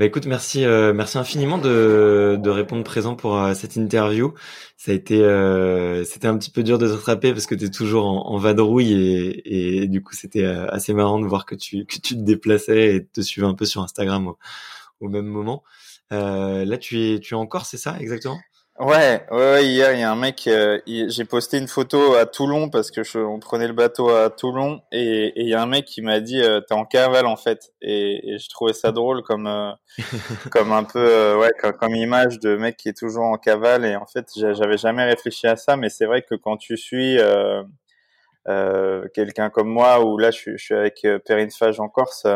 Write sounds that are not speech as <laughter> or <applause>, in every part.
Bah écoute, merci, euh, merci infiniment de, de répondre présent pour euh, cette interview. Ça a été, euh, c'était un petit peu dur de te rattraper parce que tu es toujours en, vadrouille et, du coup c'était assez marrant de voir que tu, que tu te déplaçais et te suivais un peu sur Instagram au, au même moment. là, tu es, tu es en Corse, c'est ça exactement? Ouais, ouais, hier il y a un mec, euh, j'ai posté une photo à Toulon parce que je, on prenait le bateau à Toulon et il y a un mec qui m'a dit euh, t'es en cavale en fait. Et, et je trouvais ça drôle comme euh, <laughs> comme un peu ouais comme, comme, image de mec qui est toujours en cavale. Et en fait j'avais jamais réfléchi à ça mais c'est vrai que quand tu suis quelqu'un comme moi ou là je je suis avec Perrine Fage en Corse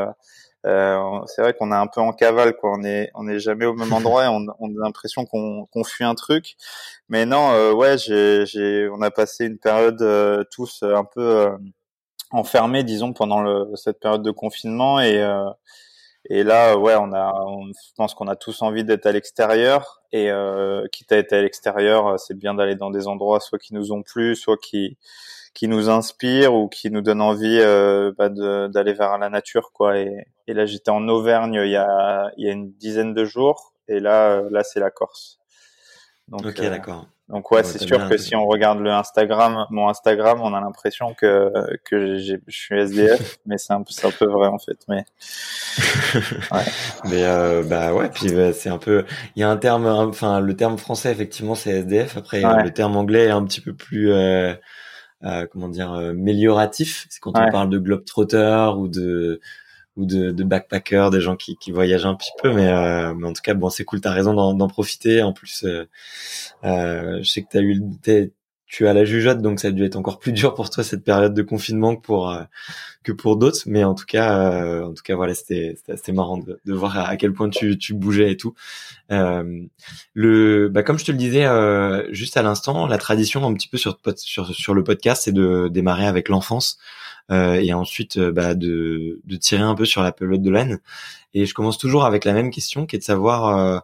euh, c'est vrai qu'on est un peu en cavale, quoi. On est, on est jamais au même <laughs> endroit et on, on a l'impression qu'on qu'on fuit un truc. Mais non, euh, ouais, j'ai, j'ai, on a passé une période euh, tous un peu euh, enfermés, disons, pendant le, cette période de confinement et et là, ouais, on a, on, je pense qu'on a tous envie d'être à l'extérieur. Et quitte à être à l'extérieur, c'est bien d'aller dans des endroits soit qui nous ont plu, soit qui qui nous inspire ou qui nous donne envie euh, bah, d'aller vers la nature quoi. Et, et là j'étais en Auvergne il y a il y a une dizaine de jours. Et là euh, là c'est la Corse. Donc ok euh, d'accord donc ouais, c'est sûr que si on regarde le Instagram, mon Instagram, on a l'impression que que je suis SDF, <laughs> mais c'est un peu c'est un peu vrai en fait. Mais <laughs> ouais. mais euh, bah ouais, puis bah, c'est un peu, il y a un terme, enfin le terme français effectivement c'est SDF. Après le terme anglais est un petit peu plus euh, euh, comment dire euh, mélioratif. C'est quand on parle de globetrotter ou de ou de, de backpacker, des gens qui, qui voyagent un petit peu, mais, euh, mais en tout cas bon c'est cool, t'as raison d'en profiter. En plus, euh, je sais que t'as eu tu as la jugeote, donc ça a dû être encore plus <laughs> dur pour toi cette période de confinement que pour que pour d'autres. Mais en tout cas, en tout cas voilà, c'était assez marrant de, de, voir à quel point tu, tu bougeais et tout. Euh, le, bah, comme je te le disais euh, juste à l'instant, la tradition un petit peu sur sur, sur le podcast, c'est de démarrer avec l'enfance euh, et ensuite bah, de, tirer un peu sur la pelote de laine. Et je commence toujours avec la même question, qui est de savoir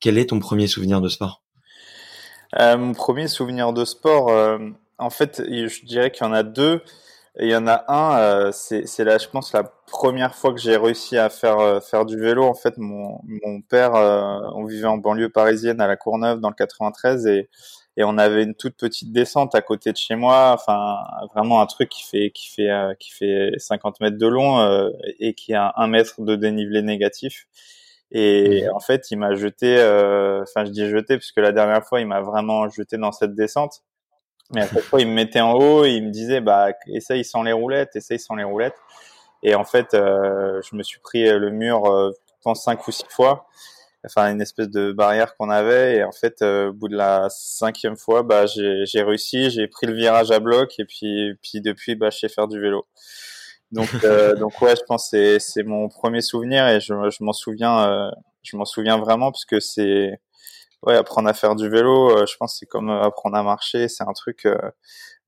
quel est ton premier souvenir de sport? Euh, mon premier souvenir de sport, euh, en fait, je dirais qu'il y en a deux. Il y en a un, euh, c'est là, je pense, la première fois que j'ai réussi à faire faire du vélo. En fait, mon, mon père, on vivait en banlieue parisienne à la Courneuve dans le 93 et, et on avait une toute petite descente à côté de chez moi, enfin vraiment un truc qui fait qui fait euh, qui fait 50 mètres de long euh, et qui a un mètre de dénivelé négatif. Et en fait, il m'a jeté, euh, enfin je dis jeté puisque la dernière fois, il m'a vraiment jeté dans cette descente. Mais à chaque fois, il me mettait en haut et il me disait, bah essaye sans les roulettes, essaye sans les roulettes. Et en fait, je me suis pris le mur, je pense cinq ou six fois enfin une espèce de barrière qu'on avait. Et en fait euh, au bout de la cinquième fois bah j'ai réussi j'ai pris le virage à bloc. Et puis puis depuis bah je sais faire du vélo. Donc <laughs> euh, donc ouais je pense c'est c'est mon premier souvenir. Et je, je m'en souviens euh, je m'en souviens vraiment parce que c'est ouais apprendre à faire du vélo je pense c'est comme apprendre à marcher. C'est un truc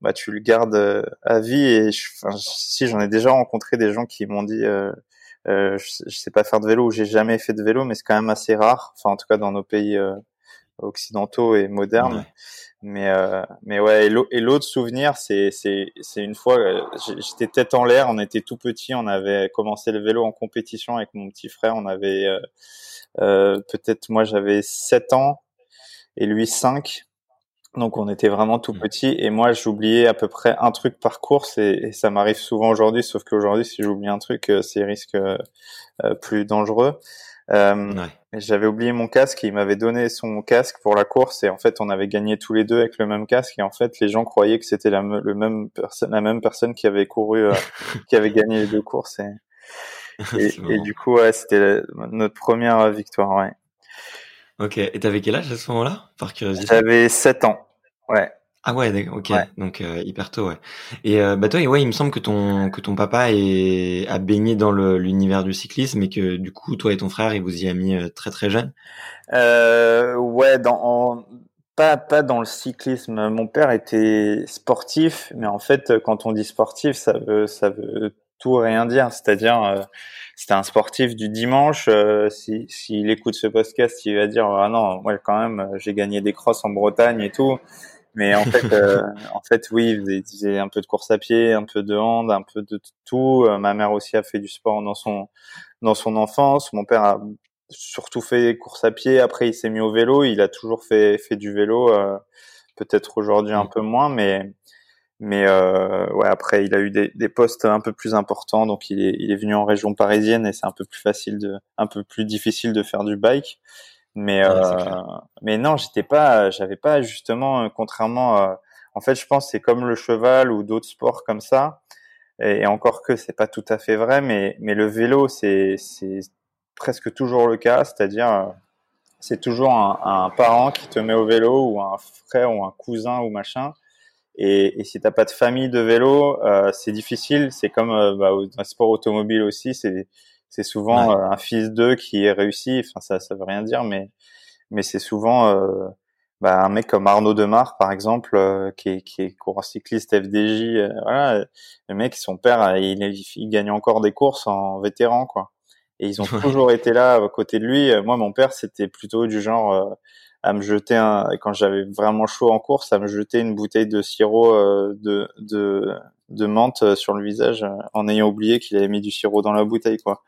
bah tu le gardes à vie. Et je, si j'en ai déjà rencontré des gens qui m'ont dit euh, je, sais pas faire de vélo ou j'ai jamais fait de vélo, mais c'est quand même assez rare. Enfin, en tout cas dans nos pays euh, occidentaux et modernes. Mais euh, mais ouais. Et l'autre souvenir, c'est c'est c'est une fois, euh, j'étais tête en l'air. On était tout petit. On avait commencé le vélo en compétition avec mon petit frère. On avait euh, peut-être moi j'avais 7 ans et lui 5 donc on était vraiment tout mmh. petit et moi j'oubliais à peu près un truc par course et, ça m'arrive souvent aujourd'hui, sauf qu'aujourd'hui si j'oublie un truc, euh, c'est risque euh, euh, plus dangereux. Euh, J'avais oublié mon casque, et il m'avait donné son casque pour la course et en fait on avait gagné tous les deux avec le même casque et en fait les gens croyaient que c'était la, le même la même personne qui avait couru, <laughs> qui avait gagné les deux courses et, <laughs> et, du coup ouais, c'était notre première victoire. Ouais. Ok, et t'avais quel âge à ce moment-là, par curiosité? J'avais 7 ans, ouais. Ah ouais, ok, donc euh, hyper tôt, ouais. Et euh, bah toi, ouais, il me semble que ton que ton papa est, a baigné dans l'univers du cyclisme et que du coup, toi et ton frère, il vous y a mis euh, très très jeune? Euh, ouais, dans pas pas dans le cyclisme. Mon père était sportif, mais en fait, quand on dit sportif, ça veut ça veut tout rien dire. C'est-à-dire c'était un sportif du dimanche. Euh, s'il si, écoute ce podcast, il va dire ah non, moi quand même, j'ai gagné des crosses en Bretagne et tout. Mais en fait, euh, <laughs> en fait, oui, il faisait un peu de course à pied, un peu de hand, un peu de tout. Euh, ma mère aussi a fait du sport dans son dans son enfance. Mon père a surtout fait course à pied. Après, il s'est mis au vélo. Il a toujours fait fait du vélo. Peut-être aujourd'hui un mmh. peu moins, mais mais euh, ouais, après, il a eu des, des, postes un peu plus importants, donc il est, il est venu en région parisienne et c'est un peu plus facile de, un peu plus difficile de faire du bike. Mais euh, mais non, j'étais pas, j'avais pas justement, contrairement, à, en fait, je pense c'est comme le cheval ou d'autres sports comme ça. Et, encore que c'est pas tout à fait vrai, mais mais le vélo c'est c'est presque toujours le cas, c'est-à-dire c'est toujours un, un parent qui te met au vélo ou un frère ou un cousin ou machin et, et si t'as pas de famille de vélo, euh, c'est difficile. C'est comme euh, bah, dans le sport automobile aussi, c'est c'est souvent euh, un fils d'eux qui est réussi. Enfin, ça, ça veut rien dire, mais mais c'est souvent euh, bah, un mec comme Arnaud Demar, par exemple, euh, qui est qui est coureur cycliste FDJ. voilà, le mec, son père, il, il, gagne encore des courses en vétéran, quoi. Et ils ont toujours été là à côté de lui. Moi, mon père, c'était plutôt du genre à me jeter un, quand j'avais vraiment chaud en course, à me jeter une bouteille de sirop euh, de, de, de menthe euh, sur le visage euh, en ayant oublié qu'il avait mis du sirop dans la bouteille, quoi.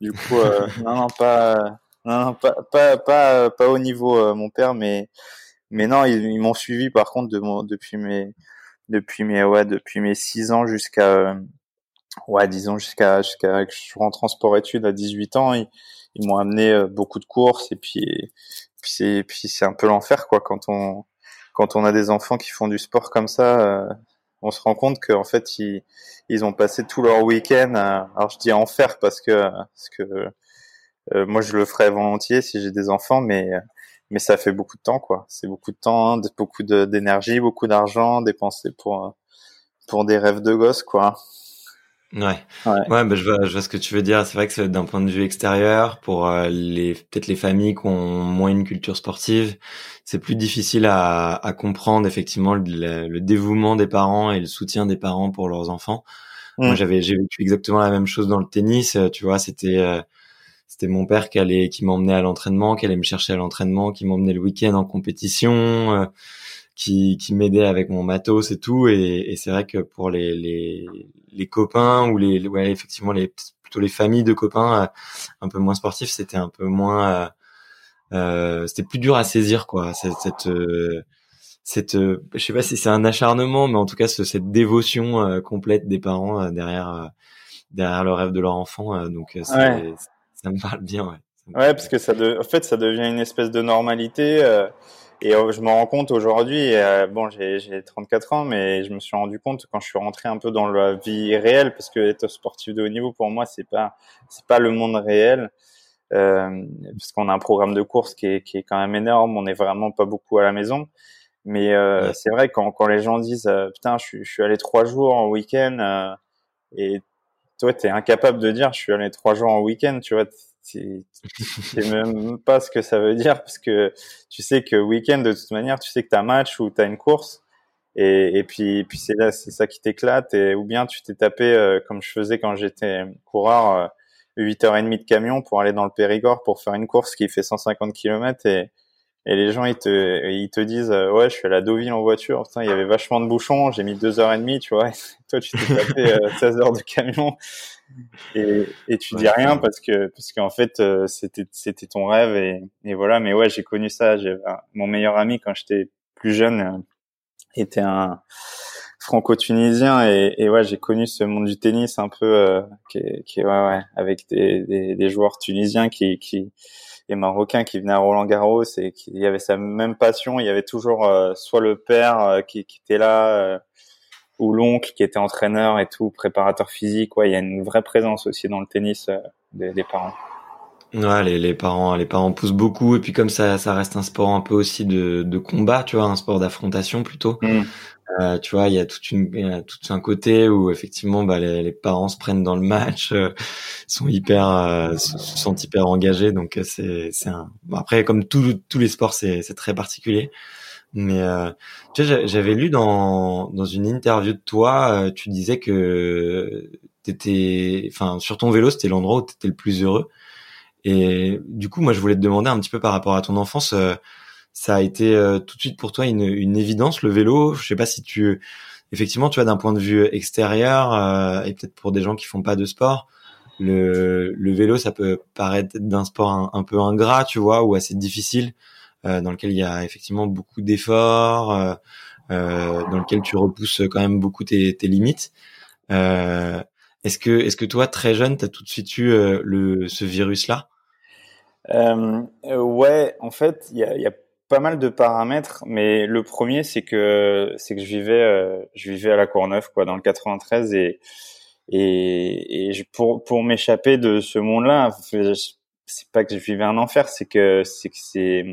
Du coup, <laughs> non, non, pas, non, pas, pas, pas, pas au niveau mon père, mais, mais non, ils, m'ont suivi par contre de mon, depuis mes, depuis mes, ouais, depuis mes six ans jusqu'à, ouais, disons jusqu'à, jusqu'à que je rentre en sport études à 18 ans, ils, ils m'ont amené beaucoup de courses et puis puis c'est puis c'est un peu l'enfer quoi quand on quand on a des enfants qui font du sport comme ça euh, on se rend compte qu'en fait ils ils ont passé tout leur week-end alors je dis enfer parce que parce que euh, moi je le ferais volontiers si j'ai des enfants mais mais ça fait beaucoup de temps quoi. C'est beaucoup de temps hein, beaucoup d'énergie beaucoup d'argent dépensé pour pour des rêves de gosse quoi Ouais, ouais, bah, je vois, je vois ce que tu veux dire. C'est vrai que d'un point de vue extérieur, pour euh, les peut-être les familles qui ont moins une culture sportive, c'est plus difficile à, à comprendre effectivement le, dévouement des parents et le soutien des parents pour leurs enfants. Moi, mm. j'avais j'ai vécu exactement la même chose dans le tennis. Euh, tu vois, c'était euh, c'était mon père qui allait, qui m'emmenait à l'entraînement, qui allait me chercher à l'entraînement, qui m'emmenait le week-end en compétition qui, qui m'aidait avec mon matos et tout. Et, et c'est vrai que pour les, les, les copains ou les, ouais, effectivement, les, plutôt les familles de copains euh, un peu moins sportifs, c'était un peu moins, euh, euh, c'était plus dur à saisir, quoi. Cette, cette cette, je sais pas si c'est un acharnement, mais en tout cas cette dévotion complète des parents derrière derrière le rêve de leur enfant. donc ça me parle bien. Ouais, ouais parce que ça, de... en fait, ça devient une espèce de normalité. Et euh, je me rends compte aujourd'hui, euh, bon, j'ai 34 ans, mais je me suis rendu compte quand je suis rentré un peu dans la vie réelle, parce que être sportif de haut niveau pour moi, c'est pas c'est pas le monde réel, euh, parce qu'on a un programme de course qui est, qui est quand même énorme. On n'est vraiment pas beaucoup à la maison, mais euh, c'est vrai quand quand les gens disent euh, putain, je suis, je suis allé trois jours en week-end et toi, tu es incapable de dire je suis allé trois jours en week-end, tu vois tu sais même pas ce que ça veut dire parce que tu sais que week-end de toute manière tu sais que tu as un match ou tu as une course. Et, et puis puis c'est là c'est ça qui t'éclate. Et ou bien tu t'es tapé euh, comme je faisais quand j'étais coureur euh, 8h30 de camion pour aller dans le Périgord pour faire une course qui fait 150 km et et les gens ils te ils te disent euh, ouais je suis à la Deauville en voiture. Putain il y avait vachement de bouchons. J'ai mis deux heures et demie tu vois. <laughs> Toi tu t'es tapé <laughs> 16 heures de camion. Et, et tu dis rien parce que parce qu'en fait euh, c'était c'était ton rêve. Et, et voilà. Mais ouais j'ai connu ça. J'ai mon meilleur ami quand j'étais plus jeune euh, était un franco-tunisien. Et, et ouais j'ai connu ce monde du tennis un peu euh, qui, qui ouais ouais avec des, des, des, joueurs tunisiens qui qui et marocains qui venaient à Roland Garros et qui y avait sa même passion il y avait toujours soit le père qui, qui était là ou l'oncle qui était entraîneur et tout, préparateur physique. Ouais, il y a une vraie présence aussi dans le tennis euh, des, des, parents. Ouais, les, les, parents, les parents poussent beaucoup et puis comme ça, ça reste un sport un peu aussi de, de combat, tu vois, un sport d'affrontation plutôt. Mm. Euh, tu vois, il y a toute une, y a tout un côté où effectivement, bah, les, les parents se prennent dans le match, euh, sont hyper, euh, sont hyper engagés. Donc c'est, c'est un. Bon, après, comme tous tous les sports, c'est, c'est très particulier. Mais euh, tu sais, j'avais lu dans dans une interview de toi, euh, tu disais que t'étais, enfin, sur ton vélo, c'était l'endroit où t'étais le plus heureux. Et du coup, moi, je voulais te demander un petit peu par rapport à ton enfance, euh, ça a été euh, tout de suite pour toi une, une évidence le vélo. Je sais pas si tu, effectivement, tu vois, d'un point de vue extérieur et peut-être pour des gens qui font pas de sport, le, le vélo, ça peut paraître d'un sport un, peu ingrat, tu vois, ou assez difficile. Euh, dans lequel il y a effectivement beaucoup d'efforts, euh, euh, dans lequel tu repousses quand même beaucoup tes, tes limites. est-ce que, est-ce que toi, très jeune, tu as tout de suite eu le, ce virus-là? Euh, Ouais, en fait, il y a, y a pas mal de paramètres, mais le premier c'est que c'est que je vivais euh, je vivais à la Courneuve quoi dans le 93 et et, et pour pour m'échapper de ce monde-là, c'est pas que je vivais un enfer, c'est que c'est que c'est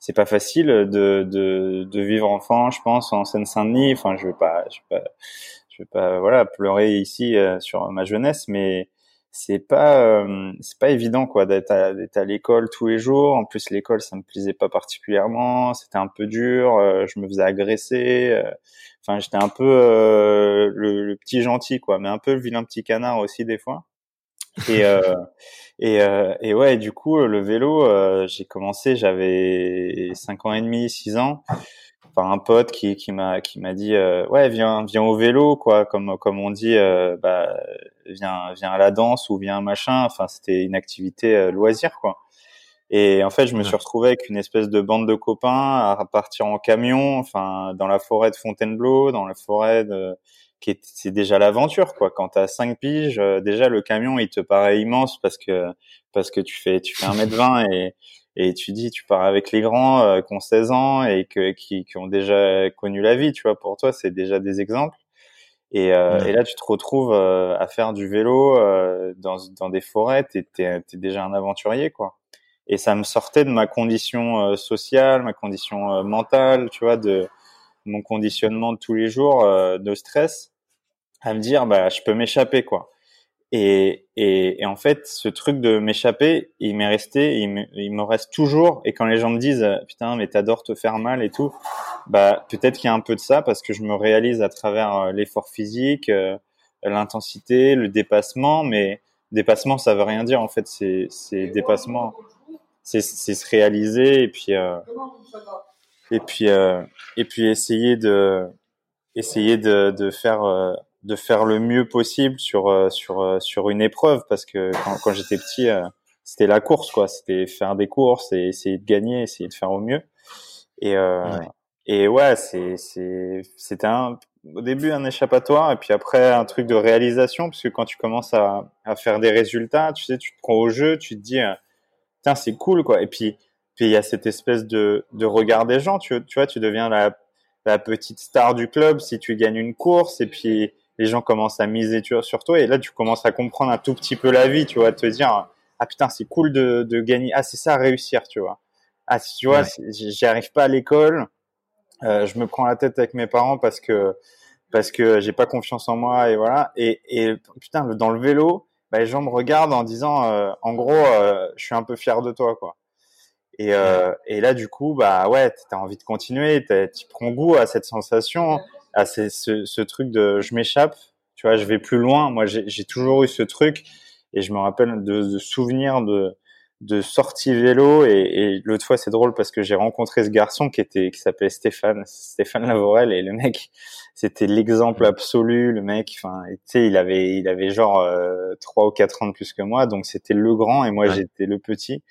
c'est pas facile de, de, de vivre enfant, je pense, en Seine-Saint-Denis. Enfin, je vais pas, je vais pas, je vais pas, voilà, pleurer ici euh, sur ma jeunesse, mais c'est pas, euh, c'est pas évident quoi d'être à, à l'école tous les jours. En plus, l'école, ça me plaisait pas particulièrement. C'était un peu dur. Euh, je me faisais agresser. Enfin, j'étais un peu le, le, petit gentil quoi, mais un peu le vilain petit canard aussi des fois. Et <laughs> Et, euh, et ouais, du coup, le vélo, euh, j'ai commencé, j'avais 5 ans et demi, 6 ans. Enfin, un pote qui, qui m'a qui m'a dit euh, ouais viens viens au vélo quoi. Comme comme on dit euh, bah viens viens à la danse ou viens machin. Enfin c'était une activité euh, loisir quoi. Et en fait je me suis retrouvé avec une espèce de bande de copains à partir en camion enfin dans la forêt de Fontainebleau dans la forêt de c'est déjà l'aventure quoi. Quand t'as 5 piges, euh, déjà le camion il te paraît immense parce que parce que tu fais tu fais 1 mètre 20 et et tu dis tu pars avec les grands euh, qui ont 16 ans et que qui, qui ont déjà connu la vie, tu vois. Pour toi, c'est déjà des exemples. Et, euh, et, là, tu te retrouves euh, à faire du vélo dans, dans des forêts. T'es es, déjà un aventurier, quoi. Et ça me sortait de ma condition sociale, ma condition mentale, tu vois, de mon conditionnement de tous les jours de stress à me dire bah je peux m'échapper quoi. Et, et, et, en fait, ce truc de m'échapper, il m'est resté, il me, il me, reste toujours. Et quand les gens me disent putain mais t'adores te faire mal et tout, bah peut-être qu'il y a un peu de ça parce que je me réalise à travers euh, l'effort physique, euh, l'intensité, le dépassement. Mais dépassement, ça veut rien dire en fait. C'est c'est dépassement, c'est se réaliser et puis euh, et puis euh, et puis essayer de essayer de, de faire de faire le mieux possible sur euh, sur euh, sur une épreuve parce que quand, quand j'étais petit euh, c'était la course quoi. C'était faire des courses et essayer de gagner essayer de faire au mieux. Et et ouais, c'est c'est c'était un au début un échappatoire et puis après un truc de réalisation parce que quand tu commences à, à faire des résultats, tu sais, tu te prends au jeu, tu te dis tiens c'est cool quoi. Et puis puis il y a cette espèce de de regard des gens, tu, tu vois, tu deviens la la petite star du club si tu gagnes une course et puis les gens commencent à miser sur toi et là tu commences à comprendre un tout petit peu la vie, tu vois, te dire ah putain c'est cool de de gagner, ah c'est ça réussir, tu vois. Ah si tu vois, j'y arrive pas à l'école, euh, je me prends la tête avec mes parents parce que parce que j'ai pas confiance en moi et voilà. Et, et putain, dans le vélo, bah, les gens me regardent en disant, euh, en gros, euh, je suis un peu fier de toi, quoi. Et, euh, et là, du coup, bah ouais, t'as envie de continuer, tu prends goût à cette sensation, à ce, ce, ce truc de je m'échappe, tu vois, je vais plus loin. Moi, j'ai toujours eu ce truc et je me rappelle de, de souvenirs de de sortie vélo et, et l'autre fois c'est drôle parce que j'ai rencontré ce garçon qui était qui s'appelait Stéphane Stéphane Lavorel et le mec c'était l'exemple absolu. Le mec enfin tu sais il avait il avait genre euh, trois ou quatre ans de plus que moi donc c'était le grand et moi j'étais le petit.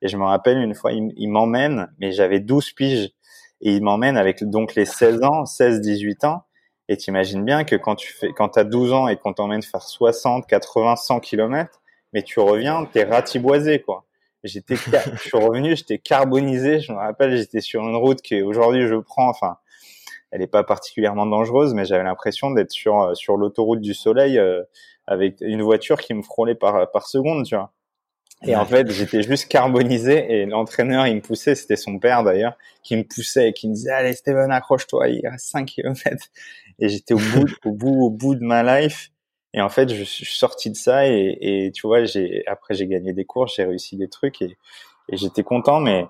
Et je me rappelle une fois il, il m'emmène mais j'avais 12 piges et il m'emmène avec donc les 16 ans 16 18 ans et t'imagines bien que quand tu fais quand t'as 12 ans et qu'on t'emmène faire 60 80 100 kilomètres mais tu reviens t'es ratiboisé quoi J'étais, <laughs> je suis revenu, j'étais carbonisé. Je me rappelle, j'étais sur une route que aujourd'hui je prends. Enfin, elle n'est pas particulièrement dangereuse, mais j'avais l'impression d'être sur euh, sur l'autoroute du soleil euh, avec une voiture qui me frôlait par par seconde, tu vois. Et en fait, j'étais juste carbonisé et l'entraîneur, il me poussait, c'était son père d'ailleurs, qui me poussait et qui me disait, allez, Steven, accroche-toi, il reste 5 km. Et j'étais au bout, au bout, au bout de ma life. Et en fait, je suis sorti de ça et, et tu vois, j'ai après j'ai gagné des courses, j'ai réussi des trucs et, et j'étais content. Mais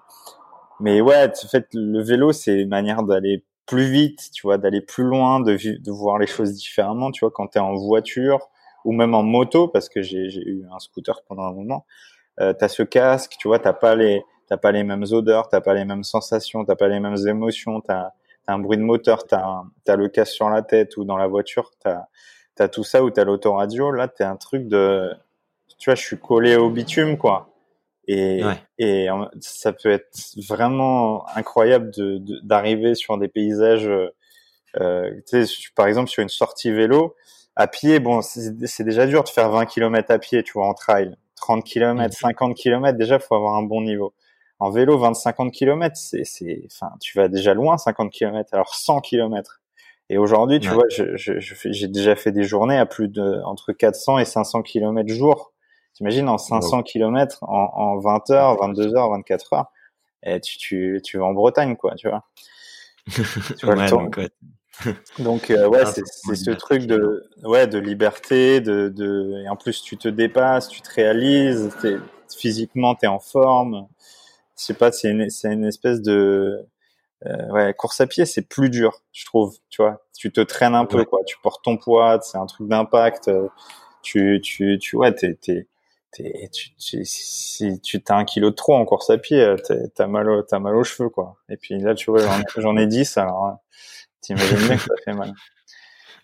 mais ouais, en fait, le vélo c'est une manière d'aller plus vite, tu vois, d'aller plus loin, de, de voir les choses différemment. Tu vois, quand tu es en voiture ou même en moto, parce que j'ai eu un scooter pendant un moment, euh, tu as ce casque, tu vois, t'as pas les t'as pas les mêmes odeurs, t'as pas les mêmes sensations, t'as pas les mêmes émotions, t'as as un bruit de moteur, t'as as le casque sur la tête ou dans la voiture, t'as t'as tout ça ou t'as l'autoradio, là t'es un truc de, tu vois, je suis collé au bitume quoi. Et, et ça peut être vraiment incroyable de, d'arriver sur des paysages, euh, tu sais, par exemple sur une sortie vélo, à pied, bon, c'est, déjà dur de faire 20 km à pied, tu vois, en trail. 30 km, 50 km, déjà, faut avoir un bon niveau. En vélo, 20-50 km, c'est, c'est, enfin, tu vas déjà loin, 50 km. Alors 100 km, et aujourd'hui, tu vois, je, je, j'ai déjà fait des journées à plus de entre 400 et 500 km jour. T'imagines en 500 km en, en 20 heures, 22 heures, 24 heures, et tu, tu, tu vas en Bretagne, quoi, tu vois. <laughs> tu vois donc, ouais. <laughs> donc euh, ouais, c'est, c'est ce truc de ouais de liberté, de, de et en plus tu te dépasses, tu te réalises, physiquement t'es en forme. Je sais pas, c'est une, une espèce de euh, ouais, course à pied, c'est plus dur, je trouve. Tu vois, tu te traînes un peu, quoi. Tu portes ton poids, c'est un truc d'impact. Tu, tu, tu, ouais, t'es, t'es, t'es, tu, tu, si tu t'as un kilo de trop en course à pied, t'as mal, au, mal aux cheveux, quoi. Et puis là, tu vois, j'en, ai 10, alors t'imagines bien que ça fait mal.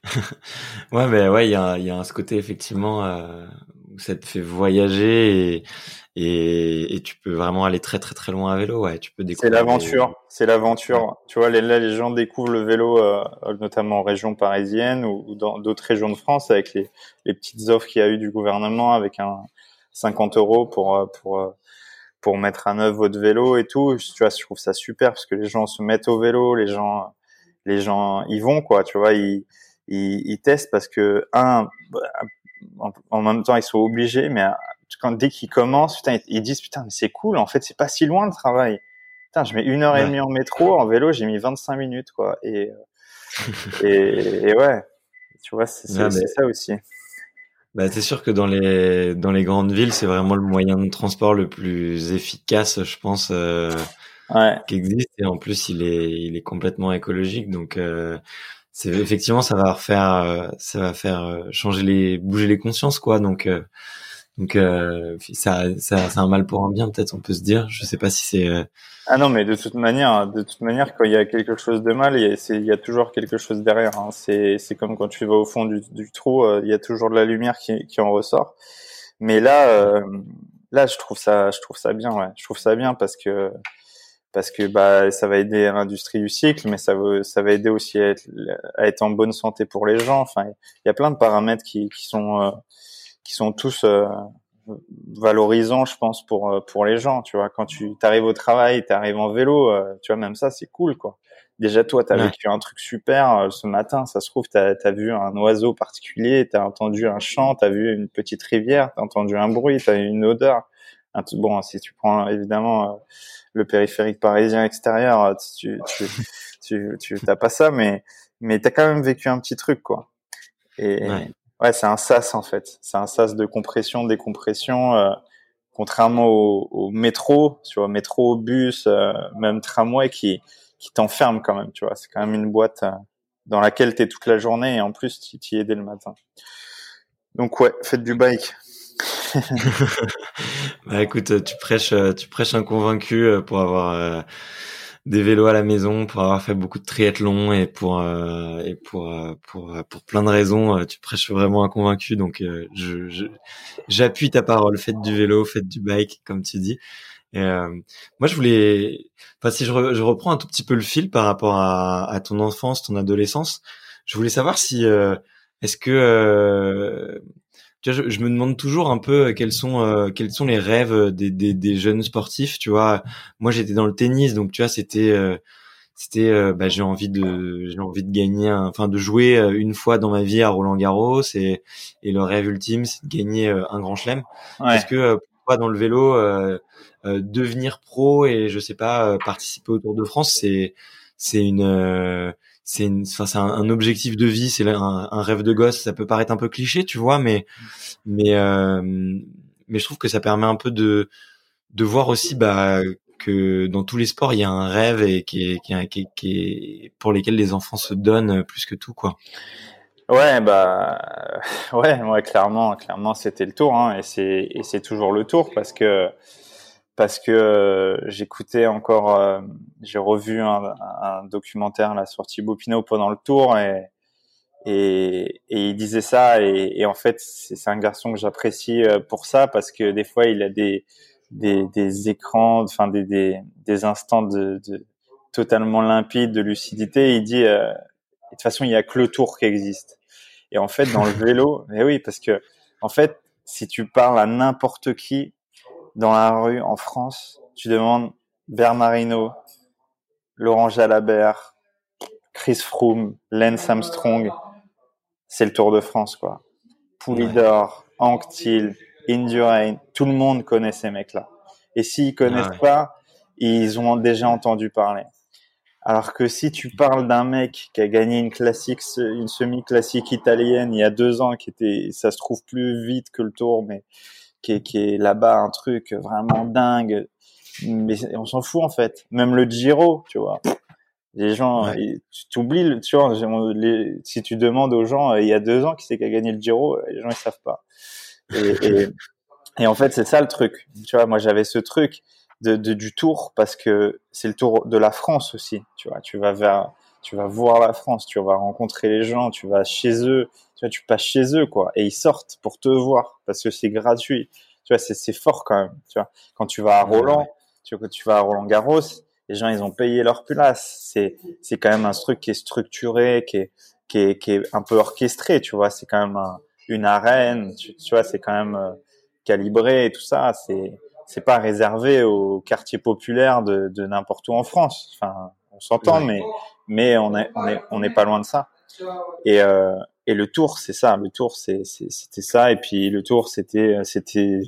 <laughs> ouais, mais ouais, il y a, y a ce côté effectivement euh, où ça te fait voyager et, et, et, tu peux vraiment aller très très très loin à vélo. Ouais, tu peux découvrir. C'est l'aventure, c'est l'aventure. Tu vois, là les gens découvrent le vélo, euh, notamment en région parisienne ou, dans d'autres régions de France, avec les, les petites offres qu'il y a eu du gouvernement, avec un 50 euros pour euh, pour pour mettre à neuf votre vélo et tout. Tu vois, je trouve ça super parce que les gens se mettent au vélo, les gens les gens y vont quoi. Tu vois, ils ils, ils testent parce que un en, en même temps ils sont obligés, mais quand dès qu'ils commencent, putain, ils, disent putain, mais c'est cool. En fait, c'est pas si loin le travail. Putain, je mets une heure et demie en métro, en vélo, j'ai mis 25 minutes, quoi. Et, euh, <laughs> et, et ouais, tu vois, c'est ça aussi. Bah, c'est sûr que dans les dans les grandes villes, c'est vraiment le moyen de transport le plus efficace, je pense, euh, ouais. qui existe. Et en plus, il est il est complètement écologique, donc euh, c'est effectivement ça va faire euh, ça va faire changer les bouger les consciences, quoi. Donc donc euh, ça, ça c'est un mal pour un bien peut-être on peut se dire. Je sais pas si c'est. Euh, ah non mais de toute manière, de toute manière quand il y a quelque chose de mal, il y a, il y a toujours quelque chose derrière. Hein. C'est c'est comme quand tu vas au fond du, du trou, euh, il y a toujours de la lumière qui, qui en ressort. Mais là euh, là je trouve ça je trouve ça bien ouais. Je trouve ça bien parce que parce que bah ça va aider l'industrie du cycle, mais ça va ça va aider aussi à être, à être en bonne santé pour les gens. Enfin, il y a plein de paramètres qui, qui sont euh, qui sont tous euh, valorisants, je pense, pour euh, pour les gens. Tu vois, quand tu arrives au travail, tu arrives en vélo, tu vois, même ça, c'est cool, quoi. Déjà, toi, tu as vécu un truc super ce matin. Ça se trouve, tu as, vu un oiseau particulier, tu as entendu un chant, tu as vu une petite rivière, tu as entendu un bruit, tu as une odeur. Bon, si tu prends évidemment le périphérique parisien extérieur, euh, tu tu tu tu t'as pas ça, mais mais t'as quand même vécu un petit truc quoi. Et ouais, c'est un sas en fait, c'est un sas de compression, décompression. Euh, contrairement au, au, métro, tu vois, métro, bus, euh, même tramway qui qui t'enferme quand même, tu vois. C'est quand même une boîte dans laquelle tu es toute la journée et en plus tu y es dès le matin. Donc ouais, faites du bike. <laughs> bah écoute, tu prêches, tu prêches un convaincu euh, pour avoir euh, des vélos à la maison, pour avoir fait beaucoup de triathlon et pour euh, et pour pour pour plein de raisons, tu prêches vraiment un convaincu. Donc je j'appuie ta parole. Faites du vélo, faites du bike, comme tu dis. Et, moi, je voulais, enfin, si je, je, reprends un tout petit peu le fil par rapport à ton enfance, ton adolescence, je voulais savoir si est-ce que tu vois, je, me demande toujours un peu euh, quels sont euh, quels sont les rêves euh, des, des, des, jeunes sportifs. Tu vois, moi j'étais dans le tennis, donc tu vois c'était c'était bah, j'ai envie de j'ai envie de gagner, enfin de jouer une fois dans ma vie à Roland Garros et et le rêve ultime c'est de gagner un grand chelem. Parce que pourquoi dans le vélo devenir pro et je sais pas participer au Tour de France c'est c'est une c'est c'est un, objectif de vie, c'est un, un, rêve de gosse. Ça peut paraître un peu cliché, tu vois, mais mais euh, mais je trouve que ça permet un peu de de voir aussi bah que dans tous les sports il y a un rêve et qui est, qui est, qui qui est pour lesquels les enfants se donnent plus que tout quoi. Ouais bah ouais ouais clairement clairement c'était le tour hein, et c'est et c'est toujours le tour parce que parce que euh, j'écoutais encore, euh, j'ai revu un, un, documentaire la sur Thibaut Pinot pendant le tour et, et, et il disait ça et, et en fait c'est un garçon que j'apprécie euh, pour ça parce que des fois il a des des, des écrans, enfin des, des, des instants de, de, totalement limpides, de lucidité. Il dit de toute façon il y a que le tour qui existe. Et en fait dans le <laughs> vélo, mais oui parce que en fait si tu parles à n'importe qui dans la rue en France, tu demandes Bernardino, Laurent Jalabert, Chris Froome, Lance Armstrong, c'est le Tour de France, quoi. Poulidor, Anctil, Indurain, tout le monde connaît ces mecs-là. Et s'ils connaissent pas, ils ont déjà entendu parler. Alors que si tu parles d'un mec qui a gagné une classique, une semi-classique italienne il y a deux ans, qui était, ça se trouve plus vite que le Tour, mais qui est, qui est là-bas un truc vraiment dingue. Mais on s'en fout en fait. Même le Giro, tu vois. Les gens, tu t'oublies, tu vois, les, si tu demandes aux gens, euh, il y a deux ans, qui c'est qui a gagné le Giro, les gens ils savent pas. Et, et, et en fait, c'est ça le truc. Tu vois, moi j'avais ce truc de, de, du Tour parce que c'est le Tour de la France aussi. Tu vois, tu vas vers, tu vas voir la France, tu vas rencontrer les gens, tu vas chez eux, tu vois, tu passes chez eux, quoi, et ils sortent pour te voir parce que c'est gratuit. Tu vois, c'est fort quand même. Tu vois, quand tu vas à Roland, tu vois, quand tu vas à Roland Garros, les gens ils ont payé leur place. C'est c'est quand même un truc qui est structuré, qui est qui est qui est un peu orchestré. Tu vois, c'est quand même une arène. Tu, vois, c'est quand même euh, calibré et tout ça. C'est c'est pas réservé aux quartiers populaires de, de n'importe où en France. Enfin, on s'entend, mais mais on est on est on n'est pas loin de ça. Et euh, et le tour, c'est ça. Le tour, c'était ça. Et puis le tour, c'était, c'était,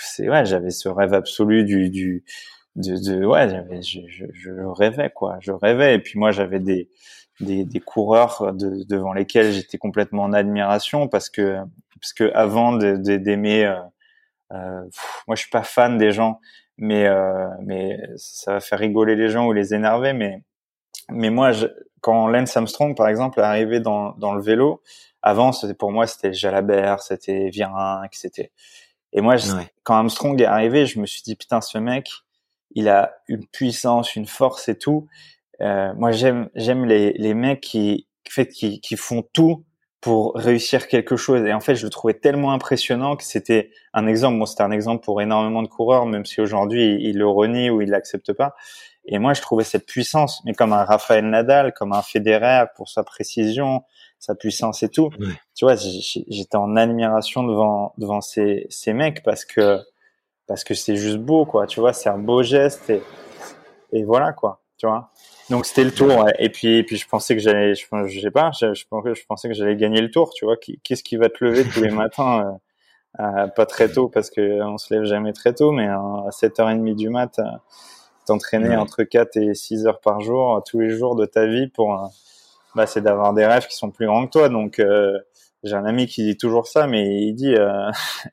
c'est ouais, j'avais ce rêve absolu du, du, de, de ouais, je, je, je, rêvais quoi. Je rêvais. Et puis moi, j'avais des, des, des coureurs de, devant lesquels j'étais complètement en admiration parce que, parce que avant d'aimer, euh, euh, moi, je suis pas fan des gens, mais, euh, mais ça va faire rigoler les gens ou les énerver, mais, mais moi, je, quand Lance Armstrong, par exemple, est arrivé dans, dans le vélo, avant, c'était pour moi, c'était Jalabert, c'était Virenque, c'était. Et moi, quand Armstrong est arrivé, je me suis dit putain, ce mec, il a une puissance, une force et tout. Euh, moi, j'aime j'aime les les mecs qui fait qui qui font tout pour réussir quelque chose. Et en fait, je le trouvais tellement impressionnant que c'était un exemple. Bon, c'était un exemple pour énormément de coureurs, même si aujourd'hui il, le renie ou il l'accepte pas. Et moi, je trouvais cette puissance, mais comme un Rafael Nadal, comme un Federer pour sa précision, sa puissance et tout. Tu vois, j'étais en admiration devant devant ces ces mecs parce que parce que c'est juste beau, quoi. Tu vois, c'est un beau geste et et voilà, quoi. Tu vois? Donc c'était le tour. Et puis, et puis je pensais que j'allais, je, je sais pas, je, je, pensais que j'allais gagner le tour. Tu vois, qu'est-ce qui va te lever tous les matins, euh, pas très tôt parce que on se lève jamais très tôt, mais à 7h30 du mat, euh, t'entraîner entre 4 et 6 heures par jour, tous les jours de ta vie pour, euh, bah, c'est d'avoir des rêves qui sont plus grands que toi. Donc euh, j'ai un ami qui dit toujours ça, mais il dit euh,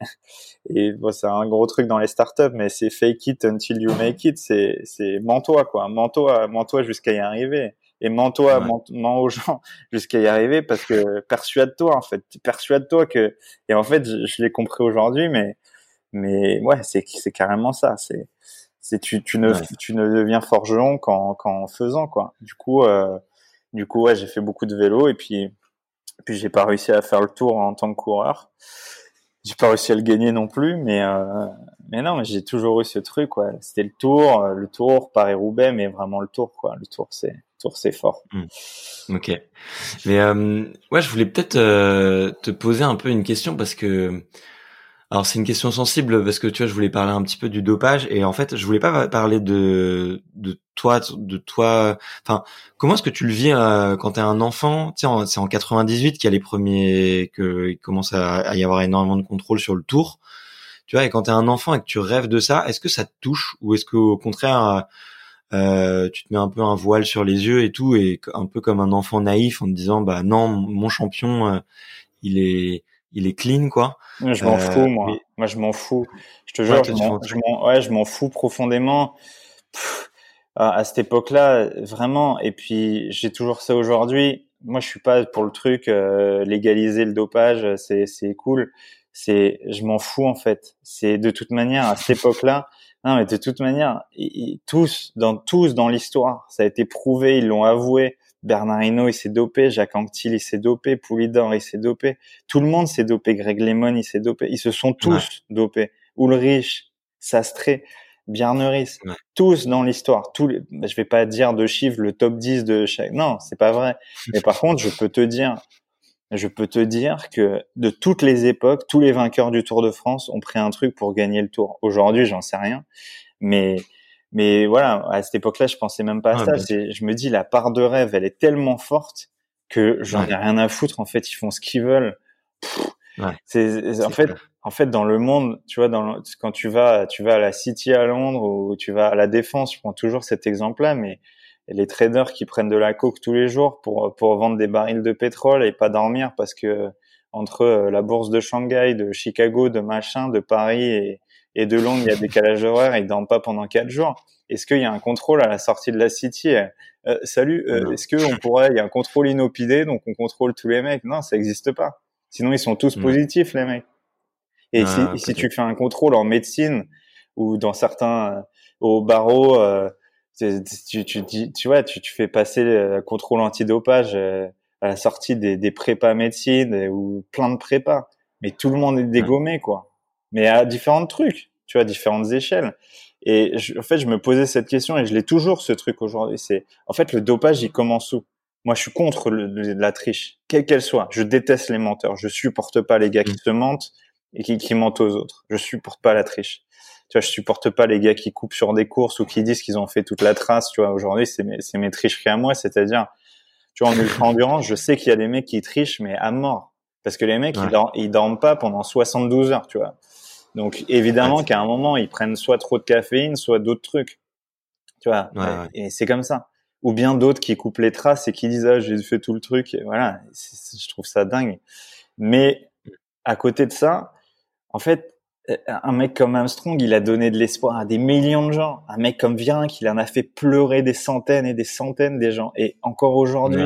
<laughs> et bon, c'est un gros truc dans les startups, mais c'est fake it until you make it. C'est c'est mens-toi quoi, mens-toi, mens-toi jusqu'à y arriver. Et mens-toi, mens, aux gens <laughs> jusqu'à y arriver parce que persuade-toi en fait, persuade-toi que et en fait je, l'ai compris aujourd'hui, mais mais ouais c'est c'est carrément ça, c'est c'est tu tu ne tu ne deviens forgeron qu'en qu'en faisant quoi. Du coup euh, du coup ouais j'ai fait beaucoup de vélo et puis puis j'ai pas réussi à faire le tour en tant que coureur j'ai pas réussi à le gagner non plus, mais euh, mais non, mais j'ai toujours eu ce truc, ouais. C'était le Tour, euh, le Tour, Paris Roubaix, mais vraiment le Tour, quoi. Le Tour, c'est Tour, c'est fort. Hmm. Ok. Mais euh, ouais, je voulais peut-être euh, te poser un peu une question parce que alors c'est une question sensible parce que tu vois, je voulais parler un petit peu du dopage et en fait, je voulais pas parler de de toi, de toi. Enfin, comment est-ce que tu le vis euh, quand t'es un enfant? Tu sais, c'est en 98 qu'il y a les premiers que il commence à, y avoir énormément de contrôle sur le tour. Tu vois, et quand t'es un enfant et que tu rêves de ça, est-ce que ça te touche ou est-ce qu'au contraire euh, tu te mets un peu un voile sur les yeux et tout et un peu comme un enfant naïf en te disant bah non mon champion euh, il est il est clean quoi. Je m'en fous moi. Euh, moi je m'en fous. Je te jure, je m'en ouais, je m'en fous profondément. à cette époque-là, vraiment. Et puis j'ai toujours ça aujourd'hui. Moi je suis pas pour le truc euh, légaliser le dopage, c'est c'est cool. C'est je m'en fous en fait. C'est de toute manière à cette <laughs> époque-là. Non mais de toute manière, tous dans tous dans l'histoire, ça a été prouvé, ils l'ont avoué Bernard Hinault, il s'est dopé, Jacques Anquetil, il s'est dopé, Poulidor, il s'est dopé. Tout le monde s'est dopé, Greg Lemon, il s'est dopé. Ils se sont tous dopés. Ulrich, Sastré, Bjarneris, tous dans l'histoire. Tous les... Ben, je vais pas dire de chiffres, le top 10 de chaque. Non, c'est pas vrai. Mais par contre, je peux te dire, je peux te dire que de toutes les époques, tous les vainqueurs du Tour de France ont pris un truc pour gagner le Tour. Aujourd'hui, j'en sais rien. Mais mais voilà, à cette époque-là, je pensais même pas à ça. Je me dis, la part de rêve, elle est tellement forte que j'en ai rien à foutre. En fait, ils font ce qu'ils veulent. c'est en fait, en fait, dans le monde, tu vois, dans quand tu vas, tu vas à la City à Londres ou tu vas à la Défense, je prends toujours cet exemple-là, mais les traders qui prennent de la coke tous les jours pour pour vendre des barils de pétrole et pas dormir parce que entre euh, la bourse de Shanghai, de Chicago, de machin, de Paris et, et de Londres, il y a décalage horaire, ils dorment pas pendant quatre jours. Est-ce qu'il y a un contrôle à la sortie de la City? Euh, Salut, euh, est-ce qu'on pourrait, il y a un contrôle inopidé, donc on contrôle tous les mecs? Non, ça n'existe pas. Sinon, ils sont tous positifs, les mecs. Et si, ah, si, tu fais un contrôle en médecine ou dans certains, euh, au barreau, euh, tu, tu, tu, vois, tu, tu fais passer le contrôle antidopage à la sortie des, des prépas médecine ou plein de prépas. Mais tout le monde est dégommé, quoi mais à différents trucs, tu vois, différentes échelles. Et je, en fait, je me posais cette question et je l'ai toujours ce truc aujourd'hui. C'est en fait le dopage, il commence où? Moi, je suis contre le, la triche, quelle qu'elle soit. Je déteste les menteurs. Je supporte pas les gars qui se mentent et qui, qui mentent aux autres. Je supporte pas la triche. Tu vois, je supporte pas les gars qui coupent sur des courses ou qui disent qu'ils ont fait toute la trace. Tu vois, aujourd'hui, c'est mes, tricheries à moi. C'est-à-dire, tu vois, en ultra endurance, je sais qu'il y a des mecs qui trichent, mais à mort. Parce que les mecs, ils, dorment, ils dorment pas pendant 72 heures, tu vois. Donc évidemment qu'à un moment ils prennent soit trop de caféine, soit d'autres trucs. Tu vois. et c'est comme ça. Ou bien d'autres qui coupent les traces et qui disent ah j'ai fait tout le truc. Et voilà, je trouve ça dingue. Mais à côté de ça, en fait, un mec comme Armstrong, il a donné de l'espoir à des millions de gens. Un mec comme Virenque, il en a fait pleurer des centaines et des centaines des gens. Et encore aujourd'hui,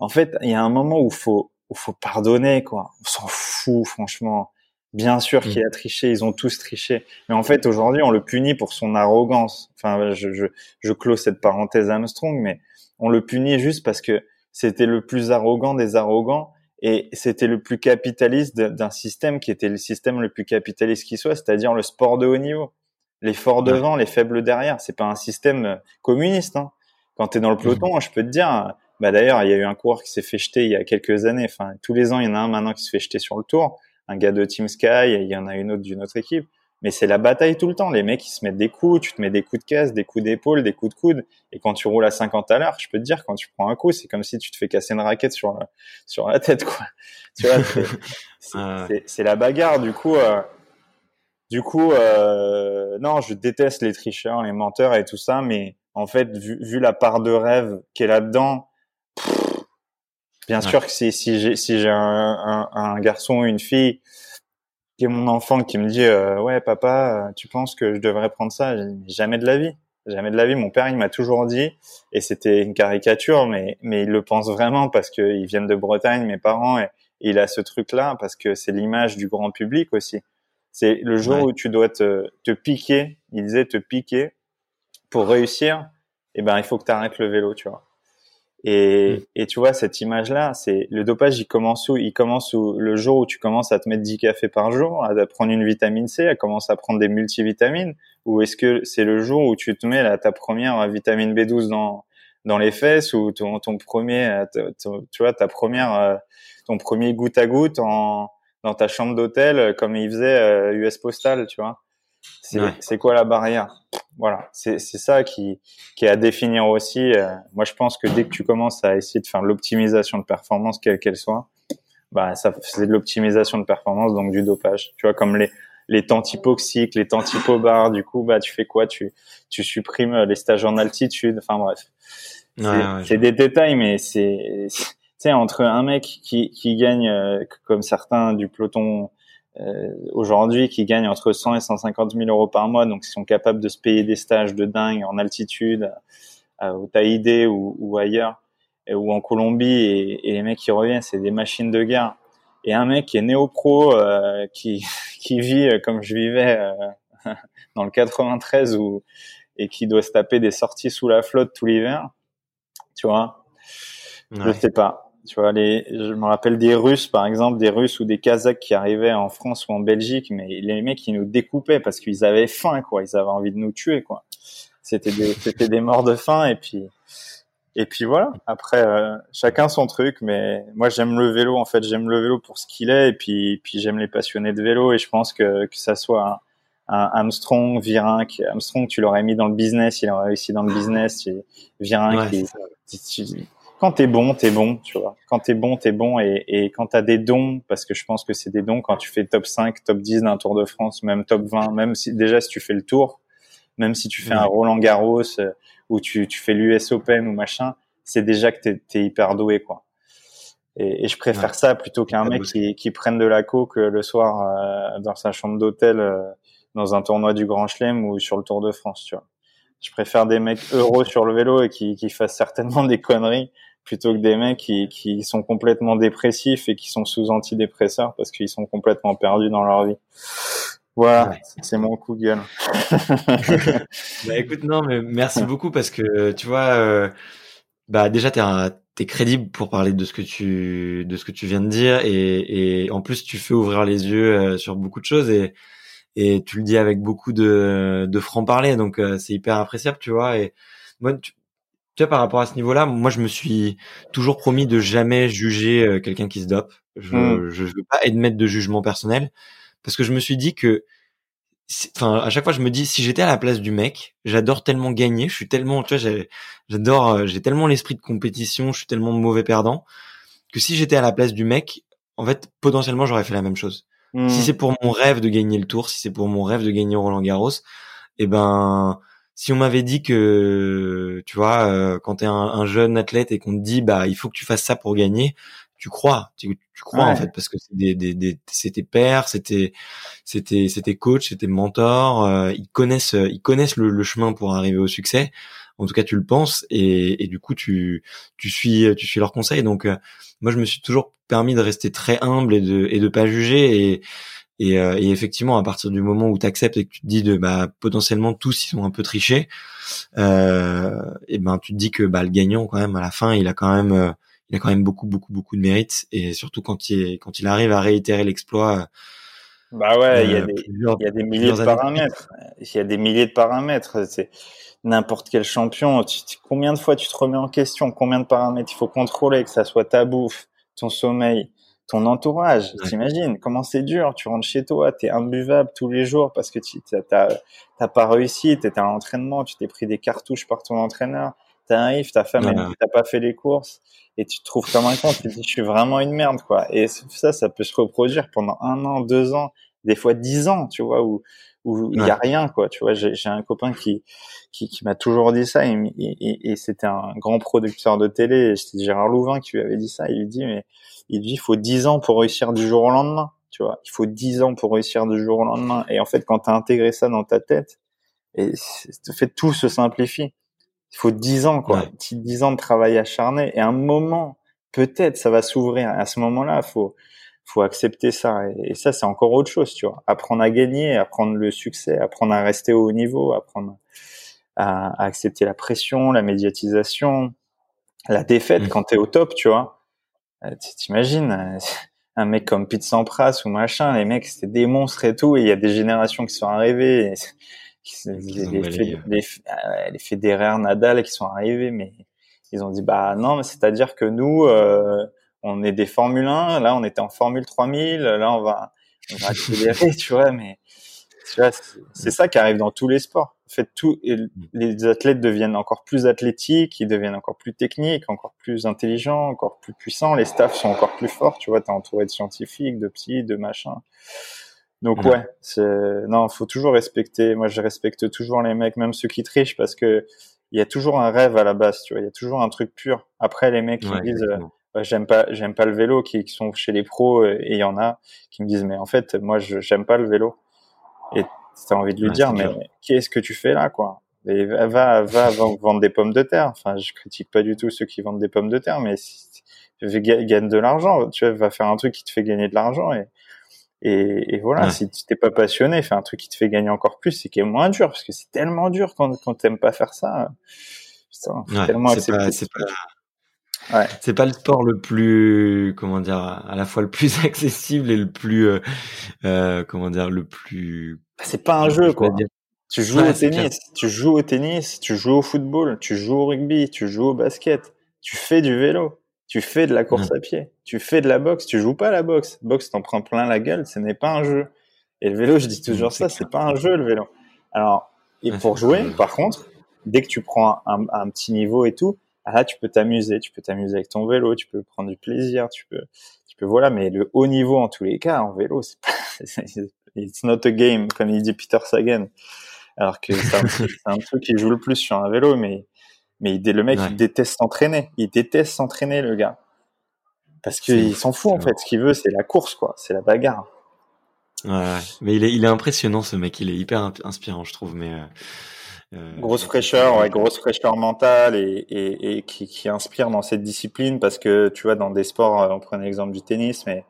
en fait, il y a un moment où faut où faut pardonner quoi. On s'en fout franchement. Bien sûr qu'il mm. a triché, ils ont tous triché. Mais en fait, aujourd'hui, on le punit pour son arrogance. Enfin, je, je, je clôt cette parenthèse Armstrong, mais on le punit juste parce que c'était le plus arrogant des arrogants Et c'était le plus capitaliste d'un système qui était le système le plus capitaliste qui soit, c'est-à-dire le sport de haut niveau. Les forts devant, les faibles derrière. C'est pas un système euh, communiste. Hein. Quand tu es dans le mmh. peloton, je peux te dire, bah d'ailleurs, il y a eu un coureur qui s'est fait jeter il y a quelques années. Enfin, tous les ans, il y en a un maintenant qui se fait jeter sur le tour. Un gars de Team Sky, il y en a une autre d'une autre équipe. Mais c'est la bataille tout le temps. Les mecs, ils se mettent des coups, tu te mets des coups de caisse, des coups d'épaule, des coups de coude. Et quand tu roules à 50 à l'heure, je peux te dire, quand tu prends un coup, c'est comme si tu te fais casser une raquette sur la, sur la tête, quoi. <laughs> Tu vois, c'est la bagarre. Du coup, euh, du coup, euh, non, je déteste les tricheurs, les menteurs et tout ça. Mais en fait, vu, vu la part de rêve qui est là-dedans, bien sûr que si, si j'ai si j'ai un, un, un garçon ou une fille qui est mon enfant qui me dit euh, ouais papa tu penses que je devrais prendre ça? Jamais de la vie. Jamais de la vie. Mon père il m'a toujours dit et c'était une caricature mais mais il le pense vraiment parce que ils viennent de Bretagne mes parents et, il a ce truc là parce que c'est l'image du grand public aussi. C'est le jour où tu dois te, te piquer il disait te piquer pour réussir et eh ben il faut que tu arrêtes le vélo tu vois et, mm. et tu vois, cette image-là, c'est le dopage, il commence où? Il commence où? Le jour où tu commences à te mettre 10 cafés par jour, à prendre une vitamine C, à commencer à prendre des multivitamines, ou est-ce que c'est le jour où tu te mets là, ta première vitamine B12 dans dans les fesses ou ton, ton premier, tu vois, ta première, euh, ton premier goutte à goutte en dans ta chambre d'hôtel comme il faisait US euh, Postal, tu vois? C'est quoi la barrière? Voilà, c'est ça qui, qui est à définir aussi. Euh, moi, je pense que dès que tu commences à essayer de faire l'optimisation de performance, quelle qu'elle soit, bah ça c'est de l'optimisation de performance, donc du dopage. Tu vois, comme les les temps typoxiques, les temps typobar, du coup, bah tu fais quoi? Tu tu supprimes les stages en altitude. Enfin bref, c'est des détails, mais c'est tu sais entre un mec qui qui gagne euh, comme certains du peloton euh, aujourd'hui qui gagnent entre 100 et 150 000 euros par mois, donc ils sont capables de se payer des stages de dingue en altitude, euh, au Tahiti ou, ou ailleurs, ou en Colombie, et, et, les mecs qui reviennent, c'est des machines de guerre. Et un mec qui est néo-pro, euh, qui, <laughs> qui vit comme je vivais <laughs> dans le 93 ou et qui doit se taper des sorties sous la flotte tout l'hiver, tu vois, je sais pas tu vois, les, je me rappelle des Russes, par exemple, des Russes ou des Kazakhs qui arrivaient en France ou en Belgique, mais les mecs, ils nous découpaient parce qu'ils avaient faim, quoi. Ils avaient envie de nous tuer, quoi. C'était des, <laughs> c'était des morts de faim, et puis, et puis voilà. Après, euh, chacun son truc, mais moi, j'aime le vélo, en fait. J'aime le vélo pour ce qu'il est, et puis, puis j'aime les passionnés de vélo, et je pense que, que ça soit un, Armstrong, Virenque. Armstrong, tu l'aurais mis dans le business, il aurait réussi dans le business. Et Virenque, quand t'es bon, t'es bon, tu vois. Quand t'es bon, t'es bon. Et, et quand t'as des dons, parce que je pense que c'est des dons, quand tu fais top 5, top 10 d'un Tour de France, même top 20, même si déjà si tu fais le Tour, même si tu fais un Roland Garros euh, ou tu, tu fais l'US Open ou machin, c'est déjà que t'es es hyper doué, quoi. Et, et je préfère ça plutôt qu'un mec qui, qui prenne de la coke euh, le soir euh, dans sa chambre d'hôtel dans un tournoi du Grand Chelem ou sur le Tour de France, tu vois. Je préfère des mecs heureux sur le vélo et qui, qui fassent certainement des conneries plutôt que des mecs qui, qui sont complètement dépressifs et qui sont sous antidépresseurs parce qu'ils sont complètement perdus dans leur vie. Voilà, c'est mon coup de gueule. <laughs> bah écoute, non, mais merci beaucoup parce que tu vois, euh, bah déjà t'es es crédible pour parler de ce que tu de ce que tu viens de dire et, et en plus tu fais ouvrir les yeux euh, sur beaucoup de choses et et tu le dis avec beaucoup de de franc parler donc euh, c'est hyper appréciable tu vois et moi tu, tu vois, par rapport à ce niveau-là, moi, je me suis toujours promis de jamais juger euh, quelqu'un qui se dope. Je, mmh. je, veux pas émettre de jugement personnel parce que je me suis dit que, enfin, à chaque fois, je me dis, si j'étais à la place du mec, j'adore tellement gagner, je suis tellement, tu vois, j'adore, euh, j'ai tellement l'esprit de compétition, je suis tellement mauvais perdant que si j'étais à la place du mec, en fait, potentiellement, j'aurais fait la même chose. Si mmh. c'est pour mon rêve de gagner le tour, si c'est pour mon rêve de gagner Roland Garros, eh ben, si on m'avait dit que, tu vois, euh, quand tu es un, jeune athlète et qu'on te dit, bah, il faut que tu fasses ça pour gagner, tu crois, tu, crois en fait, parce que c'est des, des, des c'était père, c'était, c'était, c'était coach, c'était mentor, euh, ils connaissent, ils connaissent le, chemin pour arriver au succès. En tout cas, tu le penses et, et du coup, tu, tu suis, tu suis leurs conseils. Donc, euh, moi, je me suis toujours permis de rester très humble et de, et de pas juger et et, euh, et, effectivement, à partir du moment où tu acceptes et que tu te dis de bah potentiellement tous ils sont un peu trichés, euh, et ben tu te dis que bah le gagnant quand même à la fin il a quand même euh, il a quand même beaucoup, beaucoup, beaucoup de mérite. Et surtout quand il, quand il arrive à réitérer l'exploit. Bah ouais, il y a des, il y a des milliers de paramètres. Il y a des milliers de paramètres. C'est n'importe quel champion. combien de fois tu te remets en question? Combien de paramètres il faut contrôler, que ça soit ta bouffe, ton sommeil, ton entourage. T'imagines comment c'est dur. Tu rentres chez toi, t'es imbuvable tous les jours parce que tu t'as pas réussi, t'étais à l'entraînement, tu t'es pris des cartouches par ton entraîneur. T'arrives, ta femme, ouais. t'as pas fait les courses et tu te trouves comme un con. Tu te dis, je suis vraiment une merde, quoi. Et ça, ça peut se reproduire pendant un an, deux ans, des fois dix ans, tu vois, où où il y a rien, quoi. Tu vois, j'ai un copain qui qui, qui m'a toujours dit ça et, et, et c'était un grand producteur de télé. C'était Gérard Louvain qui lui avait dit ça. Il lui dit, mais il dit, il faut 10 ans pour réussir du jour au lendemain. Tu vois, il faut 10 ans pour réussir du jour au lendemain. Et en fait, quand tu as intégré ça dans ta tête, et fait tout se simplifie. Il faut 10 ans, quoi. Ouais. 10 ans de travail acharné. Et à un moment, peut-être, ça va s'ouvrir. À ce moment-là, faut, faut accepter ça. Et, ça, c'est encore autre chose, tu vois. Apprendre à gagner, apprendre le succès, apprendre à rester au haut niveau, apprendre à, à accepter la pression, la médiatisation, la défaite mmh. quand tu es au top, tu vois. Euh, t'imagines euh, <laughs> un mec comme Pete Sampras ou machin, les mecs c'était des monstres et tout, et il y a des générations qui sont arrivées, les, les, les, les Federer, Nadal qui sont arrivés, mais ils ont dit bah non, mais c'est-à-dire que nous, euh, on est des Formule 1, là on était en Formule 3000, là on va, on va <laughs> accélérer, tu vois, mais c'est ça qui arrive dans tous les sports. En fait, tout, mm. les athlètes deviennent encore plus athlétiques, ils deviennent encore plus techniques, encore plus intelligents, encore plus puissants. Les staffs sont encore plus forts. Tu vois, t'es entouré de scientifiques, de psy, de machin. Donc ouais, c'est non, faut toujours respecter. Moi, je respecte toujours les mecs, même ceux qui trichent, parce que il y a toujours un rêve à la base. Tu vois, il y a toujours un truc pur. Après, les mecs qui disent euh, j'aime pas, j'aime pas le vélo, qui, qui, sont chez les pros, et il y en a qui me disent mais en fait, moi, je j'aime pas le vélo. Et tu as envie de lui dire, mais qu'est-ce que tu fais là, quoi? Et va, va, va vendre des pommes de terre. Enfin, je critique pas du tout ceux qui vendent des pommes de terre, mais si tu gagne de l'argent, tu vas faire un truc qui te fait gagner de l'argent et, et, et voilà. Si tu t'es pas passionné, fais un truc qui te fait gagner encore plus et qui est moins dur, parce que c'est tellement dur quand, quand t'aimes pas faire ça. C'est tellement pas, Ouais. C'est pas le sport le plus, comment dire, à la fois le plus <laughs> accessible et le plus, euh, euh comment dire, le plus. Bah, c'est pas un jeu, quoi. Tu joues au tennis, tu joues au tennis, tu joues au football, tu joues au rugby, tu joues au basket, tu fais du vélo, tu fais de la course à pied, tu fais de la boxe, tu joues pas à la boxe. Boxe, t'en prends plein la gueule, ce n'est pas un jeu. Et le vélo, je dis toujours ça, c'est pas un jeu, le vélo. Alors, et pour jouer, par contre, dès que tu prends un, un petit niveau et tout, ah, là, tu peux t'amuser, tu peux t'amuser avec ton vélo, tu peux prendre du plaisir, tu peux, tu peux, voilà, mais le haut niveau en tous les cas, en vélo, c'est pas, <laughs> it's not a game, comme il dit Peter Sagan. Alors que c'est un, truc <laughs> qui joue le plus sur un vélo, mais, mais il, le mec, il déteste s'entraîner. Il déteste s'entraîner, le gars. Parce qu'il s'en fout, en fait. Ce qu'il veut, c'est la course, quoi. C'est la bagarre. Ouais, mais il est, il est impressionnant, ce mec. Il est hyper inspirant, je trouve, mais, euh, euh, grosse fraîcheur, ouais, grosse fraîcheur mentale et, et, et qui, qui, inspire dans cette discipline parce que tu vois dans des sports, euh, on prenait l'exemple du tennis, mais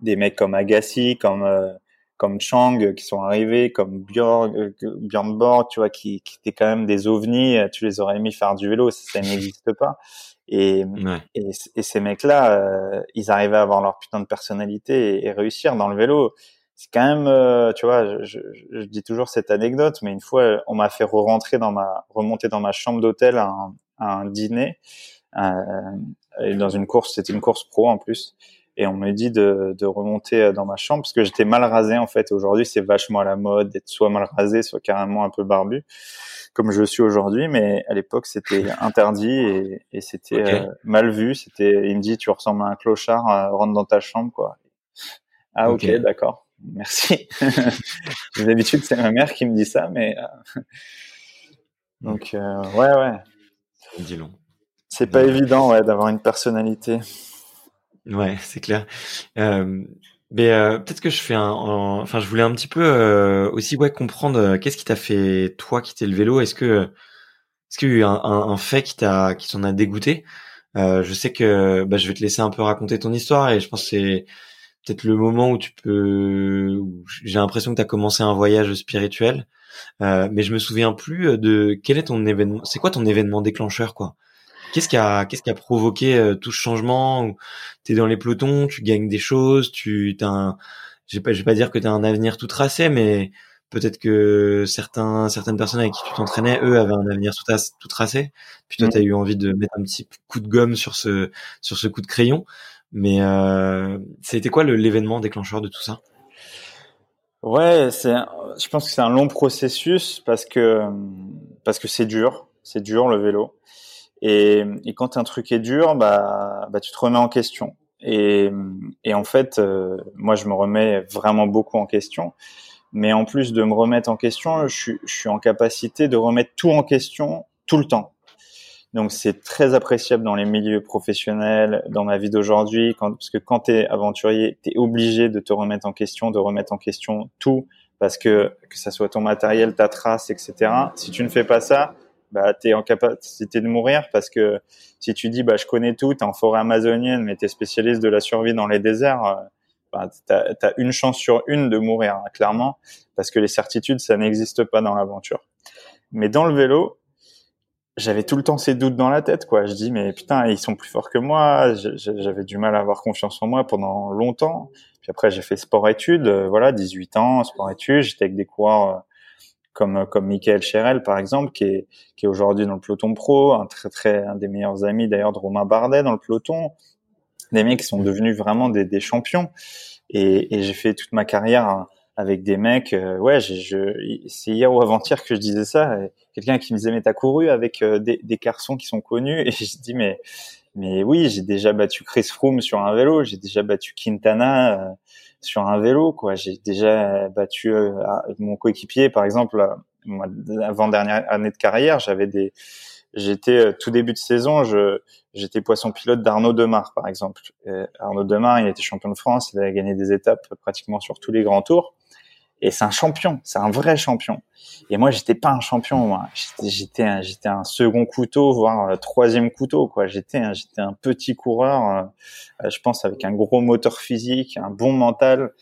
des mecs comme Agassi, comme euh, comme Chang qui sont arrivés, comme Björn, Björn Borg, tu vois, qui, qui étaient quand même des ovnis. Tu les aurais mis faire du vélo, ça, ça n'existe pas. Et, et, et, ces mecs-là, ils arrivaient à avoir leur putain de personnalité et, et réussir dans le vélo c'est quand même, euh, tu vois, je, je, dis toujours cette anecdote, mais une fois, on m'a fait re-rentrer dans ma, remonter dans ma chambre d'hôtel à, un, dîner, euh, et dans une course, c'était une course pro en plus, et on me dit de, de remonter dans ma chambre parce que j'étais mal rasé en fait. Aujourd'hui, c'est vachement à la mode d'être soit mal rasé, soit carrément un peu barbu, comme je suis aujourd'hui, mais à l'époque, c'était <laughs> interdit et, et c'était euh, mal vu. C'était, il me dit, tu ressembles à un clochard, euh, rentre dans ta chambre, quoi. Ah ok, d'accord. Merci. <laughs> D'habitude, c'est ma mère qui me dit ça, mais euh, donc euh, ouais, ouais. Dis long. C'est pas évident, ouais, d'avoir une personnalité. Ouais, c'est clair. Euh, mais euh, peut-être que je fais un, enfin, je voulais un petit peu aussi ouais comprendre qu'est-ce qui t'a fait toi quitter le vélo? Est-ce que est-ce qu'il y a eu un, un, un fait qui t'a qui t'en a dégoûté? Je sais que bah, je vais te laisser un peu raconter ton histoire et je pense que c'est peut-être le moment où tu peux. J'ai l'impression que tu as commencé un voyage spirituel, euh, mais je me souviens plus euh, de quel est ton événement. C'est quoi ton événement déclencheur, quoi? Qu'est-ce qui a, qu'est-ce qui a provoqué euh, tout ce changement? Tu es dans les pelotons, tu gagnes des choses, tu as un, je vais pas, je vais pas dire que tu as un avenir tout tracé, mais peut-être que certains, certaines personnes avec qui tu t'entraînais, eux, avaient un avenir tout, tout tracé. Puis toi, mm. tu as eu envie de mettre un petit coup de gomme sur ce, sur ce coup de crayon. Mais euh, c'était quoi l'événement déclencheur de tout ça? Ouais, c'est, je pense que c'est un long processus parce que parce que c'est dur, c'est dur le vélo. Et, quand un truc est dur, bah, bah tu te remets en question. Et, et en fait, euh, moi je me remets vraiment beaucoup en question. Mais en plus de me remettre en question, je je suis en capacité de remettre tout en question tout le temps. Donc c'est très appréciable dans les milieux professionnels, dans ma vie d'aujourd'hui, parce que quand tu es aventurier, tu es obligé de te remettre en question, de remettre en question tout, parce que que ça soit ton matériel, ta trace, etc. Si tu ne fais pas ça, bah, tu es en capacité de mourir, parce que si tu dis, bah, je connais tout, tu en forêt amazonienne, mais tu es spécialiste de la survie dans les déserts, euh, bah, tu as, une chance sur une de mourir, hein, clairement, parce que les certitudes, ça n'existe pas dans l'aventure. Mais dans le vélo, j'avais tout le temps ces doutes dans la tête, quoi. Je dis, mais putain, ils sont plus forts que moi. J'avais du mal à avoir confiance en moi pendant longtemps. Puis après, j'ai fait sport-études, euh, voilà, 18 ans, sport-études. J'étais avec des coureurs euh, comme comme Michael Cherel, par exemple, qui est qui est aujourd'hui dans le peloton pro, un très très des meilleurs amis d'ailleurs de Romain Bardet dans le peloton. Des mecs qui sont devenus vraiment des, des champions. Et, et j'ai fait toute ma carrière hein, avec des mecs. Euh, ouais, je, c'est hier ou avant-hier que je disais ça. Quelqu'un qui me disait mais t'as couru avec euh, des, des garçons qui sont connus <laughs> et je dis mais mais oui, j'ai déjà battu Chris Froome sur un vélo, j'ai déjà battu Quintana euh, sur un vélo, quoi. J'ai déjà battu mon coéquipier, par exemple, avant dernière année de carrière, j'avais des, j'étais tout début de saison, je, j'étais poisson pilote d'Arnaud Demar, par exemple. Arnaud Demar, il était champion de France, il avait gagné des étapes pratiquement sur tous les grands tours. Et c'est un champion, c'est un vrai champion. Et moi, j'étais pas un champion, moi. J'étais, un, j'étais un second couteau, voire un troisième couteau, quoi. J'étais, un, j'étais un petit coureur, euh, je pense avec un gros moteur physique, un bon mental,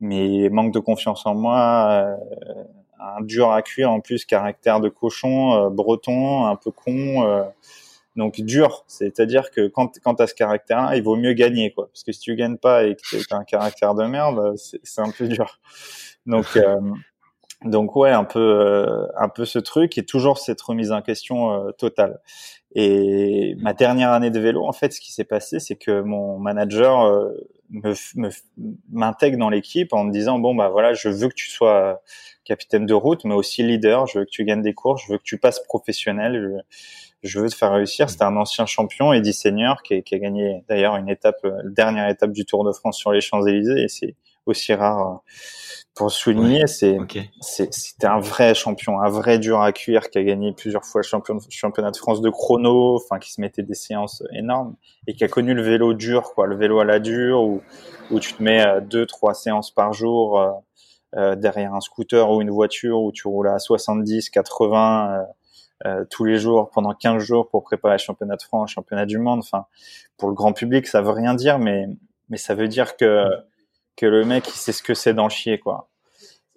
mais manque de confiance en moi, euh, un dur à cuire en plus, caractère de cochon, euh, breton, un peu con. donc dur, c'est-à-dire que quand, quand tu as ce caractère-là, il vaut mieux gagner, quoi. Parce que si tu gagnes pas et que tu as un caractère de merde, c'est un peu dur. Donc, euh, donc ouais, un peu, euh, un peu ce truc et toujours cette remise en question euh, totale. Et ma dernière année de vélo, en fait, ce qui s'est passé, c'est que mon manager me, m'intègre dans l'équipe en me disant bon bah voilà, je veux que tu sois capitaine de route, mais aussi leader. Je veux que tu gagnes des courses, je veux que tu passes professionnel. Je, veux te faire réussir. C'était un ancien champion, Eddie Seigneur, qui, qui a gagné d'ailleurs une étape, dernière étape du Tour de France sur les Champs Élysées, et c'est aussi rare pour souligner, c'est c'était un vrai champion, un vrai dur à cuire qui a gagné plusieurs fois le championnat de France de chrono, enfin qui se mettait des séances énormes et qui a connu le vélo dur, quoi, le vélo à la dure où où tu te mets euh, deux trois séances par jour euh, euh, derrière un scooter ou une voiture où tu roules à 70, 80 euh, tous les jours pendant 15 jours pour préparer le championnat de France, le championnat du monde. Enfin, pour le grand public, ça veut rien dire, mais mais ça veut dire que que le mec il sait ce que c'est d'en chier quoi.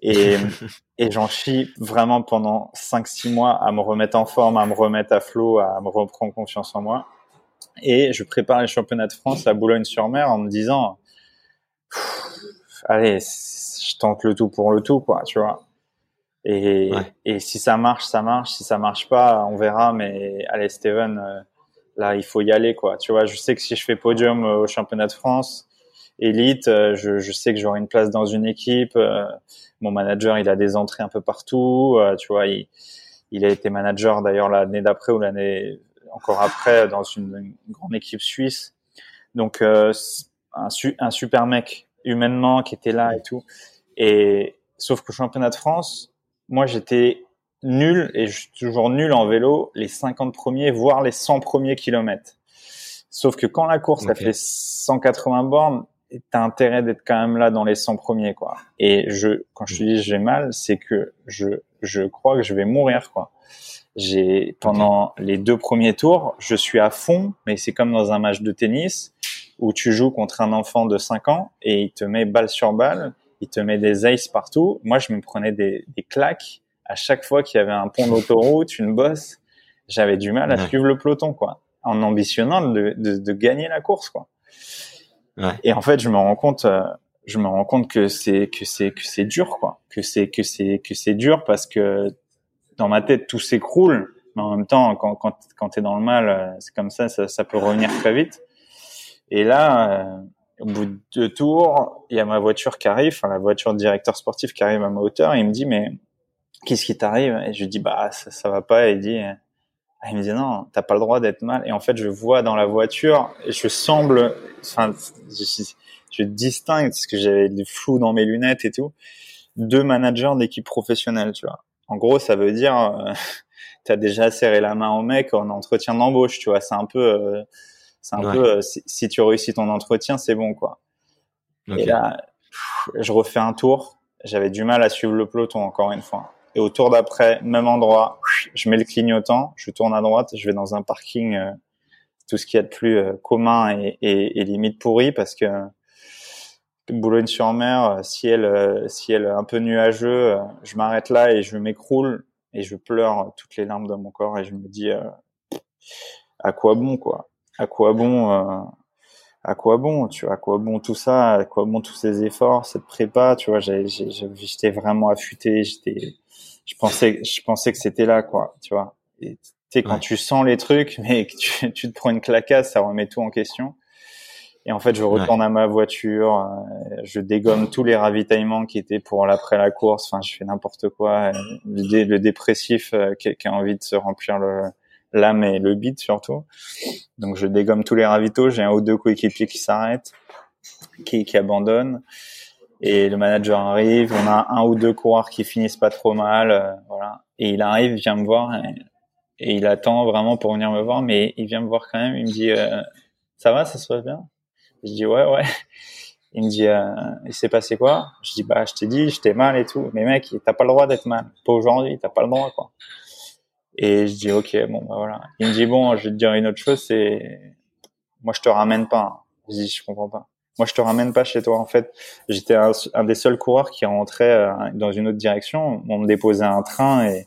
Et, <laughs> et j'en chie vraiment pendant 5-6 mois à me remettre en forme, à me remettre à flot, à me reprendre confiance en moi. Et je prépare les championnats de France à Boulogne-sur-Mer en me disant, allez, je tente le tout pour le tout, quoi, tu vois. Et, et si ça marche, ça marche. Si ça marche pas, on verra. Mais allez, Steven, euh, là, il faut y aller, quoi. Tu vois, je sais que si je fais podium au championnat de France, élite, euh, je, je, sais que j'aurai une place dans une équipe. Euh, mon manager, il a des entrées un peu partout. Euh, tu vois, il, il a été manager d'ailleurs l'année d'après ou l'année encore après dans une, grande équipe suisse. Donc un, un, super mec humainement qui était là et tout. Et sauf qu'au championnat de France, moi j'étais nul et je suis toujours nul en vélo les 50 premiers voire les 100 premiers kilomètres. Sauf que quand la course a fait 180 bornes, t'as intérêt d'être quand même là dans les 100 premiers, quoi. Et je, quand je te dis j'ai mal, c'est que je, je crois que je vais mourir, quoi. J'ai, pendant les deux premiers tours, je suis à fond, mais c'est comme dans un match de tennis où tu joues contre un enfant de 5 ans et il te met balle sur balle, il te met des aces partout. Moi, je me prenais des, des claques à chaque fois qu'il y avait un pont d'autoroute, une bosse. J'avais du mal à suivre le peloton, quoi. en ambitionnant de, de, de gagner la course, quoi. Et en fait, je me rends compte, euh, je me rends compte que c'est que c'est que c'est dur, quoi. Que c'est que c'est que c'est dur parce que dans ma tête tout s'écroule, mais en même temps, quand quand quand t'es dans le mal, euh, c'est comme ça, ça, ça peut revenir très vite. Et là, euh, au bout de deux tours, il y a ma voiture qui arrive, enfin la voiture de directeur sportif qui arrive à ma hauteur, il me dit mais qu'est-ce qui t'arrive? Et je dis bah ça, ça va pas. Il dit ah, il me dit non, t'as pas le droit d'être mal. Et en fait, je vois dans la voiture, et je semble, enfin, je, je distingue parce que j'avais du flou dans mes lunettes et tout, deux managers d'équipe professionnelle, tu vois. En gros, ça veut dire, euh, <laughs> t'as déjà serré la main au mec en entretien d'embauche, tu vois. C'est un peu, euh, c'est un peu, euh, si, tu réussis ton entretien, c'est bon, quoi. Et là, je refais un tour. J'avais du mal à suivre le peloton encore une fois. Et au tour d'après, même endroit, je mets le clignotant, je tourne à droite, je vais dans un parking, euh, tout ce qu'il y a de plus euh, commun et, limite pourri parce que Boulogne-sur-Mer, euh, ciel, ciel un peu nuageux, je m'arrête là et je m'écroule et je pleure toutes les larmes de mon corps et je me dis à quoi bon quoi? À quoi bon à quoi bon tu vois à quoi bon tout ça à quoi bon tous ces efforts cette prépa tu vois j'étais vraiment affûté j'étais je pensais, je pensais que c'était là, quoi, tu vois. Et tu sais, quand tu sens les trucs, <laughs> mais que tu, tu, te prends une clacasse, ça remet tout en question. Et en fait, je retourne à ma voiture, euh, je dégomme tous les ravitaillements qui étaient pour l'après la course. Enfin, je fais n'importe quoi. Le, le dépressif euh, qui, qui, a envie de se remplir le l'âme et le bide surtout. Donc, je dégomme tous les ravitaux. J'ai un ou deux coéquipiers qui s'arrêtent, qui, qui abandonnent et le manager arrive, on a un ou deux coureurs qui finissent pas trop mal, euh, voilà. Et il arrive, vient me voir et, il attend vraiment pour venir me voir, mais il vient me voir quand même. Il me dit, euh, ça va, ça se passe bien? Je dis ouais, ouais. Il me dit, euh, il s'est passé quoi? Je dis bah, je t'ai dit, j'étais mal et tout. Mais mec, t'as pas le droit d'être mal. Pas aujourd'hui, t'as pas le droit quoi. Et je dis ok, bon bah voilà. Il me dit bon, je vais te dire une autre chose, c'est moi je te ramène pas. Je dis je comprends pas. Moi, je te ramène pas chez toi. En fait, j'étais un, des seuls coureurs qui rentrait euh, dans une autre direction. On me déposait un train et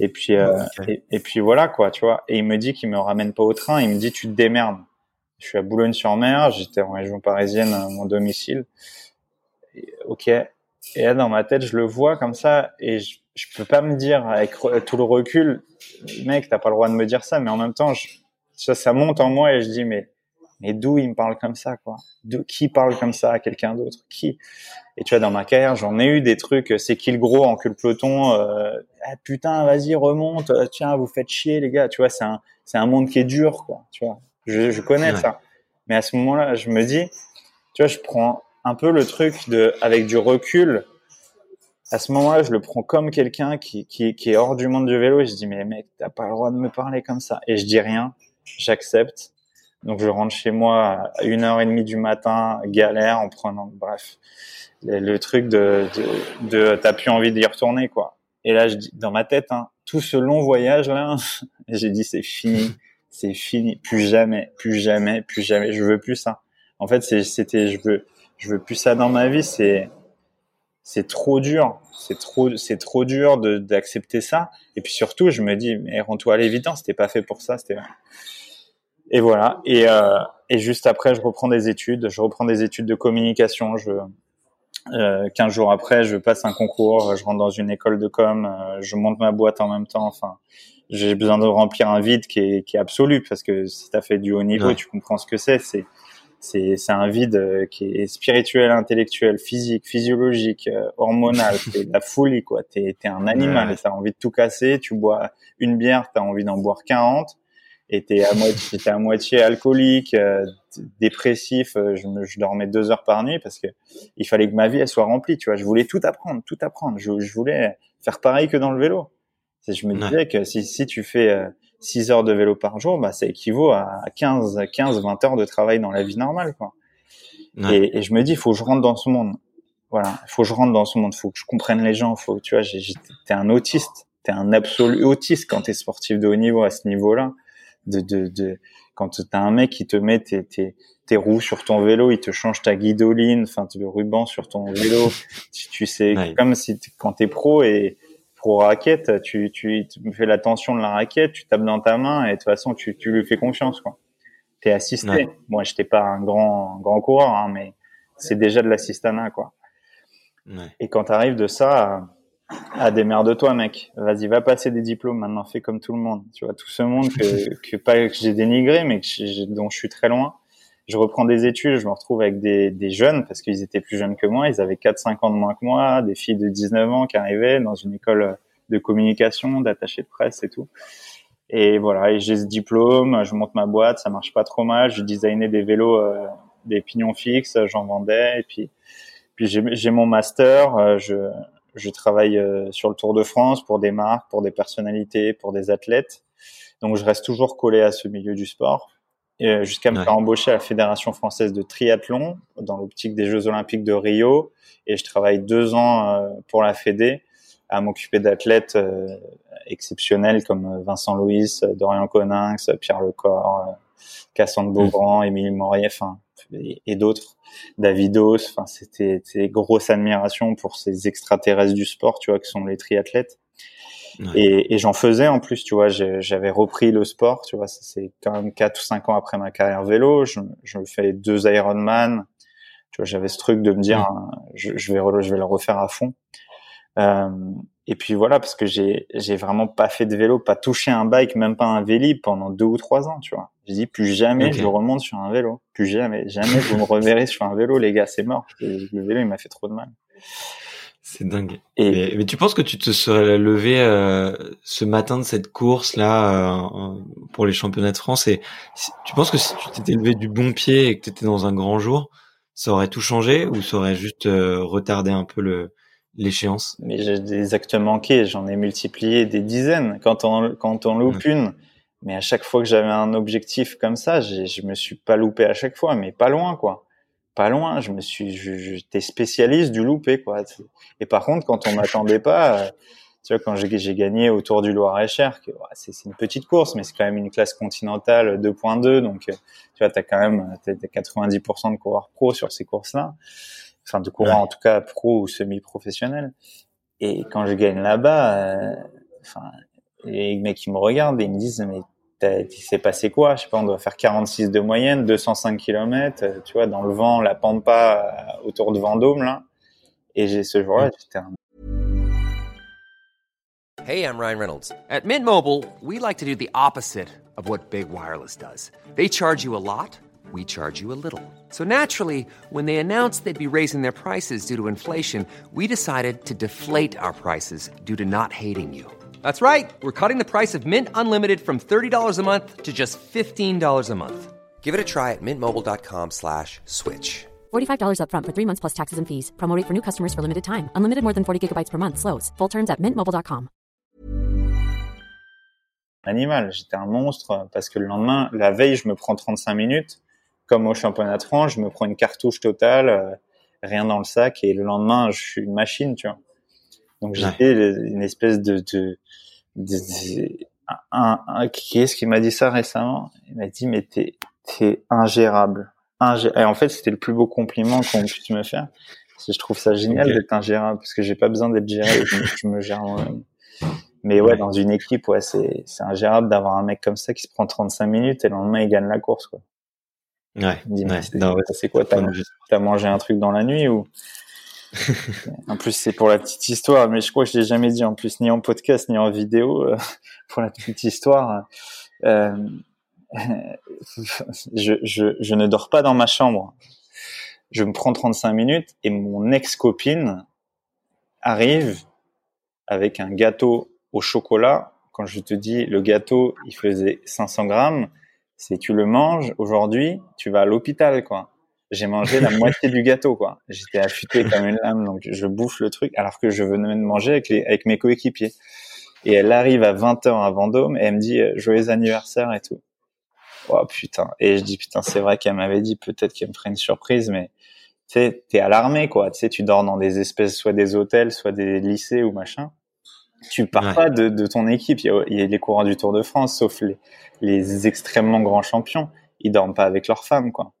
et puis euh, et, puis voilà quoi, tu vois. Et il me dit qu'il me ramène pas au train. Il me dit tu te démerdes. Je suis à Boulogne-sur-Mer. J'étais en région parisienne, mon domicile. ok. Et là, dans ma tête, je le vois comme ça et je, je peux pas me dire avec tout le recul, mec, t'as pas le droit de me dire ça. Mais en même temps, ça, ça monte en moi et je dis mais mais d'où il me parle comme ça, quoi? De qui parle comme ça à quelqu'un d'autre? Qui? Et tu vois, dans ma carrière, j'en ai eu des trucs. C'est qui le gros en cul peloton euh, ah, Putain, vas-y, remonte. Euh, tiens, vous faites chier, les gars. Tu vois, c'est un, c'est un monde qui est dur, quoi. Tu vois, je, je connais ça. Mais à ce moment-là, je me dis, tu vois, je prends un peu le truc de, avec du recul. À ce moment-là, je le prends comme quelqu'un qui, qui, qui est hors du monde du vélo et je dis, mais mec, t'as pas le droit de me parler comme ça. Et je dis rien, j'accepte donc je rentre chez moi à une heure et demie du matin, galère en prenant, bref, le, truc de, de, de t'as plus envie d'y retourner quoi. Et là je dis dans ma tête, hein, tout ce long voyage là, <laughs> j'ai dit c'est fini, c'est fini, plus jamais, plus jamais, plus jamais, je veux plus ça. En fait c'était, je veux, je veux plus ça dans ma vie, c'est c'est trop dur, c'est trop, c'est trop dur d'accepter ça. Et puis surtout, je me dis, mais rends-toi à l'évidence, c'était pas fait pour ça, et voilà. Et, euh, et juste après, je reprends des études. Je reprends des études de communication. Je, euh, 15 jours après, je passe un concours. Je rentre dans une école de com. Euh, je monte ma boîte en même temps. Enfin, j'ai besoin de remplir un vide qui est, qui est absolu parce que si tu as fait du haut niveau, tu comprends ce que c'est. C'est c'est c'est un vide euh, qui est spirituel, intellectuel, physique, physiologique, euh, hormonal. <laughs> C'est la folie quoi. T'es es un animal. T'as envie de tout casser. Tu bois une bière, t'as envie d'en boire 40 était à moitié, <laughs> à moitié alcoolique, euh, dépressif. Euh, je, me, je dormais deux heures par nuit parce que il fallait que ma vie elle soit remplie. Tu vois, je voulais tout apprendre, tout apprendre. Je, je voulais faire pareil que dans le vélo. Je me disais que si, si tu fais euh, 6 heures de vélo par jour, bah, ça équivaut à 15, 15, 20 heures de travail dans la vie normale, quoi. Et, et, je me dis, il faut que je rentre dans ce monde. Voilà, il faut que je rentre dans ce monde, il faut que je comprenne les gens, faut, tu vois, t'es un autiste, t'es un absolu autiste quand t'es sportif de haut niveau à ce niveau-là. De, de, de quand t'as un mec qui te met tes, tes, tes, roues sur ton vélo, il te change ta guidoline, enfin le ruban sur ton vélo, <laughs> tu, tu sais comme si quand t'es pro et pro raquette, tu, tu, tu fais la tension de la raquette, tu tapes dans ta main et de toute façon, tu, tu lui fais confiance, quoi. T'es assisté. Moi, Moi, j'étais pas un grand, grand coureur, hein, mais c'est déjà de l'assistanat, quoi. Ouais. Et quand t'arrives de ça à, de toi mec. Vas-y, va passer des diplômes maintenant, fais comme tout le monde. Tu vois, tout ce monde que, <laughs> que pas que j'ai dénigré, mais que dont je suis très loin. Je reprends des études, je me retrouve avec des, des jeunes, parce qu'ils étaient plus jeunes que moi, ils avaient 4-5 ans de moins que moi, des filles de 19 ans qui arrivaient dans une école de communication, d'attaché de presse et tout. Et voilà, et j'ai ce diplôme, je monte ma boîte, ça marche pas trop mal, je designais des vélos, euh, des pignons fixes, j'en vendais, et puis puis j'ai mon master, euh, je, je travaille euh, sur le Tour de France pour des marques, pour des personnalités, pour des athlètes. Donc je reste toujours collé à ce milieu du sport jusqu'à me faire embaucher à la Fédération française de triathlon dans l'optique des Jeux Olympiques de Rio. Et je travaille deux ans pour la Fédé à m'occuper d'athlètes exceptionnels comme Vincent Louis, Dorian Coninx, Pierre Lecor, Cassandre Beaugrand, Émilie Morier, enfin et, d'autres, Davidos. Enfin, c'était grosse admiration pour ces extraterrestres du sport, tu vois, qui sont les triathlètes. Et, et j'en faisais en plus, tu vois, j'avais repris le sport, tu vois, c'est quand même quatre ou cinq ans après ma carrière vélo, je, je fais deux Ironman, tu vois, j'avais ce truc de me dire, je, je, vais je vais le refaire à fond. Euh, et puis voilà, parce que j'ai j'ai vraiment pas fait de vélo, pas touché un bike, même pas un vélib pendant deux ou trois ans, tu vois. J'ai dit plus jamais je remonte sur un vélo, plus jamais, jamais vous me reverrez sur un vélo, les gars, c'est mort. Le vélo, il m'a fait trop de mal. C'est dingue. Et mais, tu penses que tu te serais levé euh, ce matin de cette course là euh, pour les championnats de France et tu penses que si tu t'étais levé du bon pied et que tu étais dans un grand jour, ça aurait tout changé ou ça aurait juste euh, retardé un peu le l'échéance? Mais j'ai des actes manqués, j'en ai multiplié des dizaines. Quand on quand on loupe une, mais à chaque fois que j'avais un objectif comme ça, je me suis pas loupé à chaque fois, mais pas loin quoi. Pas loin, je me suis j'étais spécialiste du loupé quoi. Et par contre, quand on m'attendait pas euh, tu vois, quand j'ai gagné autour du Loir-et-Cher, c'est une petite course, mais c'est quand même une classe continentale 2.2, donc euh, tu vois, t'as quand même as 90% de coureurs pro sur ces courses-là enfin de courant en tout cas pro ou semi-professionnel. Et quand je gagne là-bas, euh, enfin les mecs qui me regardent, ils me disent mais il s'est passé quoi? Je sais pas, on doit faire 46 de moyenne, 205 km, euh, tu vois, dans le vent, la pampa euh, autour de Vendôme là. Et j'ai ce jour-là, j'étais un Hey, I'm Ryan Reynolds. At Mint Mobile, we like to do the opposite of what Big Wireless does. They charge you a lot. we charge you a little. So naturally, when they announced they'd be raising their prices due to inflation, we decided to deflate our prices due to not hating you. That's right. We're cutting the price of Mint Unlimited from $30 a month to just $15 a month. Give it a try at mintmobile.com slash switch. $45 upfront for three months plus taxes and fees. Promote for new customers for limited time. Unlimited more than 40 gigabytes per month. Slows. Full terms at mintmobile.com. Animal, j'étais un monstre parce que le lendemain, la veille, je me prends 35 minutes. comme au championnat de France, je me prends une cartouche totale, euh, rien dans le sac, et le lendemain, je suis une machine, tu vois. Donc j'étais une espèce de, de, un, un, qui est-ce qui m'a dit ça récemment? Il m'a dit mais t'es t'es ingérable. Et en fait, c'était le plus beau compliment qu'on puisse me faire. Je trouve ça génial d'être ingérable parce que j'ai pas besoin d'être géré, je, me gère moi-même. Mais ouais, dans une équipe, ouais, c'est c'est ingérable d'avoir un mec comme ça qui se prend 35 minutes et le lendemain il gagne la course quoi. Ouais. c'est quoi? T'as mangé un truc dans la nuit ou? En plus, c'est pour la petite histoire, mais je crois que je l'ai jamais dit en plus, ni en podcast ni en vidéo. Euh, <laughs> pour la petite histoire, euh, <laughs> je, ne dors pas dans ma chambre. Je me prends 35 minutes et mon ex-copine arrive avec un gâteau au chocolat. Quand je te dis le gâteau, il faisait 500 grammes c'est tu le manges aujourd'hui, tu vas à l'hôpital, quoi. J'ai mangé la moitié du gâteau, quoi. J'étais affûté comme une lame, donc je bouffe le truc alors que je venais de manger avec, les, avec mes coéquipiers. Et elle arrive à 20h à Vendôme et elle me dit euh, joyeux anniversaire et tout. Oh putain. Et je dis putain, c'est vrai qu'elle m'avait dit peut-être qu'elle me ferait une surprise, mais tu sais, t'es alarmé, quoi. Tu sais, tu dors dans des espèces, soit des hôtels, soit des lycées ou machin tu pars pas de, de, ton équipe. Il y, a, il y, a, les courants du Tour de France, sauf les, les extrêmement grands champions. Ils dorment pas avec leurs femmes, quoi.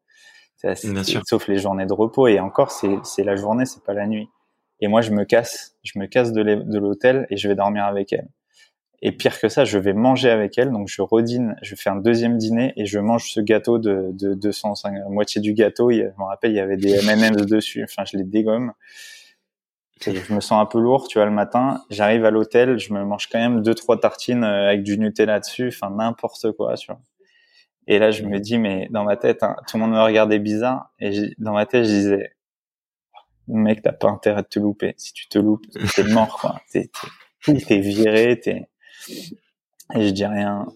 Bien sûr. Sauf les journées de repos. Et encore, c'est la journée, c'est pas la nuit. et moi je me casse, je me casse de l'hôtel et je vais dormir avec elle. Et pire que ça, je vais manger avec elle, donc je redine, je fais un deuxième dîner et je mange ce gâteau de, de 205, la moitié du gâteau. Il, je me rappelle, il y avait des M&M's <laughs> dessus. Enfin, je les dégomme. Je me sens un peu lourd, tu vois, le matin. J'arrive à l'hôtel, je me mange quand même deux trois tartines euh, avec du Nutella dessus, enfin n'importe quoi, tu vois. Et là, je me dis, mais dans ma tête, hein, tout le monde me regardait bizarre, et dans ma tête, je disais, mec, t'as pas intérêt de te louper. Si tu te loupes, t'es <laughs> mort, quoi. T'es, t'es, viré, t'es. Et je dis rien.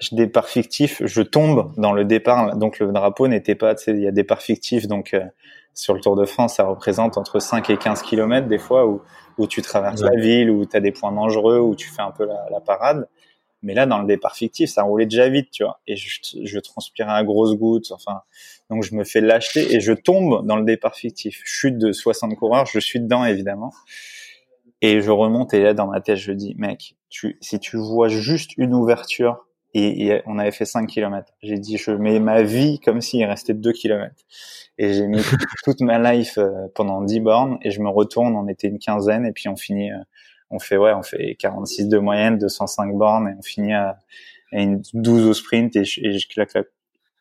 Je départ fictif, je tombe dans le départ. Donc le drapeau n'était pas, tu sais, il y a départ fictif, donc euh, sur le Tour de France, ça représente entre 5 et 15 kilomètres des fois où, où tu traverses la ville, où tu as des points dangereux, où tu fais un peu la, la, parade. Mais là, dans le départ fictif, ça roulait déjà vite, tu vois. Et je, transpirais à grosses gouttes. Enfin, donc je me fais lâcher et je tombe dans le départ fictif. Chute de 60 coureurs, je suis dedans évidemment. Et je remonte et là, dans ma tête, je dis, mec, tu, si tu vois juste une ouverture et, on avait fait 5 km. J'ai dit, je mets ma vie comme s'il restait 2 km. Et j'ai mis <laughs> toute ma life euh, pendant 10 bornes et je me retourne, on était une quinzaine et puis on finit, euh, on fait, ouais, on fait 46 de moyenne, 205 bornes et on finit à, une 12 au sprint et je, claque la,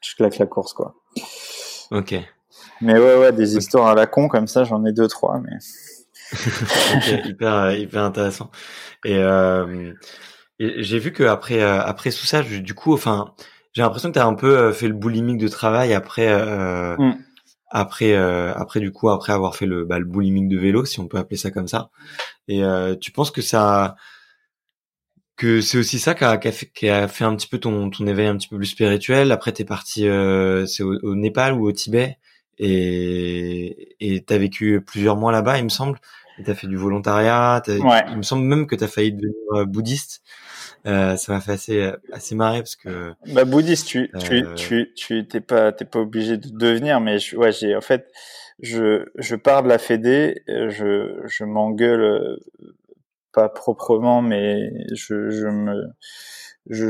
je claque la course, quoi. Ok. Mais ouais, ouais, des histoires à la con comme ça, j'en ai deux, trois, mais. <laughs> hyper, hyper intéressant. Et, euh, j'ai vu que après euh, après tout ça, du coup, enfin, j'ai l'impression que tu as un peu euh, fait le boulimique de travail après euh, mm. Après après du coup après avoir fait le bah, le boulimique de vélo, si on peut appeler ça comme ça. Et tu penses que ça que c'est aussi ça qui a, qui, a fait, qui a, fait, un petit peu ton, ton éveil un petit peu plus spirituel? Après, t'es parti, euh, c'est au, au, Népal ou au Tibet, et et t'as vécu plusieurs mois là-bas, il me semble. Et t'as fait du volontariat. Ouais. Il me semble même que t'as failli devenir bouddhiste. Euh, ça m'a fait assez assez marrer parce que bah bouddhiste tu tu euh, tu tu t'es pas t'es pas obligé de devenir mais je, ouais j'ai en fait je je pars de la Fédé je je m'engueule pas proprement mais je je me je,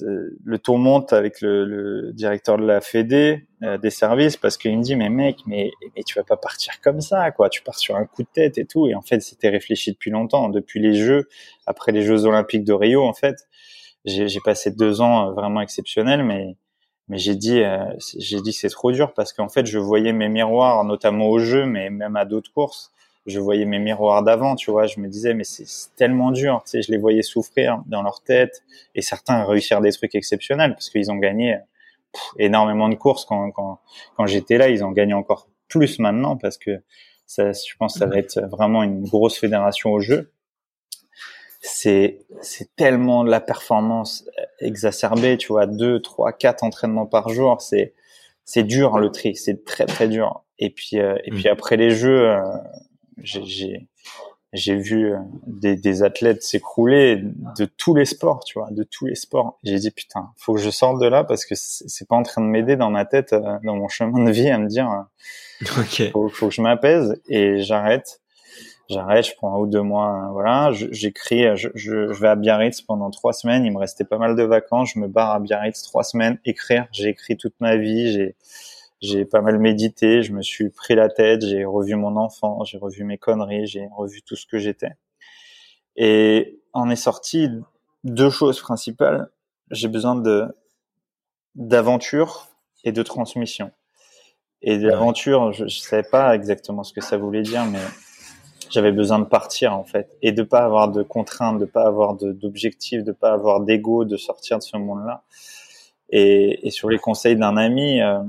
le tour monte avec le, le, directeur de la Fédé euh, des services parce qu'il me dit mais mec mais mais tu vas pas partir comme ça quoi. Tu pars sur un coup de tête et tout. Et en fait c'était réfléchi depuis longtemps. Depuis les Jeux après les Jeux Olympiques de Rio en fait j'ai passé deux ans euh, vraiment exceptionnels mais mais j'ai dit euh, j'ai dit c'est trop dur parce qu'en fait je voyais mes miroirs notamment au jeu mais même à d'autres courses je voyais mes miroirs d'avant, tu vois, je me disais mais c'est tellement dur, tu sais, je les voyais souffrir dans leur tête et certains réussir des trucs exceptionnels parce qu'ils ont gagné énormément de courses quand quand quand j'étais là, ils ont gagné encore plus maintenant parce que ça je pense que ça va être vraiment une grosse fédération au jeu. C'est c'est tellement de la performance exacerbée, tu vois, deux, trois, quatre entraînements par jour, c'est c'est dur le tri, c'est très très dur. Et puis euh, et puis mmh. après les jeux euh, j'ai j'ai vu euh, des, des athlètes s'écrouler de tous les sports, tu vois, de tous les sports. J'ai dit putain, faut que je sorte de là parce que c'est pas en train de m'aider dans ma tête, euh, dans mon chemin de vie, à me dire, euh, <laughs> okay. faut, faut que je m'apaise et j'arrête. J'arrête, je prends un ou deux mois, voilà. J'écris, je, je, je, vais à Biarritz pendant trois semaines. Il me restait pas mal de vacances. Je me barre à Biarritz trois semaines, écrire. J'ai écrit toute ma vie. J'ai j'ai pas mal médité, je me suis pris la tête, j'ai revu mon enfant, j'ai revu mes conneries, j'ai revu tout ce que j'étais. Et en est sorti deux choses principales. J'ai besoin de d'aventure et de transmission. Et d'aventure, je, je savais pas exactement ce que ça voulait dire, mais j'avais besoin de partir en fait et de pas avoir de contraintes, de pas avoir d'objectifs, de, de pas avoir d'ego, de sortir de ce monde-là. Et, et, sur les conseils d'un ami, euh,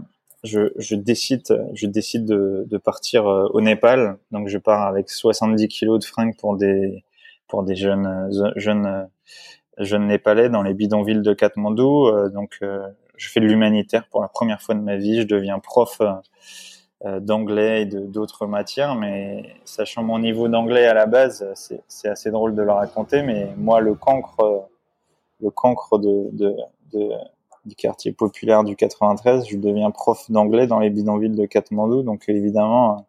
je, décide, je décide de, partir euh, au Népal. Donc, je pars avec 70 kilos de fringues pour des, pour des jeunes, jeunes, jeunes Népalais dans les bidonvilles de Katmandou. Euh, donc, euh, je fais de l'humanitaire pour la première fois de ma vie. Je deviens prof d'anglais et d'autres matières, mais sachant mon niveau d'anglais à la base, c'est assez drôle de le raconter. Mais moi, le cancre, le cancre de du quartier populaire du 93, je deviens prof d'anglais dans les bidonvilles de Katmandou. Donc évidemment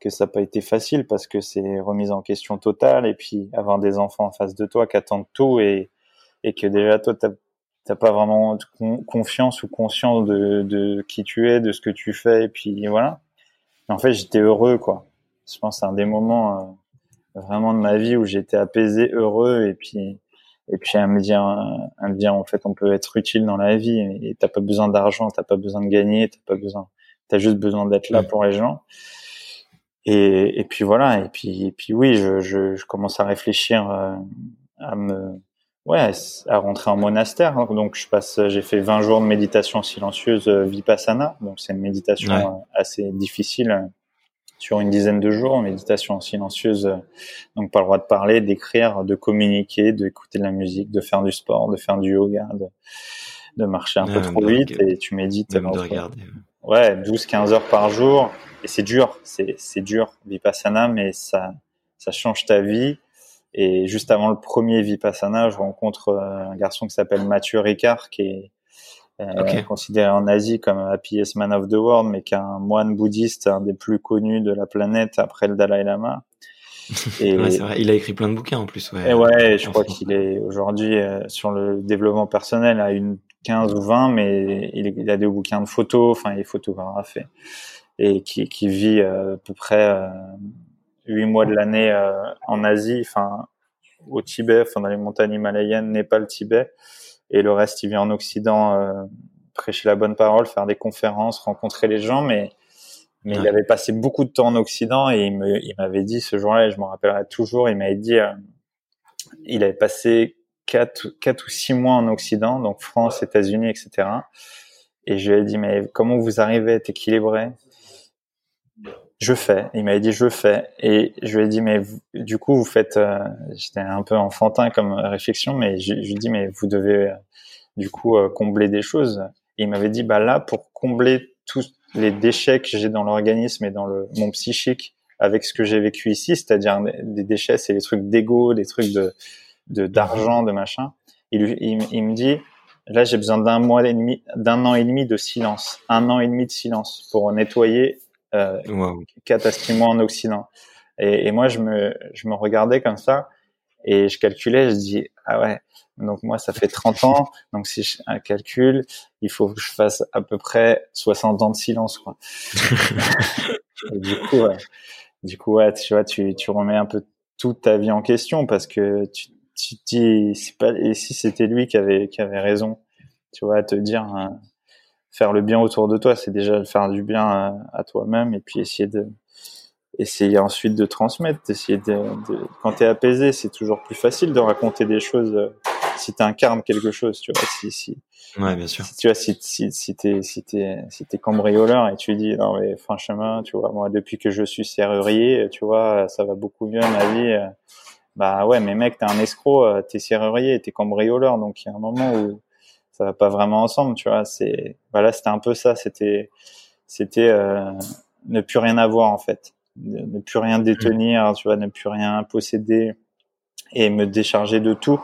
que ça n'a pas été facile parce que c'est remise en question totale et puis avoir des enfants en face de toi qui attendent tout et, et que déjà toi t'as pas vraiment confiance ou conscience de, de qui tu es, de ce que tu fais et puis voilà. en fait j'étais heureux quoi. je pense, c'est un des moments vraiment de ma vie où j'étais apaisé, heureux, et puis et puis à me dire, à me dire en fait, on peut être utile dans la vie. Et t'as pas besoin d'argent, t'as pas besoin de gagner, t'as pas besoin, t'as juste besoin d'être là pour les gens. Et, et puis voilà. Et puis, et puis oui, je, je, je commence à réfléchir à me ouais, à rentrer en monastère. Donc, je passe, j'ai fait 20 jours de méditation silencieuse euh, vipassana. Donc, c'est une méditation euh, assez difficile euh, sur une dizaine de jours, méditation silencieuse. Donc, pas le droit de parler, d'écrire, de communiquer, d'écouter de la musique, de faire du sport, de faire du yoga, de, de marcher un peu trop vite et tu médites. Même de regarder. Ouais, 12, 15 heures par jour. Et c'est dur, c'est, c'est dur, vipassana, mais ça, ça change ta vie et juste avant le premier Vipassana, je rencontre euh, un garçon qui s'appelle Mathieu Ricard, qui est euh, considéré en Asie comme happiest man of the world, mais qui est un moine bouddhiste, un des plus connus de la planète après le Dalai Lama. <laughs> Et vrai. Il a écrit plein de bouquins en plus. Ouais, et ouais, je crois qu'il est aujourd'hui euh, sur le développement personnel à une 15 ou 20, mais il, il, a des bouquins de photos, enfin il est photographe et, et qui, qui vit à peu près huit mois de l'année euh, en Asie, enfin au Tibet, enfin dans les montagnes himalayennes, Népal, Tibet, et le reste il vient en Occident euh, prêcher la bonne parole, faire des conférences, rencontrer les gens, mais mais il avait passé beaucoup de temps en Occident et il me il m'avait dit ce jour-là, et je m'en rappellerai toujours, il m'avait dit euh, il avait passé quatre quatre ou six mois en Occident, donc France, États-Unis, etc. Et je lui ai dit mais comment vous arrivez à être équilibré? Je fais. Il m'avait dit je fais et je lui ai dit mais du coup vous faites. Euh, j'étais un peu enfantin comme réflexion, mais je, lui ai dit mais vous devez euh, du coup euh, combler des choses. Il m'avait dit bah là pour combler tous les déchets que j'ai dans l'organisme et dans le mon psychique avec ce que j'ai vécu ici, c'est-à-dire des déchets, c'est les trucs d'ego, des trucs de d'argent, de, machin. Il, il, il me dit là j'ai besoin d'un mois et demi, d'un an et demi de silence, un an et demi de silence pour nettoyer euh, wow. 4 à 6 mois en Occident. Et, et, moi, je me, je me regardais comme ça et je calculais, je dis, ah ouais, donc moi, ça fait 30 ans, donc si je un calcul, il faut que je fasse à peu près 60 ans de silence, quoi. <laughs> et du coup, ouais, du coup, ouais, tu vois, tu, tu remets un peu toute ta vie en question parce que tu, tu te dis, pas, et si c'était lui qui avait, qui avait raison, tu vois, à te dire, hein, faire le bien autour de toi, c'est déjà faire du bien à, toi-même et puis essayer de essayer ensuite de transmettre, essayer de, de quand t'es apaisé, c'est toujours plus facile de raconter des choses euh, si tu incarnes quelque chose, tu vois, si si Ouais, bien sûr. Si, tu vois, si, si, si t'es, si t'es, si t'es cambrioleur et tu dis, non, mais franchement, tu vois, moi, depuis que je suis serrurier, tu vois, ça va beaucoup mieux ma vie. Euh, bah ouais, mais mec, t'es un escroc, euh, t'es serrurier, t'es cambrioleur, donc il y a un moment où ça va pas vraiment ensemble, tu vois. C'est voilà, c'était un peu ça. C'était c'était euh, ne plus rien avoir en fait, ne, plus rien détenir, tu vois, ne plus rien posséder et me décharger de tout.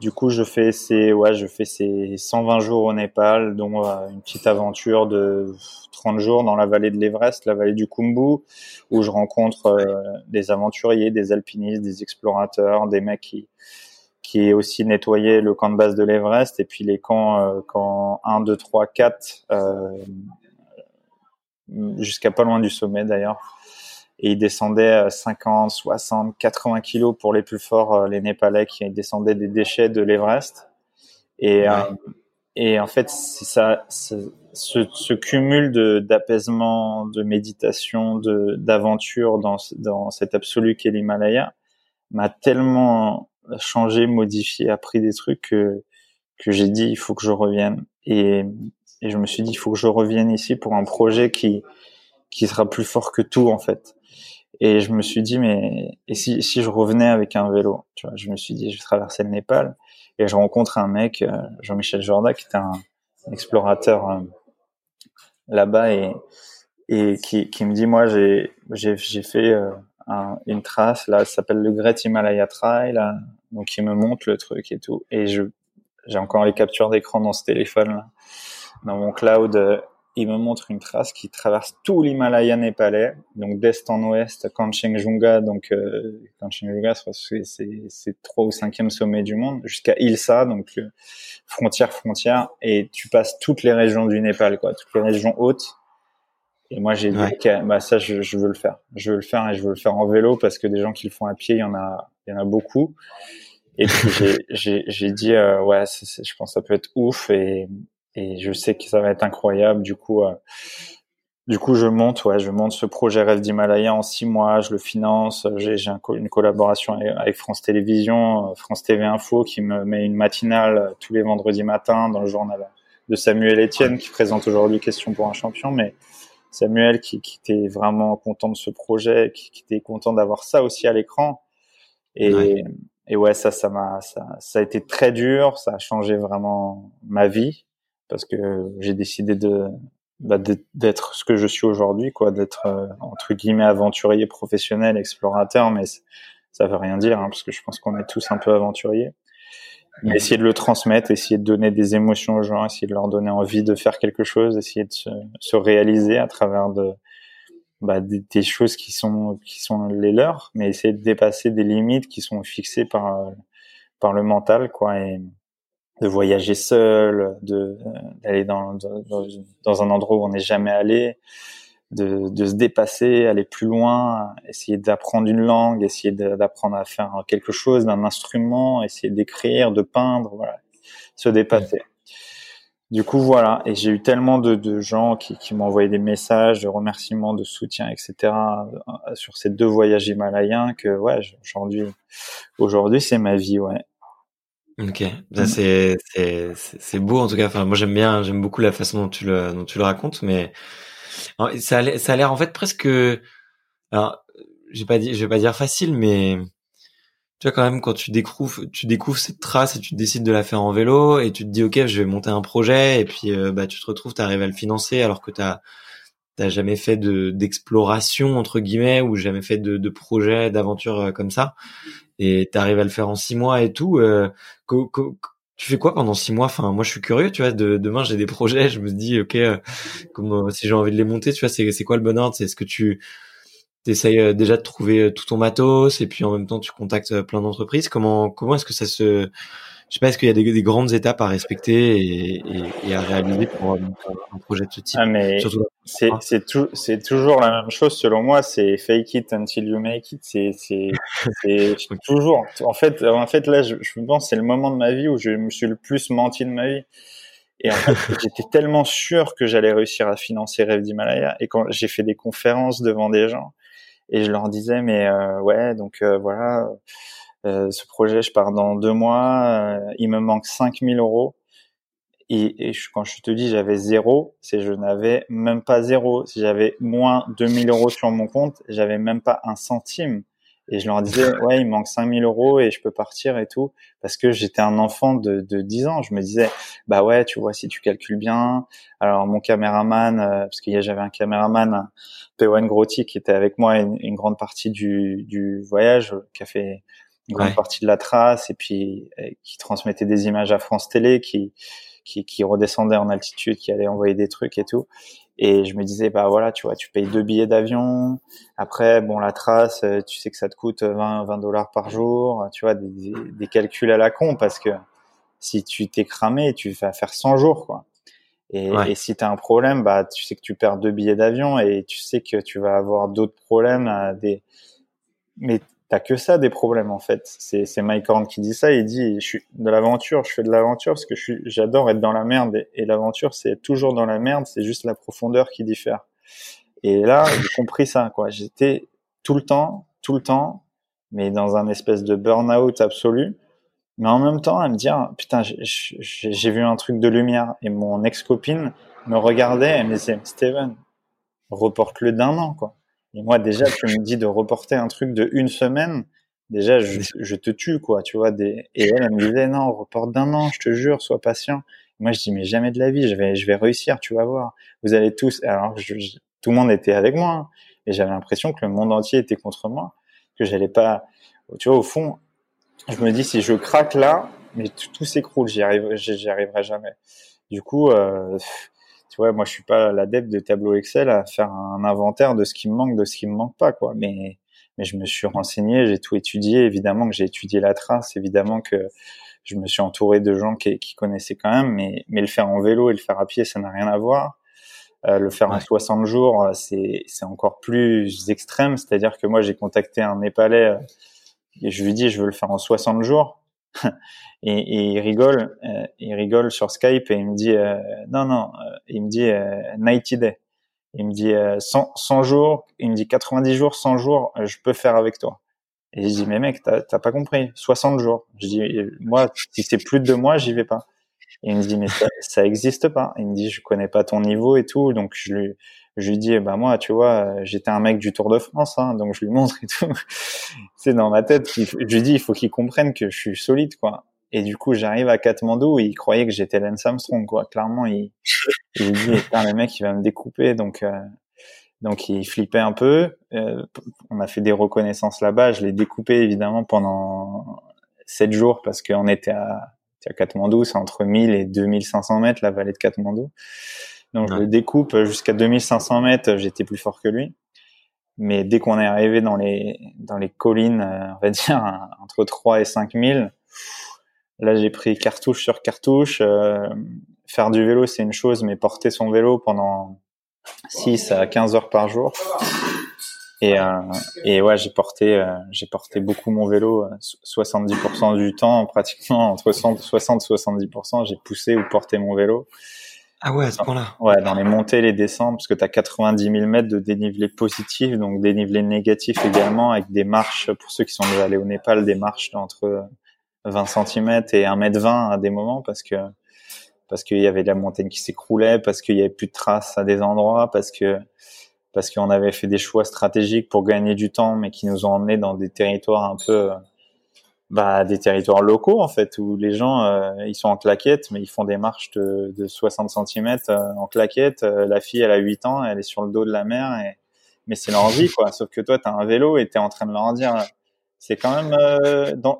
Du coup, je fais ces ouais, je fais ces 120 jours au Népal, dont euh, une petite aventure de 30 jours dans la vallée de l'Everest, la vallée du Khumbu, où je rencontre euh, des aventuriers, des alpinistes, des explorateurs, des mecs qui qui est aussi nettoyé le camp de base de l'Everest et puis les camps, euh, camps 1, 2, 3, 4, euh, jusqu'à pas loin du sommet d'ailleurs. Et ils descendaient 50, 60, 80 kilos pour les plus forts, euh, les Népalais qui descendaient des déchets de l'Everest. Et, euh, et en fait, c'est ça, ce, ce cumul d'apaisement, de, méditation, de d'aventure dans, dans cet absolu qu'est l'Himalaya m'a tellement changé, modifié, appris des trucs que, que j'ai dit il faut que je revienne. Et, et je me suis dit il faut que je revienne ici pour un projet qui, qui sera plus fort que tout en fait. Et je me suis dit mais et si, si je revenais avec un vélo, tu vois, je me suis dit je traverser le Népal et je rencontre un mec, euh, Jean-Michel Jorda, qui était un, explorateur euh, là-bas et et qui, qui me dit moi j'ai fait euh, une trace. Là, ça s'appelle le Great Himalaya Trail. Donc il me montre le truc et tout. Et je j'ai encore les captures d'écran dans ce téléphone là. Dans mon cloud, euh, il me montre une trace qui traverse tout l'Himalaya népalais, donc d'est en ouest, Kanchenjunga, donc euh, Kanchenjunga, c'est c'est trois ou cinquième sommet du monde, jusqu'à Ilsa, donc euh, frontière frontière, et tu passes toutes les régions du Népal, quoi, toutes les régions hautes Et moi, j'ai dit, bah ça, je, je, veux le faire. Je veux le faire et je veux le faire en vélo parce que des gens qui le font à pied, il y en a, il y en a beaucoup. Et puis j'ai, <laughs> dit, euh, ouais, je pense que ça peut être ouf et, et je sais que ça va être incroyable. Du coup, euh, du coup, je monte, ouais, je monte ce projet Rêve d'Himalaya en six mois. Je le finance. J'ai, une collaboration avec France Télévisions, France TV Info, qui me met une matinale tous les vendredis matins dans le journal de Samuel Etienne, qui présente aujourd'hui Question pour un champion. Mais Samuel, qui, qui était vraiment content de ce projet, qui, qui était content d'avoir ça aussi à l'écran. Et, et ouais, ça, ça m'a, ça, ça a été très dur. Ça a changé vraiment ma vie parce que j'ai décidé de bah, d'être ce que je suis aujourd'hui, quoi, d'être euh, entre guillemets aventurier professionnel, explorateur, mais ça veut rien dire hein, parce que je pense qu'on est tous un peu aventuriers. Mais essayer de le transmettre, essayer de donner des émotions aux gens, essayer de leur donner envie de faire quelque chose, essayer de se, se réaliser à travers de bah, des, choses qui sont qui sont les leurs, mais essayer de dépasser des limites qui sont fixées par par le mental, quoi, et de voyager seul, de d'aller dans, dans, dans un endroit où on n'est jamais allé, de, de se dépasser, aller plus loin, essayer d'apprendre une langue, essayer d'apprendre à faire quelque chose d'un instrument, essayer d'écrire, de peindre, voilà, se dépasser. Du coup, voilà. Et j'ai eu tellement de, de gens qui, qui m'ont envoyé des messages de remerciements, de soutien, etc. Euh, sur ces deux voyages himalayens que, ouais, aujourd'hui, aujourd'hui, c'est ma vie, ouais. Ok, ça c'est c'est c'est beau en tout cas. Enfin, moi j'aime bien, j'aime beaucoup la façon dont tu le dont tu le racontes, mais ça a ça a l'air en fait presque. Alors, j'ai pas dit, je vais pas dire facile, mais tu vois quand même quand tu découvres tu découvres cette trace et tu décides de la faire en vélo et tu te dis ok je vais monter un projet et puis euh, bah tu te retrouves tu arrives à le financer alors que t'as t'as jamais fait de d'exploration entre guillemets ou jamais fait de, de projet d'aventure euh, comme ça et t'arrives à le faire en six mois et tout euh, tu fais quoi pendant six mois? Enfin moi je suis curieux tu vois de, demain j'ai des projets je me dis ok comment si j'ai envie de les monter tu vois c'est quoi le bonheur? C'est ce que tu t'essayes euh, déjà de trouver euh, tout ton matos et puis en même temps tu contactes euh, plein d'entreprises? Comment comment est-ce que ça se je sais pas, est-ce qu'il y a des, des, grandes étapes à respecter et, et, et à réaliser pour un, projet de ce type? Ah, mais c'est c'est tout, c'est toujours la même chose selon moi. C'est fake it until you make it. C'est c'est c'est <laughs> toujours. En fait en fait là je, je pense c'est le moment de ma vie où je me suis le plus menti de ma vie. Et en fait, <laughs> j'étais tellement sûr que j'allais réussir à financer Rêve d'Himalaya. Et quand j'ai fait des conférences devant des gens, et je leur disais mais euh, ouais donc euh, voilà ce projet je pars dans deux mois il me manque 5000 euros et, et quand je te dis j'avais zéro c'est je n'avais même pas zéro si j'avais moins 2000 euros sur mon compte j'avais même pas un centime et je leur disais, <laughs> ouais, il manque 5000 euros et je peux partir et tout. Parce que j'étais un enfant de, de 10 ans. Je me disais, bah ouais, tu vois, si tu calcules bien. Alors, mon caméraman, euh, parce qu'il y j'avais un caméraman, Pewan Grotti, qui était avec moi une, une grande partie du, du voyage, qui a fait une grande partie de la trace et puis qui transmettait des images à France Télé, qui, qui, qui redescendait en altitude, qui allait envoyer des trucs et tout. Et je me disais, bah voilà, tu vois, tu payes deux billets d'avion. Après, bon, la trace, euh, tu sais que ça te coûte 20, 20 dollars par jour. Tu vois, des, des, calculs à la con parce que si tu t'es cramé, tu vas faire 100 jours, quoi. Et, et si tu as un problème, bah, tu sais que tu perds deux billets d'avion et tu sais que tu vas avoir d'autres problèmes. À des... Mais t'as que ça des problèmes en fait. C'est c'est Mike Horn qui dit ça. Il dit je suis de l'aventure, je fais de l'aventure parce que je suis j'adore être dans la merde et, l'aventure c'est toujours dans la merde. C'est juste la profondeur qui diffère. Et là j'ai compris ça quoi. J'étais tout le temps, tout le temps, mais dans un espèce de burn-out absolu. Mais en même temps à me dire putain j'ai vu un truc de lumière et mon ex copine me regardait et me disait Steven reporte-le d'un an quoi et moi, déjà, tu me dis de reporter un truc de une semaine, déjà, je, je te tue, quoi, tu vois. Des... Et elle, elle me disait, non, reporte d'un an, je te jure, sois patient. moi, je dis, mais jamais de la vie, je vais, je vais réussir, tu vas voir. Vous allez tous, alors, je, tout le monde était avec moi, hein, et j'avais l'impression que le monde entier était contre moi, que j'allais pas, tu vois, au fond, je me dis, si je craque là, mais tout, s'écroule, j'y arriverai, j'y arriverai jamais. Du coup, euh, tu vois, moi je suis pas l'adepte de tableau Excel à faire un inventaire de ce qui me manque, de ce qui me manque pas, quoi. Mais mais je me suis renseigné, j'ai tout étudié. Évidemment que j'ai étudié la trace, évidemment que je me suis entouré de gens qui, qui connaissaient quand même, mais mais le faire en vélo et le faire à pied, ça n'a rien à voir. le faire en 60 jours, c'est c'est encore plus extrême. C'est-à-dire que moi, j'ai contacté un Népalais et je lui dis, je veux le faire en 60 jours. <laughs> et, et, il rigole, euh, il rigole sur Skype et il me dit euh, non non, euh, il me dit 90 day. Il me dit 100, 100 jours, il me dit 90 jours, 100 jours, je peux faire avec toi. Et je dis mais mec, t'as pas compris, 60 jours. Je dis moi si c'est plus de deux mois, j'y vais pas. Et il me dit mais ça, ça existe pas. Il me dit je connais pas ton niveau et tout, donc je lui je lui dis, bah moi, tu vois, j'étais un mec du Tour de France, hein, donc je lui montre et tout. <laughs> c'est dans ma tête. Je lui dis, il faut qu'il comprenne que je suis solide, quoi. Et du coup, j'arrive à Katmandou, il croyait que j'étais Lance Armstrong, quoi. Clairement, il, il dit, le mec, il va me découper, donc. Euh, donc il flippait un peu. Euh, on a fait des reconnaissances là-bas. Je l'ai découpé évidemment pendant sept jours parce qu'on était à, à Katmandou, c'est entre 1000 et 2500 mètres la vallée de Katmandou. Donc je le découpe jusqu'à 2500 mètres, j'étais plus fort que lui. Mais dès qu'on est arrivé dans les dans les collines, euh, on va <laughs> dire entre 3 et 5000, là j'ai pris cartouche sur cartouche. Euh, faire du vélo c'est une chose, mais porter son vélo pendant 6 à 15 heures par jour. Et, euh, et ouais, j'ai porté, euh, j'ai porté beaucoup mon vélo, 70% du temps, pratiquement entre 60 et 70%, j'ai poussé ou porté mon vélo. Ah ouais, à ce point-là. Ouais, dans les montées, les descentes, parce que tu as 90 000 mètres de dénivelé positif, donc dénivelé négatif également, avec des marches, pour ceux qui sont déjà allés au Népal, des marches d'entre 20 cm et 1 m 20 à des moments, parce que parce qu'il y avait de la montagne qui s'écroulait, parce qu'il y avait plus de traces à des endroits, parce que parce qu'on avait fait des choix stratégiques pour gagner du temps, mais qui nous ont emmenés dans des territoires un peu bah, des territoires locaux en fait où les gens euh, ils sont en claquette mais ils font des marches de, de 60 cm euh, en claquette euh, la fille elle a 8 ans elle est sur le dos de la mer et mais c'est leur vie quoi. Sauf que toi tu as un vélo et tu es en train de leur dire c'est quand même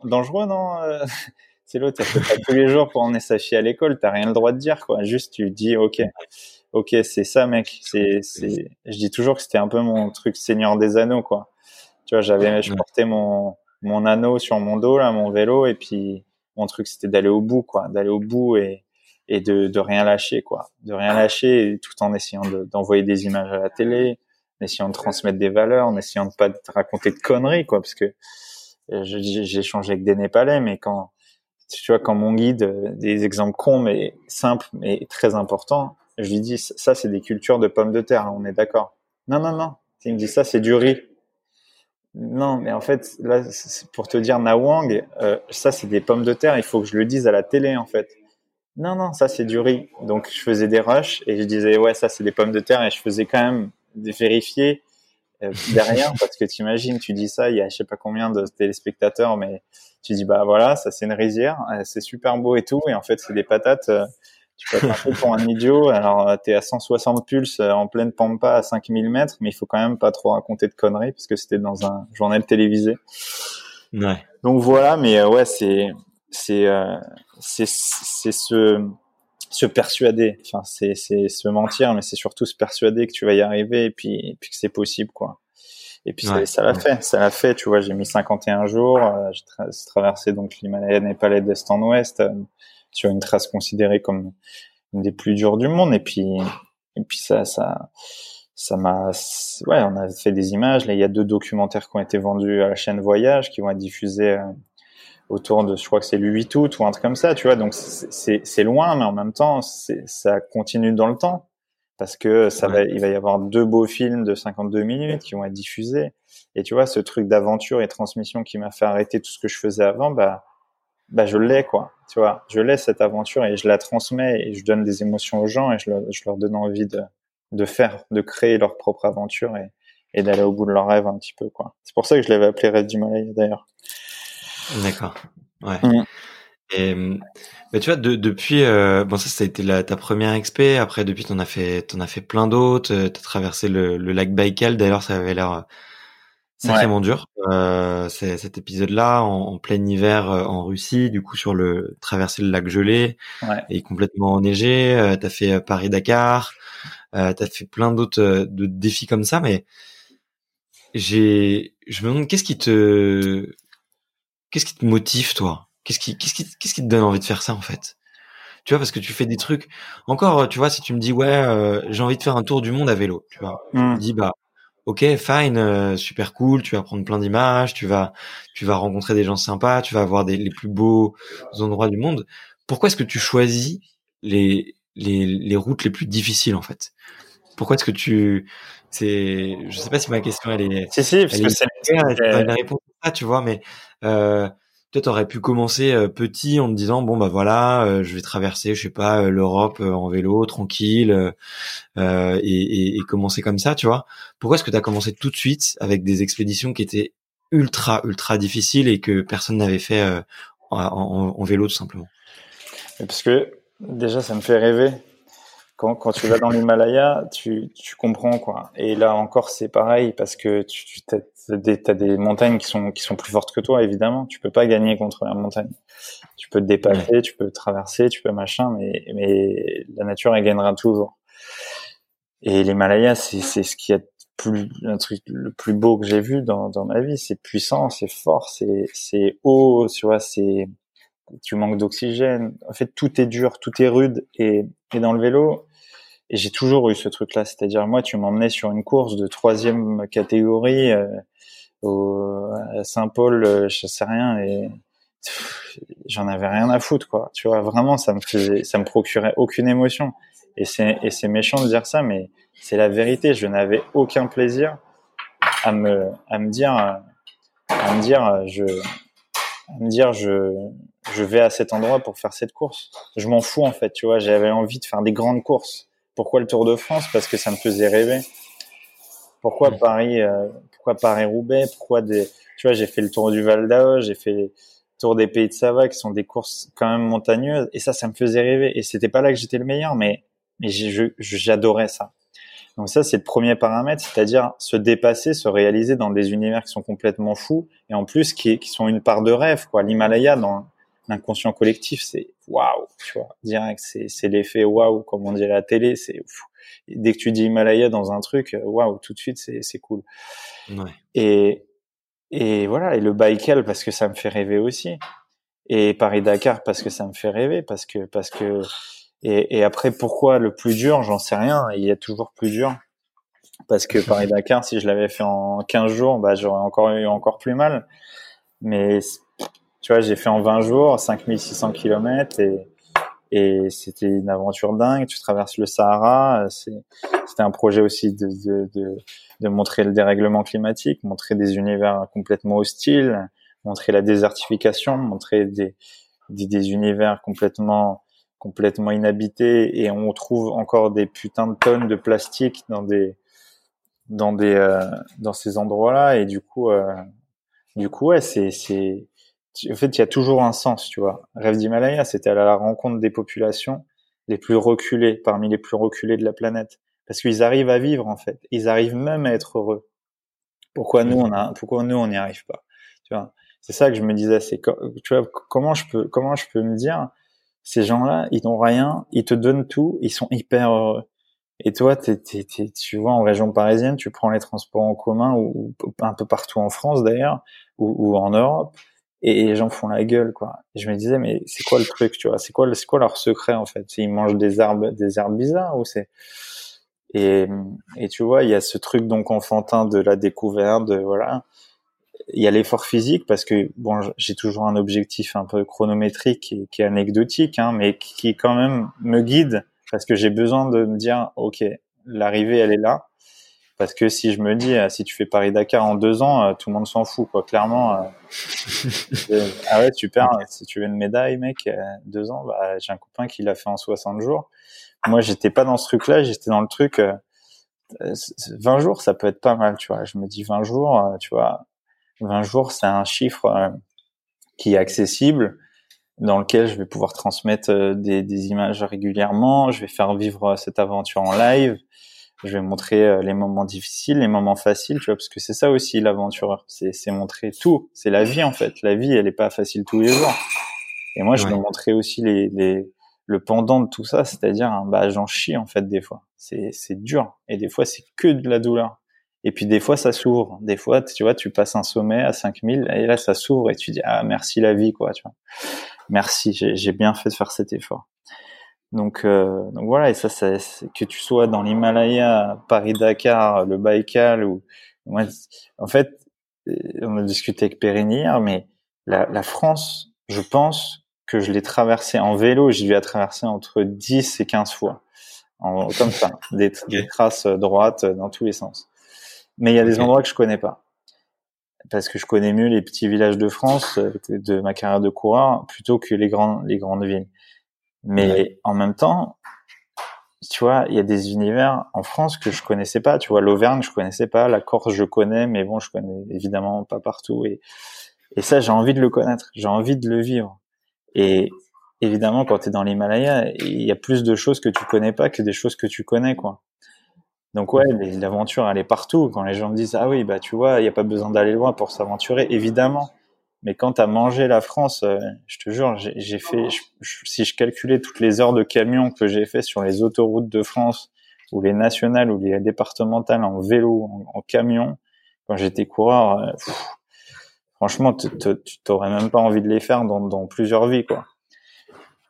dangereux non <laughs> c'est l'autre fait pas tous les jours pour emmener sa fille à l'école t'as rien le droit de dire quoi. Juste tu dis ok ok c'est ça mec c'est c'est je dis toujours que c'était un peu mon truc Seigneur des Anneaux quoi. Tu vois j'avais je portais mon mon anneau sur mon dos là, mon vélo, et puis mon truc c'était d'aller au bout, quoi, d'aller au bout et et de, de rien lâcher, quoi, de rien lâcher, tout en essayant d'envoyer des images à la télé, en essayant de transmettre des valeurs, en essayant de pas te raconter de conneries, quoi, parce que euh, j'ai échangé avec des Népalais, mais quand tu vois quand mon guide euh, des exemples cons mais simples mais très importants, je lui dis ça c'est des cultures de pommes de terre, hein, on est d'accord. Non non non, il me dit ça c'est du riz. Non, mais en fait, là, pour te dire Nawang, euh, ça c'est des pommes de terre. Il faut que je le dise à la télé, en fait. Non, non, ça c'est du riz. Donc je faisais des rushs et je disais ouais, ça c'est des pommes de terre et je faisais quand même des vérifier euh, derrière <laughs> parce que tu imagines, tu dis ça, il y a je sais pas combien de téléspectateurs, mais tu dis bah voilà, ça c'est une rizière, euh, c'est super beau et tout, et en fait c'est des patates. Euh, tu peux être un peu pour un idiot. Alors, euh, tu es à 160 pulses euh, en pleine pampa à 5000 mètres, mais il faut quand même pas trop raconter de conneries parce que c'était dans un journal télévisé. Ouais. Donc voilà, mais euh, ouais, c'est c'est c'est c'est se se persuader. Enfin, c'est c'est se mentir, mais c'est surtout se persuader que tu vas y arriver et puis et puis que c'est possible, quoi. Et puis ça l'a fait, ça l'a fait. Tu vois, j'ai mis 51 jours. j'ai traversé donc l'Himalaya népalais d'est en ouest sur une trace considérée comme une des plus dures du monde. Et puis, et puis ça, ça, ça m'a, ouais, on a fait des images. Là, il y a deux documentaires qui ont été vendus à la chaîne Voyage, qui vont être diffusés euh, autour de, je crois que c'est le 8 août ou un truc comme ça, tu vois. Donc c'est loin, mais en même temps, ça continue dans le temps parce que ça va, il va y avoir deux beaux films de 52 minutes qui vont être diffusés. Et tu vois, ce truc d'aventure et transmission qui m'a fait arrêter tout ce que je faisais avant, bah, bah je l'ai quoi. Tu vois je l'ai cette aventure et je la transmets et je donne des émotions aux gens et je leur, je leur donne envie de de faire de créer leur propre aventure et, et d'aller au bout de leur rêve un petit peu quoi. C'est pour ça que je l'avais appelé Rêve du Malaya d'ailleurs. D'accord. Ouais. Mm. et bah, tu vois de, depuis euh, bon ça ça a été la, ta première expé après depuis t'en as fait t'en as fait plein d'autres. T'as traversé le, le lac Baïkal. D'ailleurs ça avait l'air sacrément dur. Euh, cet épisode-là en, plein hiver euh, en Russie, du coup sur le traverser le lac gelé et complètement enneigé. Euh, t'as fait Paris Dakar, t'as fait plein d'autres de défis comme ça, mais j'ai, je me demande qu'est-ce qui te, qu'est-ce qui te motive toi? Qu'est-ce qui, qu'est-ce qui, qu'est-ce qui te donne envie de faire ça en fait? Tu vois, parce que tu fais des trucs. Encore, tu vois, si tu me dis ouais, j'ai envie de faire un tour du monde à vélo, tu vois, je me Mm. dis bah ok, fine, euh, super cool. Tu vas prendre plein d'images, tu vas, tu vas rencontrer des gens sympas, tu vas avoir des les plus beaux endroits du monde. Pourquoi est-ce que tu choisis les les les routes les plus difficiles en fait? Pourquoi est-ce que tu c'est je sais pas si ma question elle est Si, si, parce que est c'est, une réponse à ça, tu vois, mais euh, toi, t'aurais pu commencer euh, petit en te disant bon bah voilà, euh, je vais traverser, je sais pas, euh, l'Europe en vélo, tranquille, euh, et, commencer comme ça, tu vois. Pourquoi est-ce que t'as commencé tout de suite avec des expéditions qui étaient ultra ultra difficiles et que personne n'avait fait en, vélo tout simplement? Parce que déjà, ça me fait rêver. Quand, tu vas dans l'Himalaya, tu, tu comprends quoi. Et là encore, c'est pareil parce que tu, tu t'as des, t'as des montagnes qui sont qui sont plus fortes que toi, évidemment. Tu peux pas gagner contre la montagne. Tu peux te dépasser, tu peux traverser, tu peux machin, mais mais la nature elle gagnera toujours. Et l'Himalaya, c'est c'est ce qui est plus un truc le plus beau que j'ai vu dans dans ma vie. C'est puissant, c'est fort, c'est c'est haut, tu vois, c'est tu manques d'oxygène. En fait, tout est dur, tout est rude. Et, et dans le vélo, et j'ai toujours eu ce truc-là. C'est-à-dire, moi, tu m'emmenais sur une course de troisième catégorie euh, au, à Saint-Paul, euh, je sais rien, et j'en avais rien à foutre, quoi. Tu vois, vraiment, ça me ça me procurait aucune émotion. Et c'est, et c'est méchant de dire ça, mais c'est la vérité. Je n'avais aucun plaisir à me, à me dire, à me dire, je, à me dire, je, je vais à cet endroit pour faire cette course. Je m'en fous en fait, tu vois. J'avais envie de faire des grandes courses. Pourquoi le Tour de France? Parce que ça me faisait rêver. Pourquoi. Paris euh, Pourquoi Paris Roubaix Pourquoi des Tu vois, j'ai fait le Tour du Val d'Aoste, j'ai fait le Tour des Pays de Savoie, qui sont des courses quand même montagneuses. Et ça, ça me faisait rêver. Et c'était pas là que j'étais le meilleur, mais mais j'adorais ça. Donc ça, c'est le premier paramètre, c'est-à-dire se dépasser, se réaliser dans des univers qui sont complètement fous et en plus qui, qui sont une part de rêve. quoi. L'Himalaya, dans l'inconscient collectif, c'est waouh, tu vois, direct, c'est c'est l'effet waouh, comme on dit à la télé, c'est dès que tu dis Himalaya dans un truc, waouh, tout de suite, c'est c'est cool. Ouais. Et et voilà, et le Baïkal parce que ça me fait rêver aussi. Et Paris Dakar parce que ça me fait rêver, parce que parce que et, et après pourquoi le plus dur, j'en sais rien. Il y a toujours plus dur parce que <laughs> Paris Dakar, si je l'avais fait en 15 jours, bah j'aurais encore eu encore plus mal. Mais tu vois, j'ai fait en 20 jours 5600 kilomètres et et c'était une aventure dingue. Tu traverses le Sahara. C'est, c'était un projet aussi de, de, de, de montrer le dérèglement climatique, montrer des univers complètement hostiles, montrer la désertification, montrer des, des, des univers complètement complètement inhabités et on trouve encore des putains de tonnes de plastique dans des dans des euh, dans ces endroits-là et du coup euh, du coup ouais c'est c'est en fait il y a toujours un sens tu vois. Rêve d'Himalaya c'était à la rencontre des populations les plus reculées parmi les plus reculées de la planète. Parce qu'ils arrivent à vivre en fait. Ils arrivent même à être heureux. Pourquoi nous on a pourquoi nous on n'y arrive pas tu vois? C'est ça que je me disais c'est tu vois comment je peux comment je peux me dire ces gens-là ils n'ont rien ils te donnent tout ils sont hyper heureux. Et toi, tu vois, en région parisienne, tu prends les transports en commun ou, ou un peu partout en France d'ailleurs, ou, ou, en Europe, et les gens font la gueule, quoi. Je me disais, mais c'est quoi le truc, tu vois? C'est quoi, c'est quoi leur secret en fait? Ils mangent des herbes, des herbes bizarres ou c'est et, tu vois, il y a ce truc donc enfantin de la découverte, voilà. Il y a l'effort physique parce que bon, j'ai toujours un objectif un peu chronométrique et qui est anecdotique, hein, mais qui quand même me guide parce que j'ai besoin de me dire, ok, l'arrivée elle est là. Parce que si je me dis, si tu fais Paris-Dakar en deux ans, tout le monde s'en fout, quoi. Clairement, euh, <laughs> ah ouais, super. Si tu veux une médaille, mec, deux ans, bah, j'ai un copain qui l'a fait en 60 jours. Moi, j'étais pas dans ce truc-là, j'étais dans le truc. Euh, 20 jours, ça peut être pas mal, tu vois. Je me dis 20 jours, euh, tu vois, 20 jours, c'est un chiffre euh, qui est accessible dans lequel je vais pouvoir transmettre euh, des, des, images régulièrement, je vais faire vivre cette aventure en live, je vais montrer euh, les moments difficiles, les moments faciles, tu vois, parce que c'est ça aussi l'aventureur, c'est, c'est montrer tout, c'est la vie en fait, la vie elle est pas facile tous les jours. Et moi je ouais. vais montrer aussi les, les, le pendant de tout ça, c'est-à-dire bah j'en chie en fait des fois, c'est, c'est dur, et des fois c'est que de la douleur. Et puis des fois ça s'ouvre, des fois tu vois tu passes un sommet à 5000 et là ça s'ouvre et tu dis ah merci la vie quoi, tu vois merci, j'ai bien fait de faire cet effort. Donc, euh, donc voilà, et ça, c'est que tu sois dans l'Himalaya, Paris-Dakar, le Baïkal, ou moi, en fait, euh, on a discuté avec Perrine hier, mais la, la France, je pense que je l'ai traversée en vélo, j'y vais à traverser entre 10 et 15 fois, en, comme ça, <laughs> des, des, traces droites dans tous les sens. Mais il y a des endroits que je connais pas parce que je connais mieux les petits villages de France euh, de ma carrière de coureur plutôt que les grandes les grandes villes. Mais en même temps, tu vois, il y a des univers en France que je connaissais pas. Tu vois, l'Auvergne, je connaissais pas. La Corse, je connais, mais bon, je connais évidemment pas partout. Et, et ça, j'ai envie de le connaître. J'ai envie de le vivre. Et évidemment, quand tu es dans l'Himalaya, il y a plus de choses que tu connais pas que des choses que tu connais, quoi. Donc ouais, l'aventure, elle est partout. Quand les gens me disent, ah oui, bah tu vois, il n'y a pas besoin d'aller loin pour s'aventurer, évidemment. Mais quand tu as mangé la France, euh, je te jure, j'ai fait, si je calculais toutes les heures de camion que j'ai fait sur les autoroutes de France, ou les nationales, ou les départementales en vélo, en, camion, quand j'étais coureur, euh, franchement, tu t'aurais même pas envie de les faire dans, dans plusieurs vies, quoi.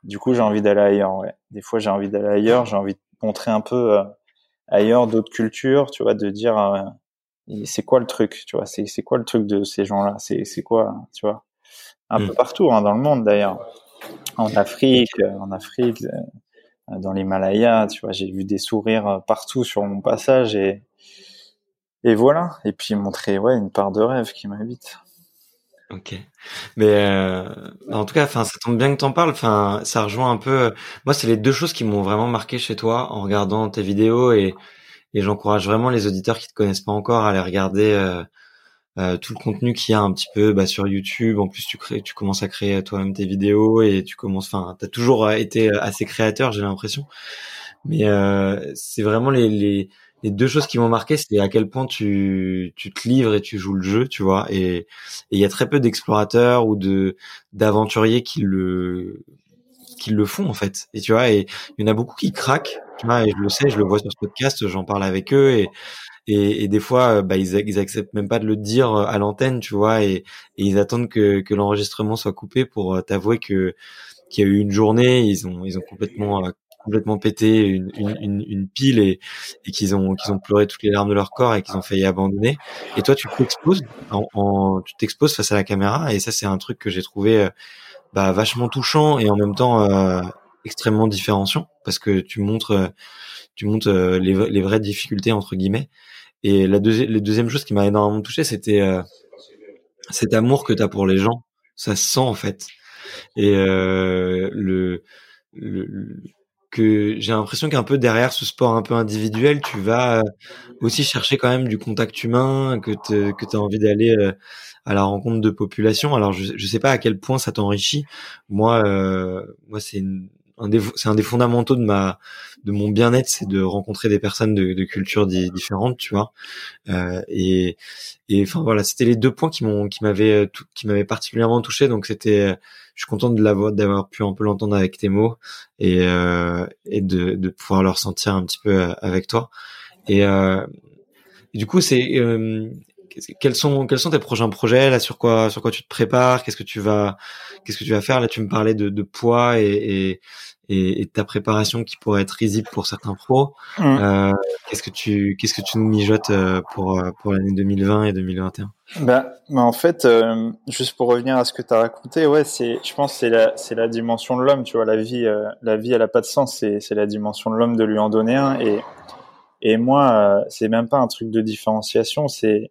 Du coup, j'ai envie d'aller ailleurs, ouais. Des fois, j'ai envie d'aller ailleurs, j'ai envie de montrer un peu euh, ailleurs d'autres cultures, tu vois, de dire c'est quoi le truc, tu vois, c'est quoi le truc de ces gens-là, c'est quoi, tu vois, un peu mm. partout hein, dans le monde d'ailleurs, en Afrique, en Afrique, euh, dans l'Himalaya, tu vois, j'ai vu des sourires partout sur mon passage et et voilà, et puis montrer ouais une part de rêve qui m'habite. Ok, mais euh, en tout cas, enfin, ça tombe bien que t'en parles. Enfin, ça rejoint un peu. Moi, c'est les deux choses qui m'ont vraiment marqué chez toi en regardant tes vidéos et et j'encourage vraiment les auditeurs qui te connaissent pas encore à aller regarder euh, euh, tout le contenu qu'il y a un petit peu bah, sur YouTube. En plus, tu crées, tu commences à créer toi-même tes vidéos et tu commences. Enfin, t'as toujours euh, été assez créateur, j'ai l'impression. Mais euh, c'est vraiment les, les, les deux choses qui m'ont marqué, c'est à quel point tu, tu te livres et tu joues le jeu, tu vois. Et il y a très peu d'explorateurs ou de d'aventuriers qui le qui le font en fait. Et tu vois, et il y en a beaucoup qui craquent et je le sais, je le vois sur ce podcast, j'en parle avec eux et et, des fois, euh, bah, ils, ils acceptent même pas de le dire euh, à l'antenne, tu vois, et, ils attendent que, que l'enregistrement soit coupé pour euh, t'avouer que qu'il y a eu une journée, ils ont ils ont complètement complètement pété une, une, une, pile et, et qu'ils ont qu'ils ont pleuré toutes les larmes de leur corps et qu'ils ont failli abandonner. Et toi, tu t'exposes, en, en, tu t'exposes face à la caméra et ça, c'est un truc que j'ai trouvé bah, vachement touchant et en même temps euh, extrêmement différenciant parce que tu montres euh, tu montres euh, les, les vraies difficultés entre guillemets. Et la deuxième chose qui m'a énormément touché c'était euh, cet amour que tu as pour les gens. Ça se sent en fait. Et le, le, que j'ai l'impression qu'un peu derrière ce sport un peu individuel, tu vas aussi chercher quand même du contact humain, que tu as envie d'aller à la rencontre de populations. Alors je je sais pas à quel point ça t'enrichit. Moi euh, moi c'est une c'est un des fondamentaux de ma de mon bien-être, c'est de rencontrer des personnes de, de cultures différentes, tu vois. Euh, et et enfin voilà, c'était les deux points qui m'ont qui m'avaient qui m'avaient particulièrement touché. Donc c'était, je suis content de l'avoir d'avoir pu un peu l'entendre avec tes mots et euh, et de de pouvoir le ressentir un petit peu euh, avec toi. Et, euh, et du coup, c'est euh, quels sont quels sont tes prochains projets là sur quoi sur quoi tu te prépares qu'est-ce que tu vas qu'est-ce que tu vas faire? Là tu me parlais de, de poids et, et, et, ta préparation qui pourrait être risible pour certains pros. Mmh. euh, qu'est-ce que tu qu'est-ce que tu nous mijotes euh, pour euh, pour l'année 2020 et 2021 bah, bah en fait euh, juste pour revenir à ce que tu as raconté ouais c'est je pense c'est la c'est la dimension de l'homme tu vois la vie euh, la vie elle a pas de sens c'est c'est la dimension de l'homme de lui en donner un. Et et moi c'est même pas un truc de différenciation c'est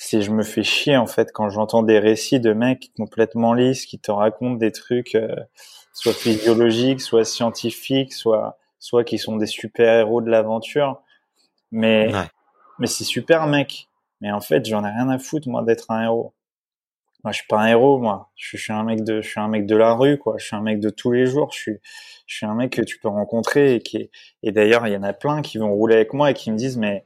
c'est je me fais chier en fait quand j'entends des récits de mecs complètement lisses qui te racontent des trucs euh, soit physiologiques, soit scientifiques, soit soit qui sont des super héros de l'aventure. Mais mais c'est super mec. Mais en fait, j'en ai rien à foutre moi d'être un héros. Moi, je suis pas un héros moi. Je suis, un mec de je suis un mec de la rue quoi. Je suis un mec de tous les jours. Je suis je suis un mec que tu peux rencontrer et qui et d'ailleurs, il y en a plein qui vont rouler avec moi et qui me disent mais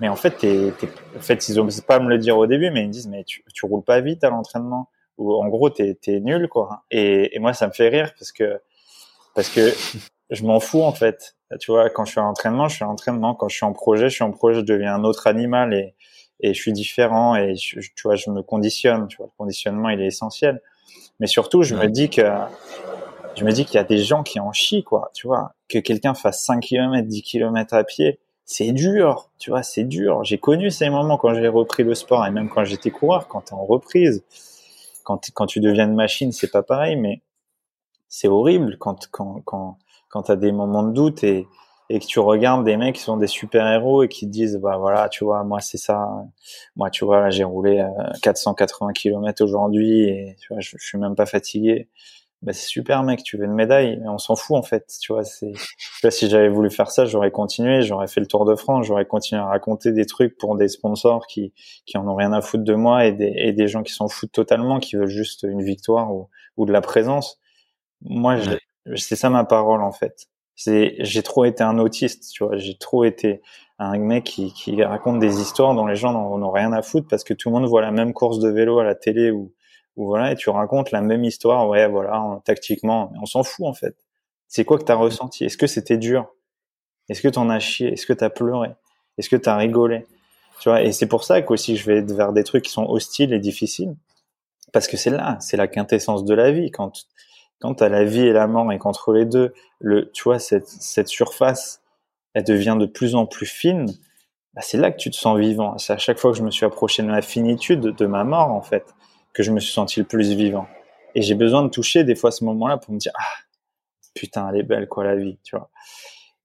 mais en fait, t'es, en fait, ils osent pas me le dire au début, mais ils me disent, mais tu, tu roules pas vite à l'entraînement. Ou en gros, t'es, t'es nul, quoi. Et, et moi, ça me fait rire parce que, parce que je m'en fous, en fait. Tu vois, quand je suis à l'entraînement, je suis à l'entraînement. Quand je suis en projet, je suis en projet, je deviens un autre animal et, et je suis différent et tu vois, je me conditionne. Tu vois, le conditionnement, il est essentiel. Mais surtout, je me dis que je me dis qu'il y a des gens qui en chient, quoi, tu vois, que quelqu'un fasse 5 km, 10 km à pied, c'est dur, tu vois, c'est dur. J'ai connu ces moments quand j'ai repris le sport et même quand j'étais coureur, quand t'es en reprise, quand, quand tu deviens une machine, c'est pas pareil, mais c'est horrible quand, quand, quand, quand t'as des moments de doute et, et que tu regardes des mecs qui sont des super héros et qui te disent bah voilà tu vois moi c'est ça. Moi tu vois là j'ai roulé 480 km aujourd'hui et tu vois je, je suis même pas fatigué bah c'est super mec, tu veux une médaille, mais on s'en fout en fait, tu vois. C'est, si j'avais voulu faire ça, j'aurais continué, j'aurais fait le Tour de France, j'aurais continué à raconter des trucs pour des sponsors qui qui en ont rien à foutre de moi et des et des gens qui s'en foutent totalement, qui veulent juste une victoire ou ou de la présence. Moi, c'est ça ma parole en fait. C'est j'ai trop été un autiste, tu vois. J'ai trop été un mec qui qui raconte des histoires dont les gens n'en ont rien à foutre parce que tout le monde voit la même course de vélo à la télé ou ou voilà, et tu racontes la même histoire, ouais, voilà, tactiquement, on s'en fout en fait. C'est quoi que t'as ressenti? Est-ce que c'était dur? Est-ce que t'en as chié? Est-ce que t'as pleuré? Est-ce que t'as rigolé? Tu vois, et c'est pour ça qu'aussi je vais vers des trucs qui sont hostiles et difficiles, parce que c'est là, c'est la quintessence de la vie. Quand quand t'as la vie et la mort et qu'entre les deux, le, tu vois, cette, cette surface, elle devient de plus en plus fine. Bah, c'est là que tu te sens vivant. C'est à chaque fois que je me suis approché de ma finitude, de ma mort en fait que je me suis senti le plus vivant. Et j'ai besoin de toucher des fois ce moment-là pour me dire ah putain elle est belle quoi la vie, tu vois.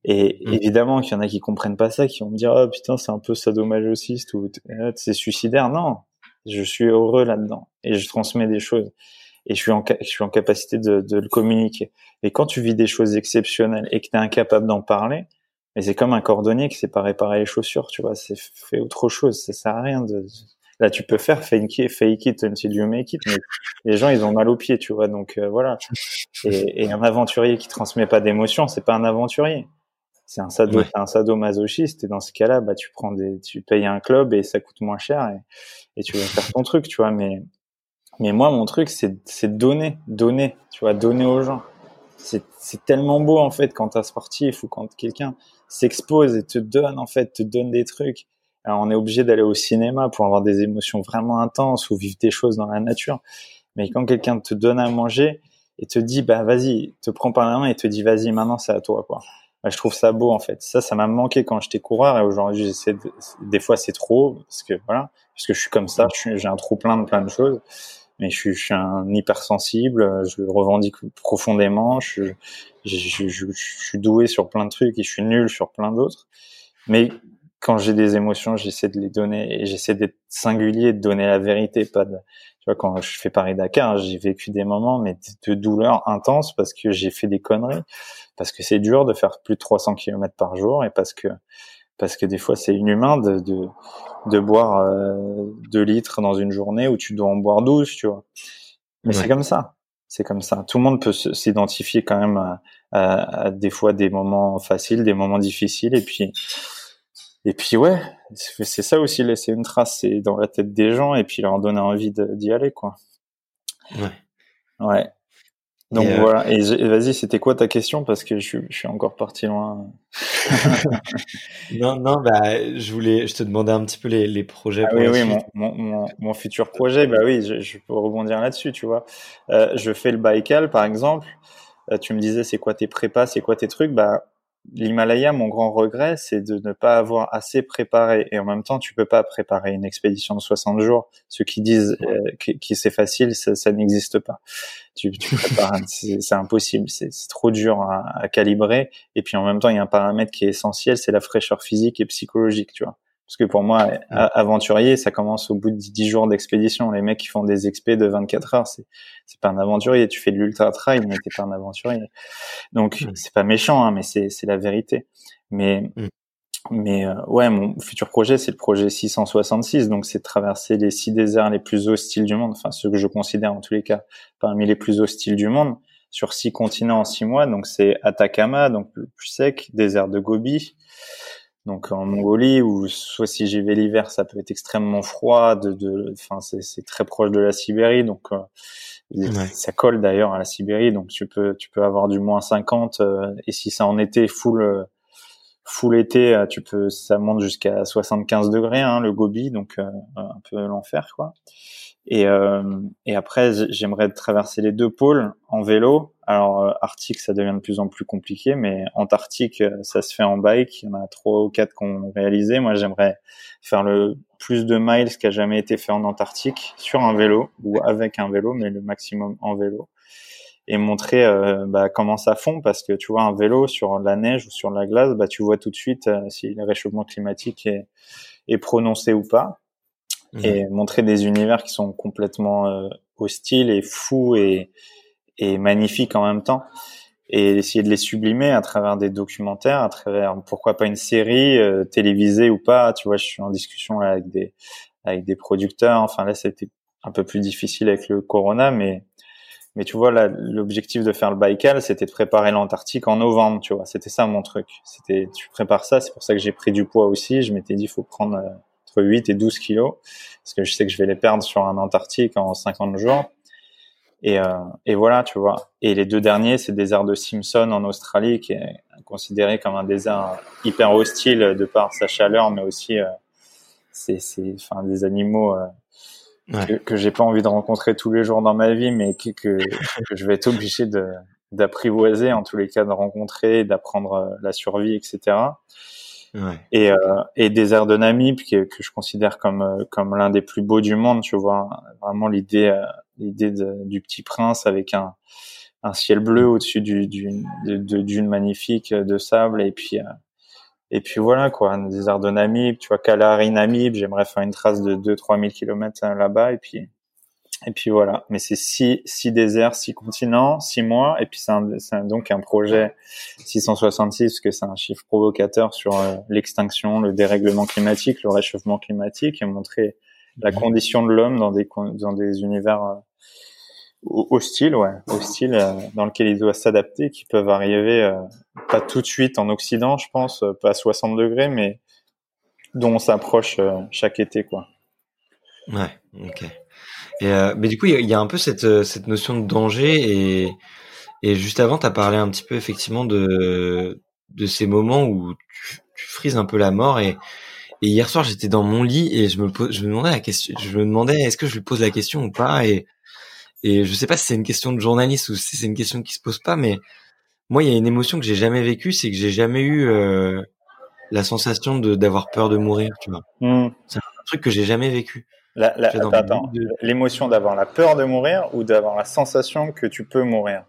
Et mm. évidemment qu'il y en a qui comprennent pas ça, qui vont me dire oh putain c'est un peu sadomasochiste ou c'est suicidaire. Non, je suis heureux là-dedans et je transmets des choses et je suis en, je suis en capacité de, de, le communiquer. Et quand tu vis des choses exceptionnelles et que tu es incapable d'en parler, mais c'est comme un cordonnier qui sait pas réparer les chaussures, tu vois, c'est fait autre chose, ça sert à rien de Là, tu peux faire fake it, fake it until you make it, mais les gens, ils ont mal aux pieds, tu vois. Donc euh, voilà. Et, et, un aventurier qui transmet pas d'émotion, c'est pas un aventurier. C'est un sado, un sadomasochiste. Et dans ce cas-là, bah tu prends des, tu payes un club et ça coûte moins cher et, et tu vas faire ton truc, tu vois. Mais mais moi, mon truc, c'est c'est donner, donner, tu vois, donner aux gens. C'est c'est tellement beau en fait quand t'es sportif ou quand quelqu'un s'expose et te donne en fait, te donne des trucs on est obligé d'aller au cinéma pour avoir des émotions vraiment intenses ou vivre des choses dans la nature. Mais quand quelqu'un te donne à manger et te dit, bah vas-y, te prends par la main et te dit, vas-y, maintenant c'est à toi, quoi. Bah, je trouve ça beau en fait. Ça, ça m'a manqué quand j'étais coureur et aujourd'hui j'essaie. De... Des fois c'est trop parce que voilà, parce que je suis comme ça, j'ai un trou plein de plein de choses. Mais je suis, un hypersensible, je revendique profondément. Je, je, suis doué sur plein de trucs et je suis nul sur plein d'autres. Mais quand j'ai des émotions, j'essaie de les donner et j'essaie d'être singulier, de donner la vérité, pas de, tu vois, quand je fais Paris-Dakar, j'ai vécu des moments, mais de douleur intense parce que j'ai fait des conneries, parce que c'est dur de faire plus de 300 km par jour et parce que, parce que des fois c'est inhumain de, de, de boire euh, 2 litres dans une journée où tu dois en boire 12, tu vois. Mais c'est comme ça. C'est comme ça. Tout le monde peut s'identifier quand même à, à, à, des fois des moments faciles, des moments difficiles, et puis et puis ouais, c'est ça aussi laisser une trace, c'est dans la tête des gens et puis leur donner envie d'y aller quoi. Ouais. Ouais. Donc euh, voilà. Et, vas-y, c'était quoi ta question? Parce que je, je, suis encore parti loin. <laughs> non, non, bah je voulais, je te demandais un petit peu les, les projets. Ah, oui, oui, mon, mon, mon, futur projet, bah oui, je, je peux rebondir là-dessus, tu vois. Euh, je fais le Baïkal par exemple. Euh, tu me disais c'est quoi tes prépas, c'est quoi tes trucs, bah l'Himalaya, mon grand regret, c'est de ne pas avoir assez préparé. Et en même temps, tu peux pas préparer une expédition de 60 jours. Ceux qui disent euh, que, c'est facile, ça, ça n'existe pas. Tu, tu prépares, c'est impossible. C'est trop dur à, à, calibrer. Et puis en même temps, il y a un paramètre qui est essentiel, c'est la fraîcheur physique et psychologique, tu vois. Parce que pour moi, aventurier, ça commence au bout de 10 jours d'expédition. Les mecs qui font des expés de 24 heures, c'est c'est pas un aventurier. Tu fais de l'ultra trail, mais t'es pas un aventurier. Donc c'est pas méchant, hein, mais c'est c'est la vérité. Mais mais euh, ouais, mon futur projet, c'est le projet 666. Donc c'est de traverser les six déserts les plus hostiles du monde. Enfin ceux que je considère en tous les cas parmi les plus hostiles du monde sur six continents en six mois. Donc c'est Atacama, donc le plus sec, désert de Gobi donc en Mongolie ou soit si j'y vais l'hiver ça peut être extrêmement froid de enfin c'est très proche de la Sibérie donc euh, ça colle d'ailleurs à la Sibérie donc tu peux tu peux avoir du moins 50 euh, et si c'est en été full full été, tu peux, ça monte jusqu'à 75 degrés, hein, le Gobi, donc un peu l'enfer, quoi. Et, et après, j'aimerais traverser les deux pôles en vélo. Alors Arctique, ça devient de plus en plus compliqué, mais Antarctique, ça se fait en bike. Il y en a trois ou quatre qu'on réalisé. Moi, j'aimerais faire le plus de miles qui a jamais été fait en Antarctique sur un vélo ou avec un vélo, mais le maximum en vélo et montrer euh, bah, comment ça fond parce que tu vois un vélo sur la neige ou sur la glace, bah, tu vois tout de suite euh, si le réchauffement climatique est, est prononcé ou pas mmh. et montrer des univers qui sont complètement euh, hostiles et fous et, et magnifiques en même temps et essayer de les sublimer à travers des documentaires, à travers pourquoi pas une série euh, télévisée ou pas. Tu vois, je suis en discussion là, avec des avec des producteurs. Enfin là, c'était un peu plus difficile avec le Corona, mais mais tu vois, l'objectif de faire le Baïkal, c'était de préparer l'Antarctique en novembre. Tu vois, c'était ça mon truc. C'était tu prépares ça. C'est pour ça que j'ai pris du poids aussi. Je m'étais dit, faut prendre euh, entre 8 et 12 kilos parce que je sais que je vais les perdre sur un Antarctique en 50 jours. Et, euh, et voilà, tu vois. Et les deux derniers, c'est des désert de Simpson en Australie, qui est considéré comme un désert hyper hostile de par sa chaleur, mais aussi euh, c'est, enfin, des animaux euh, que, que j'ai pas envie de rencontrer tous les jours dans ma vie, mais que, que, <laughs> que je vais être obligé de, d'apprivoiser, en tous les cas, de rencontrer, d'apprendre la survie, etc. Et, euh, et désert de Namib que, que je considère comme euh, comme l'un des plus beaux du monde tu vois. Vraiment l'idée euh, l'idée du petit prince avec un un ciel bleu au-dessus du d'une d'une magnifique de sable. Et puis euh, et puis voilà quoi. Désert de Namib tu vois Kalahari Namib j'aimerais faire une trace de 2 3 000 kilomètres là-bas. Et puis et puis voilà, mais c'est six, six déserts, six continents, six mois, et puis c'est donc un projet 666 parce que c'est un chiffre provocateur sur euh, l'extinction, le dérèglement climatique, le réchauffement climatique, et montrer la condition de l'homme dans des dans des univers euh, hostiles, ouais, hostiles, euh, dans lesquels il doit s'adapter, qui peuvent arriver pas tout de suite en Occident, je pense, pas à 60 degrés, mais dont on s'approche chaque été, quoi. Ouais, ok. Et euh, mais du coup, il y, a un peu cette, euh, cette notion de danger et, et juste avant, tu as parlé un petit peu effectivement de, de ces moments où tu, tu frises un peu la mort et, et hier soir, j'étais dans mon lit et je me, pose, je me demandais la question, je me demandais est-ce que je lui pose la question ou pas et, et je sais pas si c'est une question de journaliste ou si c'est une question qui se pose pas, mais moi, il y a une émotion que j'ai jamais vécue, c'est que j'ai jamais eu euh, la sensation de d'avoir peur de mourir, tu vois. Mmh. C'est un truc que j'ai jamais vécu. L'émotion d'avoir la peur de mourir ou d'avoir la sensation que tu peux mourir?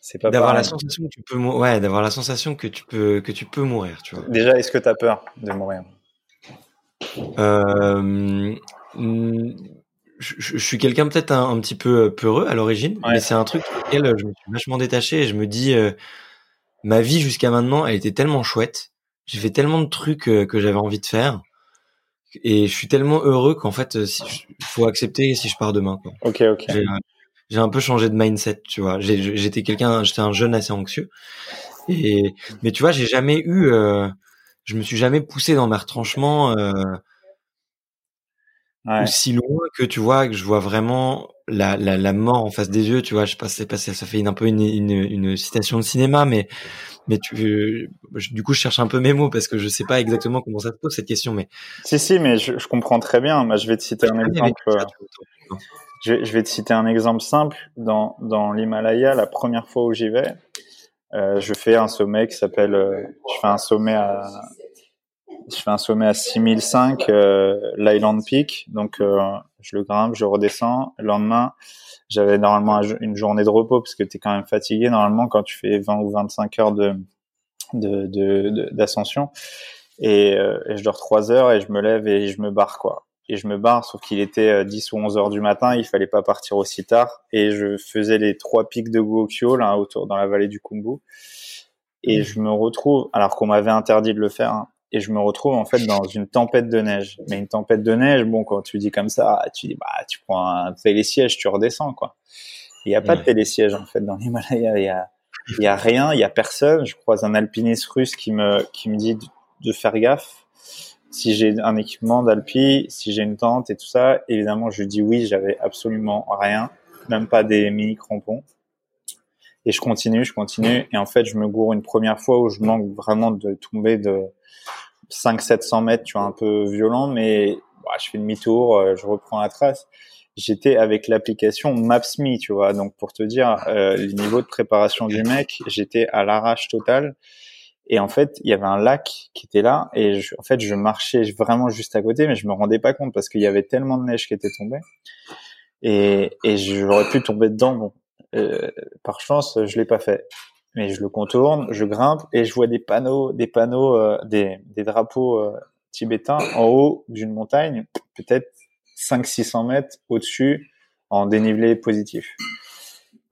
C'est pas D'avoir la sensation que tu peux ouais, d'avoir la sensation que tu peux que tu peux mourir, tu vois. Déjà, est-ce que tu as peur de mourir? Euh, je, suis quelqu'un peut-être un, petit peu euh, peureux à l'origine, mais c'est un truc auquel je me suis vachement détaché et je me dis euh, ma vie jusqu'à maintenant, elle était tellement chouette. J'ai fait tellement de trucs que j'avais envie de faire et je suis tellement heureux qu'en fait, il faut accepter si je pars demain. Quoi. Ok, ok. J'ai un peu changé de mindset, tu vois. J'étais quelqu'un, j'étais un jeune assez anxieux. Et mais tu vois, j'ai jamais eu, euh, je me suis jamais poussé dans mes retranchements euh, ouais. aussi loin que tu vois que je vois vraiment la, la, la mort en face des yeux. Tu vois, je sais pas ça fait un peu une, une, une citation de cinéma, mais mais tu, du coup, je cherche un peu mes mots parce que je sais pas exactement comment ça se pose cette question, mais. Si, si, mais je, je comprends très bien. Moi, je vais te citer un exemple. Euh, je, vais, je vais te citer un exemple simple. Dans, dans l'Himalaya, la première fois où j'y vais, euh, je fais un sommet qui s'appelle, euh, je fais un sommet à, je fais un sommet à 6005, euh, l'Island Peak. Donc, je le grimpe, je redescends. Le lendemain, j'avais normalement une journée de repos parce que tu es quand même fatigué normalement quand tu fais 20 ou 25 heures de d'ascension de, de, et, euh, et, je dors 3 heures et je me lève et je me barre quoi. Et je me barre sauf qu'il était 10 euh, ou 11 heures du matin il fallait pas partir aussi tard. Et je faisais les trois pics de Guokyo là autour dans la vallée du Kumbu. Et mmh. je me retrouve alors qu'on m'avait interdit de le faire hein, et je me retrouve en fait dans une tempête de neige. Mais une tempête de neige, bon, quand tu dis comme ça, tu dis bah tu prends un télésiège, tu redescends quoi. Il n'y a pas de télésiège en fait dans l'Himalaya. Il y a il y a rien, il y a personne. Je croise un alpiniste russe qui me qui me dit de, faire gaffe. Si j'ai un équipement d'alpi, si j'ai une tente et tout ça, évidemment je dis oui. J'avais absolument rien, même pas des mini crampons. Et je continue, je continue. Et en fait, je me gourre une première fois où je manque vraiment de tomber de 500-700 mètres, tu vois, un peu violent, mais bah, je fais demi-tour, euh, je reprends la trace. J'étais avec l'application Maps.me, tu vois. Donc pour te dire euh, le niveau de préparation du mec, j'étais à l'arrache totale. Et en fait, il y avait un lac qui était là, et en fait, je marchais vraiment juste à côté, mais je me rendais pas compte parce qu'il y avait tellement de neige qui était tombée, et, et j'aurais pu tomber dedans. Bon, euh, par chance, je l'ai pas fait, mais je le contourne, je grimpe et je vois des panneaux, des panneaux, euh, des, des, drapeaux euh, tibétains en haut d'une montagne, peut-être 500-600 mètres au-dessus, en dénivelé positif.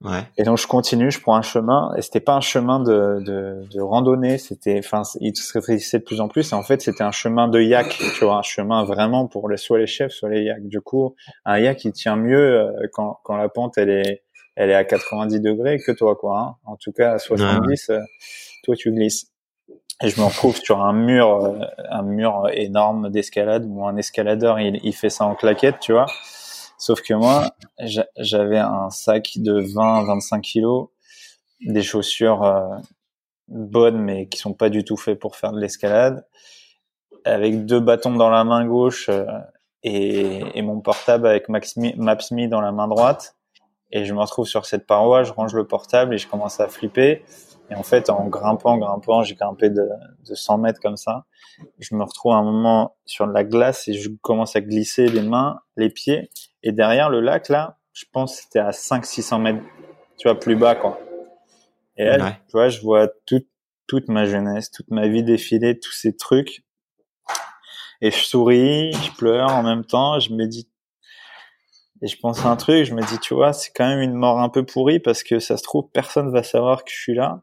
Ouais. Et donc je continue, je prends un chemin, et c'était pas un chemin de, de, de randonnée, c'était, enfin, il se rétrécissait de plus en plus, et en fait c'était un chemin de yak, tu vois, un chemin vraiment pour les, soit les chefs, soit les yaks. Du coup, un yak il tient mieux euh, quand, quand la pente elle est, elle est à 90 degrés que toi, quoi. Hein. En tout cas, à 70, euh, toi tu glisses. Et je me retrouve sur un mur, euh, un mur énorme d'escalade où un escaladeur il, il fait ça en claquette, tu vois. Sauf que moi, j'avais un sac de 20-25 kilos, des chaussures euh, bonnes mais qui sont pas du tout faites pour faire de l'escalade, avec deux bâtons dans la main gauche euh, et, et, mon portable avec Maps.me dans la main droite. Et je me retrouve sur cette paroi, je range le portable et je commence à flipper. Et en fait, en grimpant, grimpant, j'ai grimpé de, de 100 mètres comme ça. Je me retrouve à un moment sur la glace et je commence à glisser les mains, les pieds. Et derrière le lac, là, je pense que c'était à 500-600 mètres, tu vois, plus bas, quoi. Et là, tu vois, je vois toute, toute ma jeunesse, toute ma vie défiler, tous ces trucs. Et je souris, je pleure en même temps, je médite. Et je pense à un truc, je me dis, tu vois, c'est quand même une mort un peu pourrie parce que ça se trouve, personne va savoir que je suis là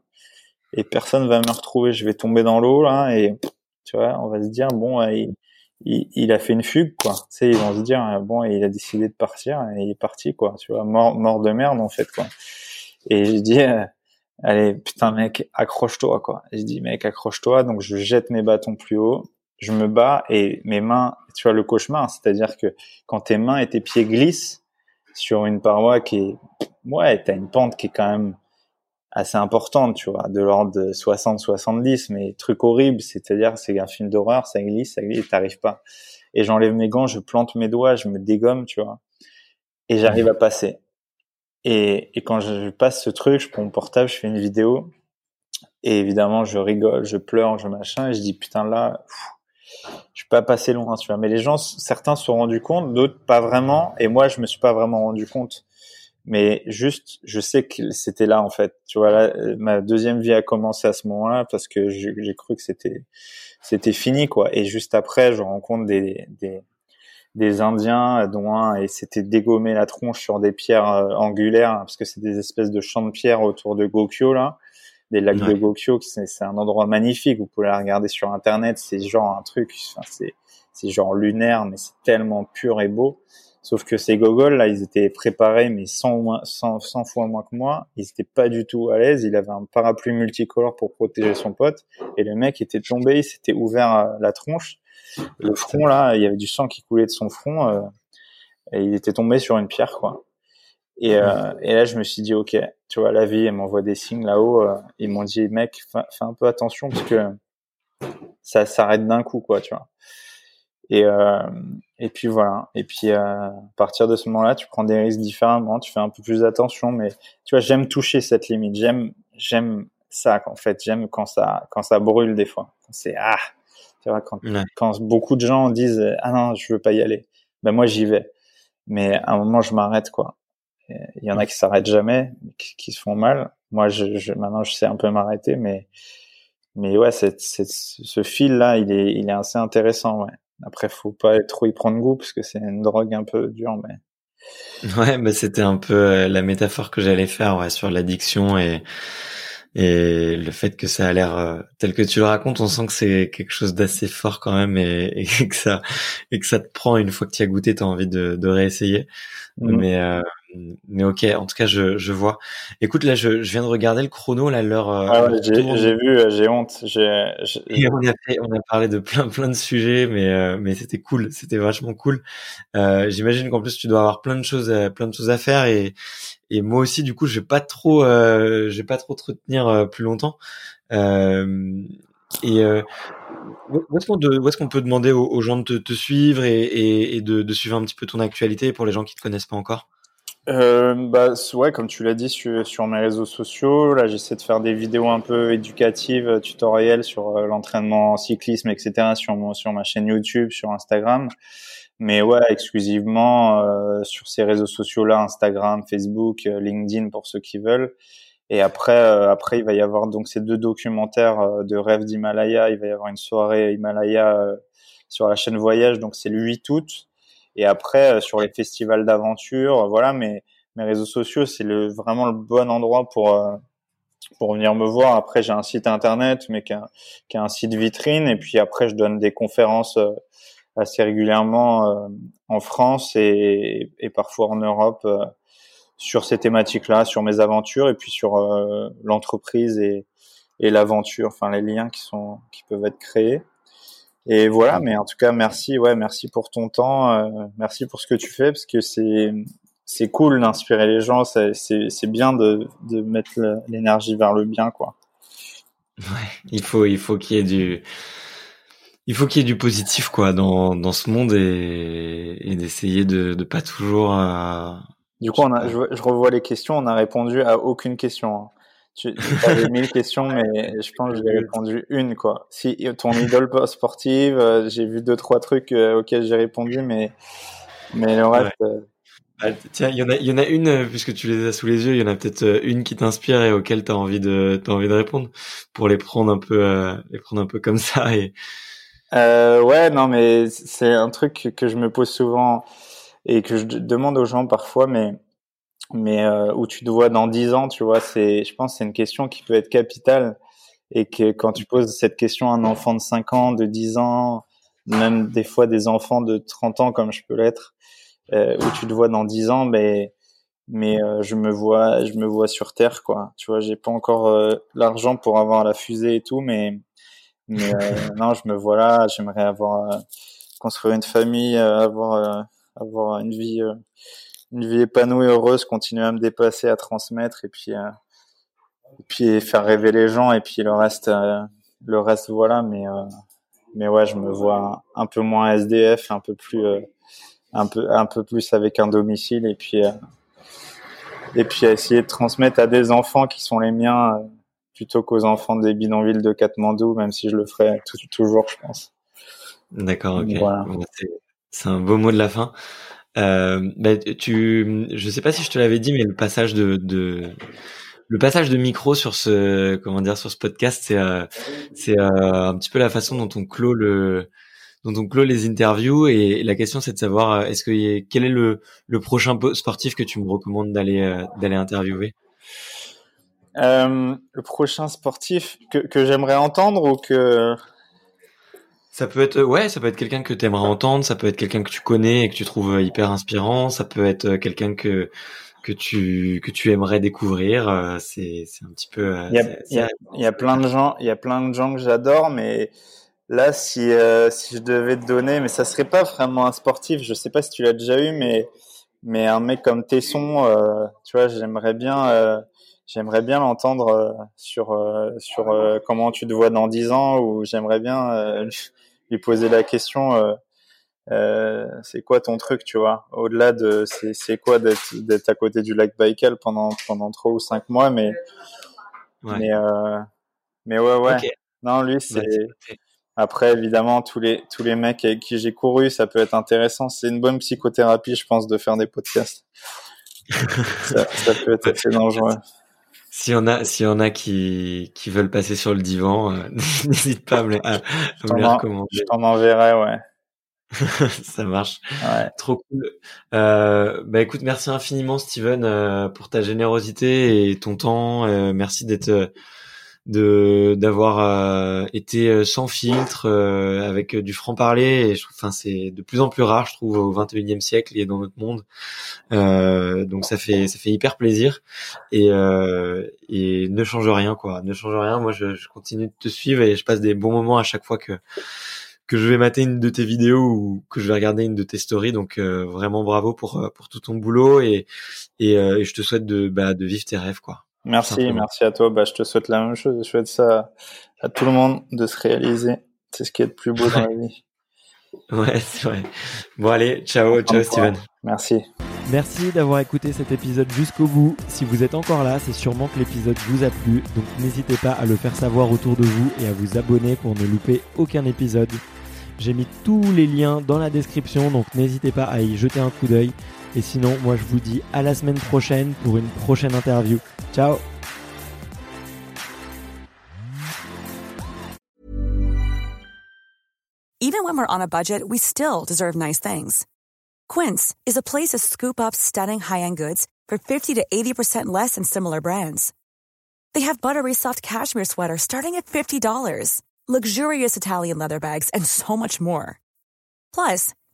et personne va me retrouver. Je vais tomber dans l'eau là et tu vois, on va se dire bon, il, il, a fait une fugue quoi. Tu sais, ils vont se dire bon, il a décidé de partir et il est parti quoi. Tu vois, mort, mort de merde en fait quoi. Et je dis euh, allez putain mec, accroche-toi quoi. Je dis mec accroche-toi. Donc je jette mes bâtons plus haut, je me bats et mes mains, tu vois le cauchemar, c'est-à-dire que quand tes mains et tes pieds glissent sur une paroi qui est ouais, t'as une pente qui est quand même assez importante, tu vois, de l'ordre de 60-70, mais truc horrible, c'est-à-dire c'est un film d'horreur, ça glisse, ça glisse, t'arrives pas. Et j'enlève mes gants, je plante mes doigts, je me dégomme, tu vois, et j'arrive à passer. Et, et quand je passe ce truc, je prends mon portable, je fais une vidéo, et évidemment je rigole, je pleure, je machin, et je dis putain là, je suis pas passé loin, tu vois. Mais les gens, certains se sont rendus compte, d'autres pas vraiment, et moi je me suis pas vraiment rendu compte. Mais juste je sais que c'était là en fait. Tu vois là, ma deuxième vie a commencé à ce moment-là parce que j'ai cru que c'était c'était fini quoi. Et juste après je rencontre des des, des Indiens dont un et c'était dégommer la tronche sur des pierres euh, angulaires parce que c'est des espèces de champs de pierre autour de Gokyo là des lacs de Gokyo c'est un endroit magnifique. Vous pouvez la regarder sur internet. C'est genre un truc enfin, c'est genre lunaire mais c'est tellement pur et beau. Sauf que ces gogoles là, ils étaient préparés mais 100, 100, 100 fois moins que moi. Ils étaient pas du tout à l'aise. Il avait un parapluie multicolore pour protéger son pote. Et le mec était tombé, il s'était ouvert la tronche, le front là, il y avait du sang qui coulait de son front euh, et il était tombé sur une pierre quoi. Et, euh, et là, je me suis dit, ok, tu vois, la vie, elle m'envoie des signes là-haut. Euh, ils m'ont dit, mec, fais un peu attention parce que ça s'arrête d'un coup, quoi, tu vois. Et, euh, et puis voilà. Et puis à partir de ce moment-là, tu prends des risques différemment, tu fais un peu plus attention. Mais tu vois, j'aime toucher cette limite. J'aime, j'aime ça. En fait, j'aime quand ça, quand ça brûle des fois. C'est ah, tu vois, quand, quand beaucoup de gens disent ah non, je veux pas y aller. Ben moi j'y vais. Mais à un moment, je m'arrête quoi. Il y en a qui s'arrêtent jamais, qui, qui, se font mal. Moi, je, je, maintenant, je sais un peu m'arrêter, mais mais ouais, c'est, ce fil là, il est, il est assez intéressant. Ouais. Après, faut pas trop y prendre goût parce que c'est une drogue un peu dure, mais. <laughs> Ouais, bah c'était un peu euh, la métaphore que j'allais faire ouais, sur l'addiction et et le fait que ça a l'air euh, tel que tu le racontes, on sent que c'est quelque chose d'assez fort quand même et, <laughs> et, que ça et que ça te prend une fois que tu as goûté, tu as envie de, de réessayer. Mmh. Mais euh, mais ok, en tout cas, je, je vois. Écoute, là, je, je viens de regarder le chrono, là, l'heure. euh, Ah ouais, j'ai vu, euh, j'ai honte. Et on a fait, on a parlé de plein, plein de sujets, mais, euh, mais c'était cool, c'était vachement cool. Euh, j'imagine qu'en plus, tu dois avoir plein de choses, à- plein de choses à faire et, et moi aussi, du coup, je vais pas trop, euh, je vais pas trop te retenir euh, plus longtemps. Euh, et euh, où est-ce qu'on peut demander aux, aux gens de te, te suivre et, et, et de, de suivre un petit peu ton actualité pour les gens qui te connaissent pas encore? Euh, bah ouais, comme tu l'as dit sur, mes réseaux sociaux, là j'essaie de faire des vidéos un peu éducatives, euh, tutoriels sur euh, l'entraînement en cyclisme, etc. sur mon, sur ma chaîne YouTube, sur Instagram. Mais ouais, exclusivement euh, sur ces réseaux sociaux-là, Instagram, Facebook, euh, LinkedIn pour ceux qui veulent. Et après, après il va y avoir donc ces deux documentaires de rêve d'Himalaya. Il va y avoir une soirée Himalaya sur la chaîne Voyage, donc c'est le 8 août. Et après, euh, sur les festivals d'aventure, euh, voilà, mes, mes réseaux sociaux, c'est le, vraiment le bon endroit pour, euh, pour venir me voir. Après, j'ai un site internet, mais qui a, qui a un site vitrine. Et puis après, je donne des conférences euh, assez régulièrement euh, en France et, et parfois en Europe euh, sur ces thématiques-là, sur mes aventures et puis sur l'entreprise et, et l'aventure, enfin les liens qui sont qui peuvent être créés. Et voilà, mais en tout cas, merci, ouais, merci pour ton temps, euh, merci pour ce que tu fais, parce que c'est c'est cool d'inspirer les gens, c'est c'est bien de de mettre l'énergie vers le bien, quoi. Il faut, il faut qu'il y ait du, il faut qu'il y ait du positif quoi dans dans ce monde et, et d'essayer de de pas toujours. euh, Du coup, on a, je, je revois les questions, on n'a répondu à aucune question. hein. Tu avais <laughs> mille questions, mais je pense que j'ai répondu une, quoi. Si ton idole sportive, euh, j'ai vu deux trois trucs euh, auxquels j'ai répondu, mais mais le reste. euh, Ah, tiens, il y en a, il y en a une euh, puisque tu les as sous les yeux. Il y en a peut-être euh, une qui t'inspire et auquel t'as envie de, t'as envie de répondre pour les prendre un peu, euh, les prendre un peu comme ça et. Euh, ouais, non, mais c'est un truc que je me pose souvent et que je demande aux gens parfois, mais mais euh, où tu te vois dans dix ans, tu vois, c'est, je pense, que c'est une question qui peut être capitale et que quand tu poses cette question à un enfant de 5 ans, de 10 ans, même des fois des enfants de 30 ans comme je peux l'être, euh, où tu te vois dans 10 ans, mais mais euh, je me vois, je me vois sur Terre, quoi. Tu vois, j'ai pas encore euh, l'argent pour avoir la fusée et tout, mais mais euh, <laughs> non, je me vois là. J'aimerais avoir euh, construire une famille, euh, avoir euh, avoir une vie euh, une vie épanouie, heureuse, continuer à me dépasser, à transmettre et puis euh, et puis faire rêver les gens et puis le reste euh, le reste voilà. Mais euh, mais ouais, je me vois un peu moins SDF, un peu plus un peu un peu plus avec un domicile et puis et puis à essayer de transmettre à des enfants qui sont les miens plutôt qu'aux enfants des bidonvilles de Katmandou, même si je le ferai tout- toujours, je pense. D'accord, ok. Voilà. C'est un beau mot de la fin. Euh, bah, tu, je sais pas si je te l'avais dit, mais le passage de, de le passage de micro sur ce, comment dire, sur ce podcast, c'est, euh, c'est euh, un petit peu la façon dont on clôt le, dont on clôt les interviews. Et la question, c'est de savoir, euh, est-ce que quel est le, le prochain po- sportif que tu me recommandes d'aller, euh, d'aller interviewer? Euh, le prochain sportif que, que j'aimerais entendre ou que Ça peut être, ouais, ça peut être quelqu'un que tu aimerais entendre, ça peut être quelqu'un que tu connais et que tu trouves hyper inspirant, ça peut être euh, quelqu'un que que tu que tu aimerais découvrir. euh, C'est c'est un petit peu. euh, il y a, c'est- il y a- il y a plein de gens, il y a plein de gens que j'adore, mais là, si euh, si je devais te donner, mais ça serait pas vraiment un sportif. Je sais pas si tu l'as déjà eu, mais mais un mec comme Tesson, euh, tu vois, j'aimerais bien. euh, J'aimerais bien l'entendre euh, sur euh, sur euh, comment tu te vois dans dix ans, ou j'aimerais bien euh, lui- poser la question euh, euh, c'est quoi ton truc, tu vois? Au-delà de c'est quoi d'être à côté du lac Baïkal pendant pendant trois ou cinq mois, mais Ouais. mais euh, mais ouais ouais. Non, lui Bah, c'est après évidemment tous les tous les mecs avec qui j'ai couru, ça peut être intéressant. C'est une bonne psychothérapie, je pense, de faire des podcasts. ça, ça peut être <laughs> assez dangereux. S'il y en a, s'il y en a qui qui veulent passer sur le divan, euh, <laughs> n'hésite pas à me à, à me les recommander. je t'en enverrai, ouais. <laughs> ça marche. ouais. Trop cool. Euh, bah écoute, merci infiniment Steven euh, pour ta générosité et ton temps. Euh, merci d'être euh, de d'avoir euh, été sans filtre avec du franc parler et enfin c'est de plus en plus rare je trouve au 21e siècle et dans notre monde donc ça fait ça fait hyper plaisir et et ne change rien quoi ne change rien moi je, je continue de te suivre et je passe des bons moments à chaque fois que que je vais mater une de tes vidéos ou que je vais regarder une de tes stories. Donc euh, vraiment bravo pour euh, pour tout ton boulot et et, euh, et je te souhaite de bah, de vivre tes rêves quoi. Merci, merci à toi. Bah je te souhaite la même chose. Je souhaite ça à tout le monde de se réaliser. C'est ce qui est le plus beau dans la vie. <laughs> Ouais, c'est vrai. Bon allez, ciao, ciao Steven. Merci. Merci d'avoir écouté cet épisode jusqu'au bout. Si vous êtes encore là, c'est sûrement que l'épisode vous a plu, donc n'hésitez pas à le faire savoir autour de vous et à vous abonner pour ne louper aucun épisode. J'ai mis tous les liens dans la description, donc n'hésitez pas à y jeter un coup d'œil. Et sinon, moi je vous dis à la semaine prochaine pour une prochaine interview. Ciao Even when we're on a budget, we still deserve nice things. Quince is a place to scoop up stunning high-end goods for 50 to 80% less than similar brands. They have buttery soft cashmere sweaters starting at $50 luxurious Italian leather bags, and so much more. Plus,